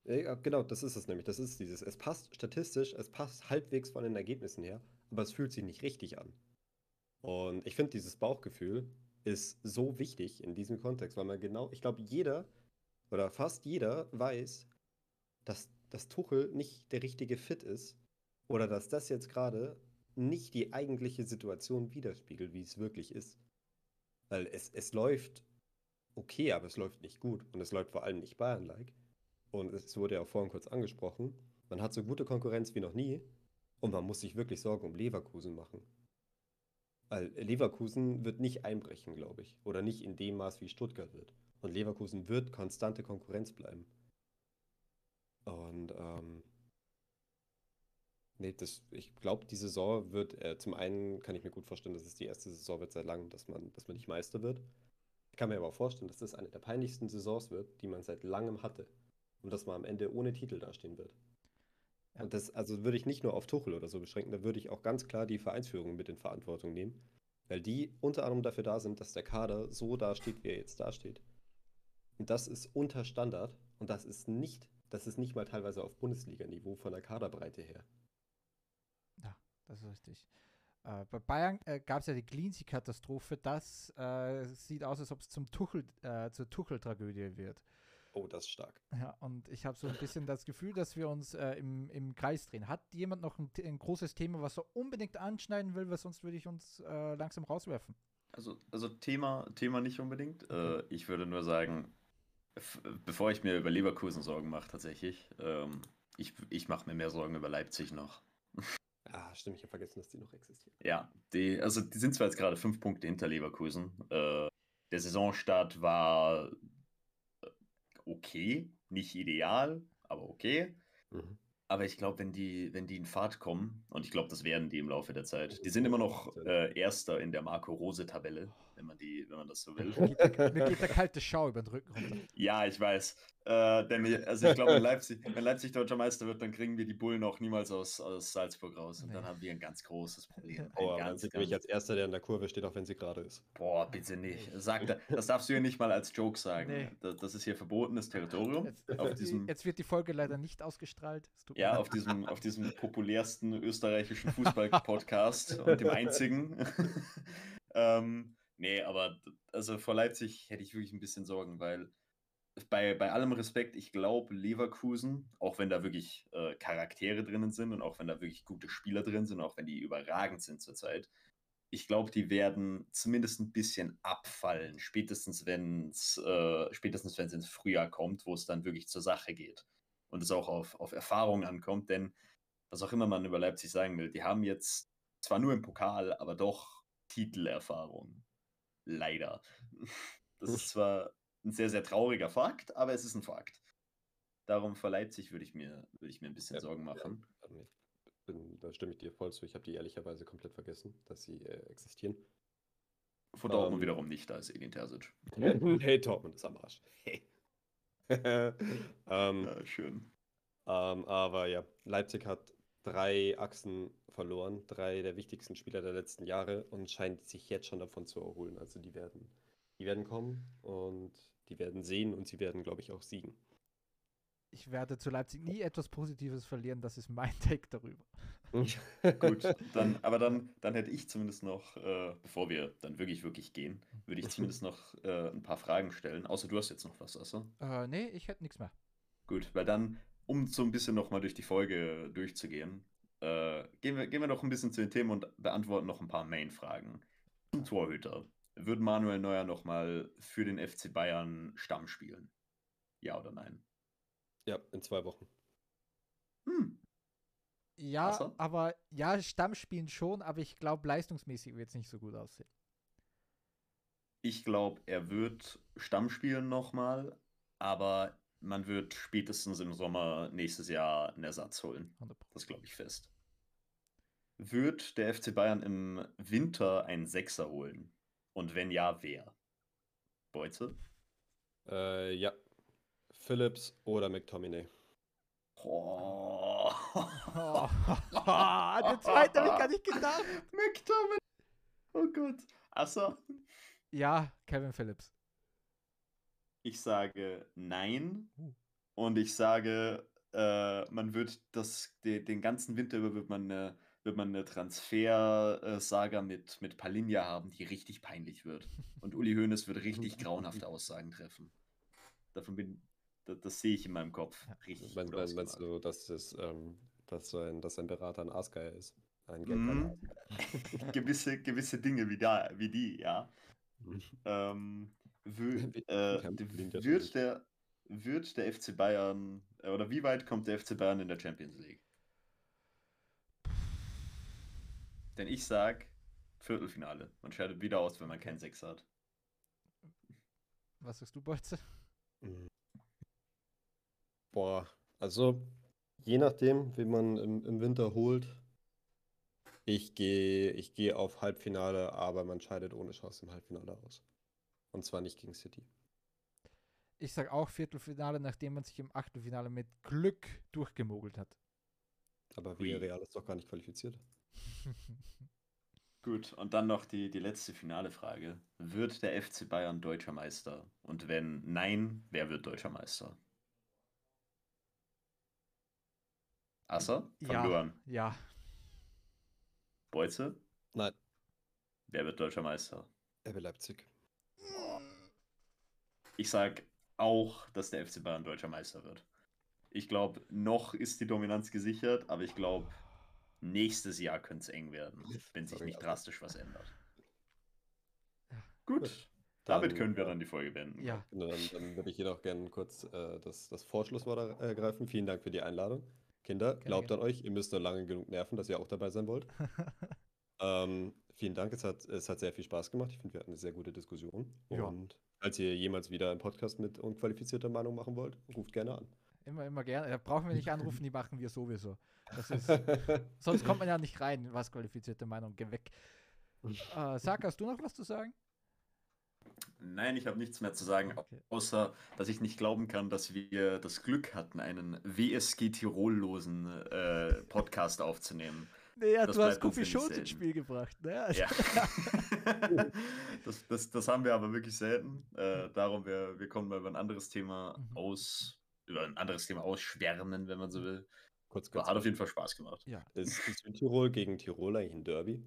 Ja, genau, das ist es nämlich. Das ist dieses, es passt statistisch, es passt halbwegs von den Ergebnissen her, aber es fühlt sich nicht richtig an. Und ich finde dieses Bauchgefühl, ist so wichtig in diesem Kontext, weil man genau, ich glaube, jeder oder fast jeder weiß, dass das Tuchel nicht der richtige Fit ist oder dass das jetzt gerade nicht die eigentliche Situation widerspiegelt, wie es wirklich ist. Weil es, es läuft okay, aber es läuft nicht gut und es läuft vor allem nicht Bayern-like. Und es wurde ja auch vorhin kurz angesprochen, man hat so gute Konkurrenz wie noch nie und man muss sich wirklich Sorgen um Leverkusen machen. Weil Leverkusen wird nicht einbrechen, glaube ich. Oder nicht in dem Maß, wie Stuttgart wird. Und Leverkusen wird konstante Konkurrenz bleiben. Und ähm, Nee, das, ich glaube, die Saison wird, äh, zum einen kann ich mir gut vorstellen, dass es die erste Saison wird seit langem, dass man, dass man nicht Meister wird. Ich kann mir aber vorstellen, dass das eine der peinlichsten Saisons wird, die man seit langem hatte. Und dass man am Ende ohne Titel dastehen wird.
Ja.
Und das, also würde ich nicht nur auf Tuchel oder so beschränken, da würde ich auch ganz klar die Vereinsführung mit in Verantwortung nehmen. Weil die unter anderem dafür da sind, dass der Kader so dasteht, wie er jetzt dasteht. Und das ist unter Standard und das ist nicht, das ist nicht mal teilweise auf Bundesliga-Niveau von der Kaderbreite her.
Das ist richtig. Äh, bei Bayern äh, gab es ja die Cleansea-Katastrophe. Das äh, sieht aus, als ob es zum Tuchel, äh, zur Tuchel-Tragödie wird.
Oh, das ist stark.
Ja, und ich habe so ein bisschen das Gefühl, dass wir uns äh, im, im Kreis drehen. Hat jemand noch ein, ein großes Thema, was er unbedingt anschneiden will, weil sonst würde ich uns äh, langsam rauswerfen?
Also, also Thema, Thema nicht unbedingt. Äh, ich würde nur sagen, bevor ich mir über Leverkusen Sorgen mache, tatsächlich, ähm, ich, ich mache mir mehr Sorgen über Leipzig noch. (laughs)
Ah, stimmt, ich habe vergessen, dass die noch existieren.
Ja, die, also die sind zwar jetzt gerade fünf Punkte hinter Leverkusen. Äh, der Saisonstart war okay, nicht ideal, aber okay.
Mhm.
Aber ich glaube, wenn die, wenn die in Fahrt kommen, und ich glaube, das werden die im Laufe der Zeit, die sind immer noch äh, Erster in der Marco Rose-Tabelle, wenn man die, wenn man das so will.
Mir geht, der, mir geht der kalte Schau über den Rücken runter.
Ja, ich weiß. Äh, denn wir- also ich glaube, wenn Leipzig, wenn Leipzig deutscher Meister wird, dann kriegen wir die Bullen auch niemals aus, aus Salzburg raus. Und dann
Nee.
haben wir ein ganz großes Problem. Ein
Oh, dann
ganz, ganz,
als erster, der in der Kurve steht, auch wenn sie gerade ist.
boah, bitte nicht. Sag, da- das darfst du hier nicht mal als Joke sagen.
Nee.
Das, das ist hier verbotenes Territorium.
Jetzt,
Auf diesem,
jetzt wird die Folge leider nicht ausgestrahlt.
Ja, auf diesem, auf diesem (laughs) populärsten österreichischen Fußball-Podcast und dem einzigen. (laughs) (laughs) ähm, nee, aber also vor Leipzig hätte ich wirklich ein bisschen Sorgen, weil bei, bei allem Respekt, ich glaube, Leverkusen, auch wenn da wirklich äh, Charaktere drinnen sind und auch wenn da wirklich gute Spieler drin sind, auch wenn die überragend sind zurzeit, ich glaube, die werden zumindest ein bisschen abfallen, spätestens wenn es äh, ins Frühjahr kommt, wo es dann wirklich zur Sache geht und es auch auf, auf Erfahrung ankommt, denn was auch immer man über Leipzig sagen will, die haben jetzt zwar nur im Pokal, aber doch Titelerfahrung. Leider. (laughs) Das ist zwar ein sehr, sehr trauriger Fakt, aber es ist ein Fakt. Darum vor Leipzig würde ich mir, würde ich mir ein bisschen
Ja,
Sorgen machen.
Ich bin, da stimme ich dir voll zu. Ich habe die ehrlicherweise komplett vergessen, dass sie äh, existieren.
Vor Dortmund
Ähm.
wiederum nicht, da ist Edin Terzic. (laughs)
hey, Dortmund ist am Arsch. (laughs) ähm,
Ja, schön.
ähm, aber ja, Leipzig hat drei Achsen verloren, drei der wichtigsten Spieler der letzten Jahre und scheint sich jetzt schon davon zu erholen. Also die werden, die werden kommen und die werden sehen und sie werden, glaube ich, auch siegen.
Ich werde zu Leipzig nie etwas Positives verlieren. Das ist mein (laughs) Take darüber. (laughs)
Gut, dann, aber dann, dann hätte ich zumindest noch, äh, bevor wir dann wirklich, wirklich gehen, würde ich zumindest noch äh, ein paar Fragen stellen. Außer du hast jetzt noch was, Asse.
Äh, nee, ich hätte nichts mehr.
Gut, weil dann, um so ein bisschen nochmal durch die Folge durchzugehen, äh, gehen, wir, gehen wir noch ein bisschen zu den Themen und beantworten noch ein paar Main-Fragen. Zum Torhüter. Wird Manuel Neuer nochmal für den FC Bayern Stamm spielen? Ja oder nein?
Ja, in zwei Wochen.
Hm.
Ja,
Wasser?
aber ja, Stammspielen schon, aber ich glaube, leistungsmäßig wird es nicht so gut aussehen.
Ich glaube, er wird Stamm spielen nochmal, aber man wird spätestens im Sommer nächstes Jahr einen Ersatz holen.
100%.
Das glaube ich fest. Wird der FC Bayern im Winter einen Sechser holen? Und wenn ja, wer? Beutze?
Äh, ja. Phillips oder McTominay.
Oh.
Oh, (laughs) der zweite habe ich gar nicht gedacht. (laughs)
McTominay. Oh Gott. Assa,
Ja, Kevin Phillips.
Ich sage nein.
Uh.
Und ich sage, äh, man wird das, de, den ganzen Winter über wird man eine, wird man eine Transfer-Saga mit, mit Palinja haben, die richtig peinlich wird. Und Uli Hoeneß wird richtig (laughs) grauenhafte Aussagen treffen. Davon bin das, das sehe ich in meinem Kopf. Richtig
Mein,
gut
mein, meinst du, dass, es, ähm, dass, sein, dass sein Berater ein Aasgeier ist? Ein
Mhm.
Geldgeier. (laughs)
gewisse, gewisse Dinge wie, da, wie die, ja. (laughs) Ähm, wö,
Wie- (laughs)
äh, wird, der, wird der FC Bayern, äh, oder wie weit kommt der FC Bayern in der Champions League? Denn ich sag Viertelfinale. Man scheidet wieder aus, wenn man keinen Sechs hat.
Was sagst du, Bolze?
Mhm. Boah, also je nachdem, wen man im, im Winter holt. Ich gehe ich geh auf Halbfinale, aber man scheidet ohne Chance im Halbfinale aus. Und zwar nicht gegen City.
Ich sage auch Viertelfinale, nachdem man sich im Achtelfinale mit Glück durchgemogelt hat.
Aber. Villarreal ist doch gar nicht qualifiziert. (laughs)
Gut, und dann noch die, die letzte finale Frage. Wird der FC Bayern deutscher Meister? Und wenn nein, wer wird deutscher Meister? Asser? Fang
ja,
du an.
ja.
Beutze?
Nein,
Wer wird deutscher Meister?
RB Leipzig.
Ich sag auch, dass der FC Bayern deutscher Meister wird. Ich glaube, noch ist die Dominanz gesichert, aber ich glaube, nächstes Jahr könnte es eng werden, wenn sich nicht drastisch was ändert. Gut, damit
Dann,
können wir dann die Folge beenden.
Ja,
Genau, Dann, dann würde ich jedoch gerne kurz äh, das, das Vorschlusswort er- ergreifen. Vielen Dank für die Einladung. Kinder, glaubt an euch, ihr müsst nur lange genug nerven, dass ihr auch dabei sein wollt. (laughs) Ähm, vielen Dank, es hat, es hat sehr viel Spaß gemacht. Ich finde, wir hatten eine sehr gute Diskussion.
Ja.
Und falls ihr jemals wieder einen Podcast mit unqualifizierter Meinung machen wollt, ruft gerne an.
immer, immer gerne. Da brauchen wir nicht anrufen, die machen wir sowieso. Das ist, (laughs) sonst kommt man ja nicht rein, was qualifizierte Meinung, geh weg. Äh, Sag, hast du noch was zu sagen?
Nein, ich habe nichts mehr zu sagen,
Okay.
außer dass ich nicht glauben kann, dass wir das Glück hatten, einen WSG Tirol-losen äh, Podcast aufzunehmen.
Naja,
Das
du hast Kofi Schulz ins Spiel gebracht. Ne? Also-
Ja. (laughs) (laughs) das, das, das haben wir aber wirklich selten. Äh, darum, wir, wir kommen mal über ein anderes Thema
Mhm.
aus, über ein anderes Thema ausschwärmen, wenn man so will.
kurz, kurz.
hat auf jeden Fall Spaß gemacht.
Ja,
Ist, ist Südtirol gegen Tirol eigentlich ein Derby?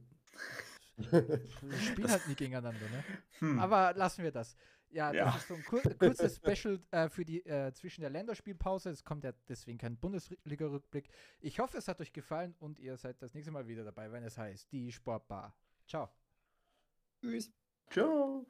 (laughs)
wir spielen halt nie gegeneinander, ne?
Hm.
Aber lassen wir das. Ja, das
Ja.
ist so ein kur kurzes Special äh, für die äh, zwischen der Länderspielpause. Es kommt ja deswegen kein Bundesliga-Rückblick. Ich hoffe, es hat euch gefallen und ihr seid das nächste Mal wieder dabei, wenn es heißt die Sportbar. Ciao.
Tschüss.
Ciao.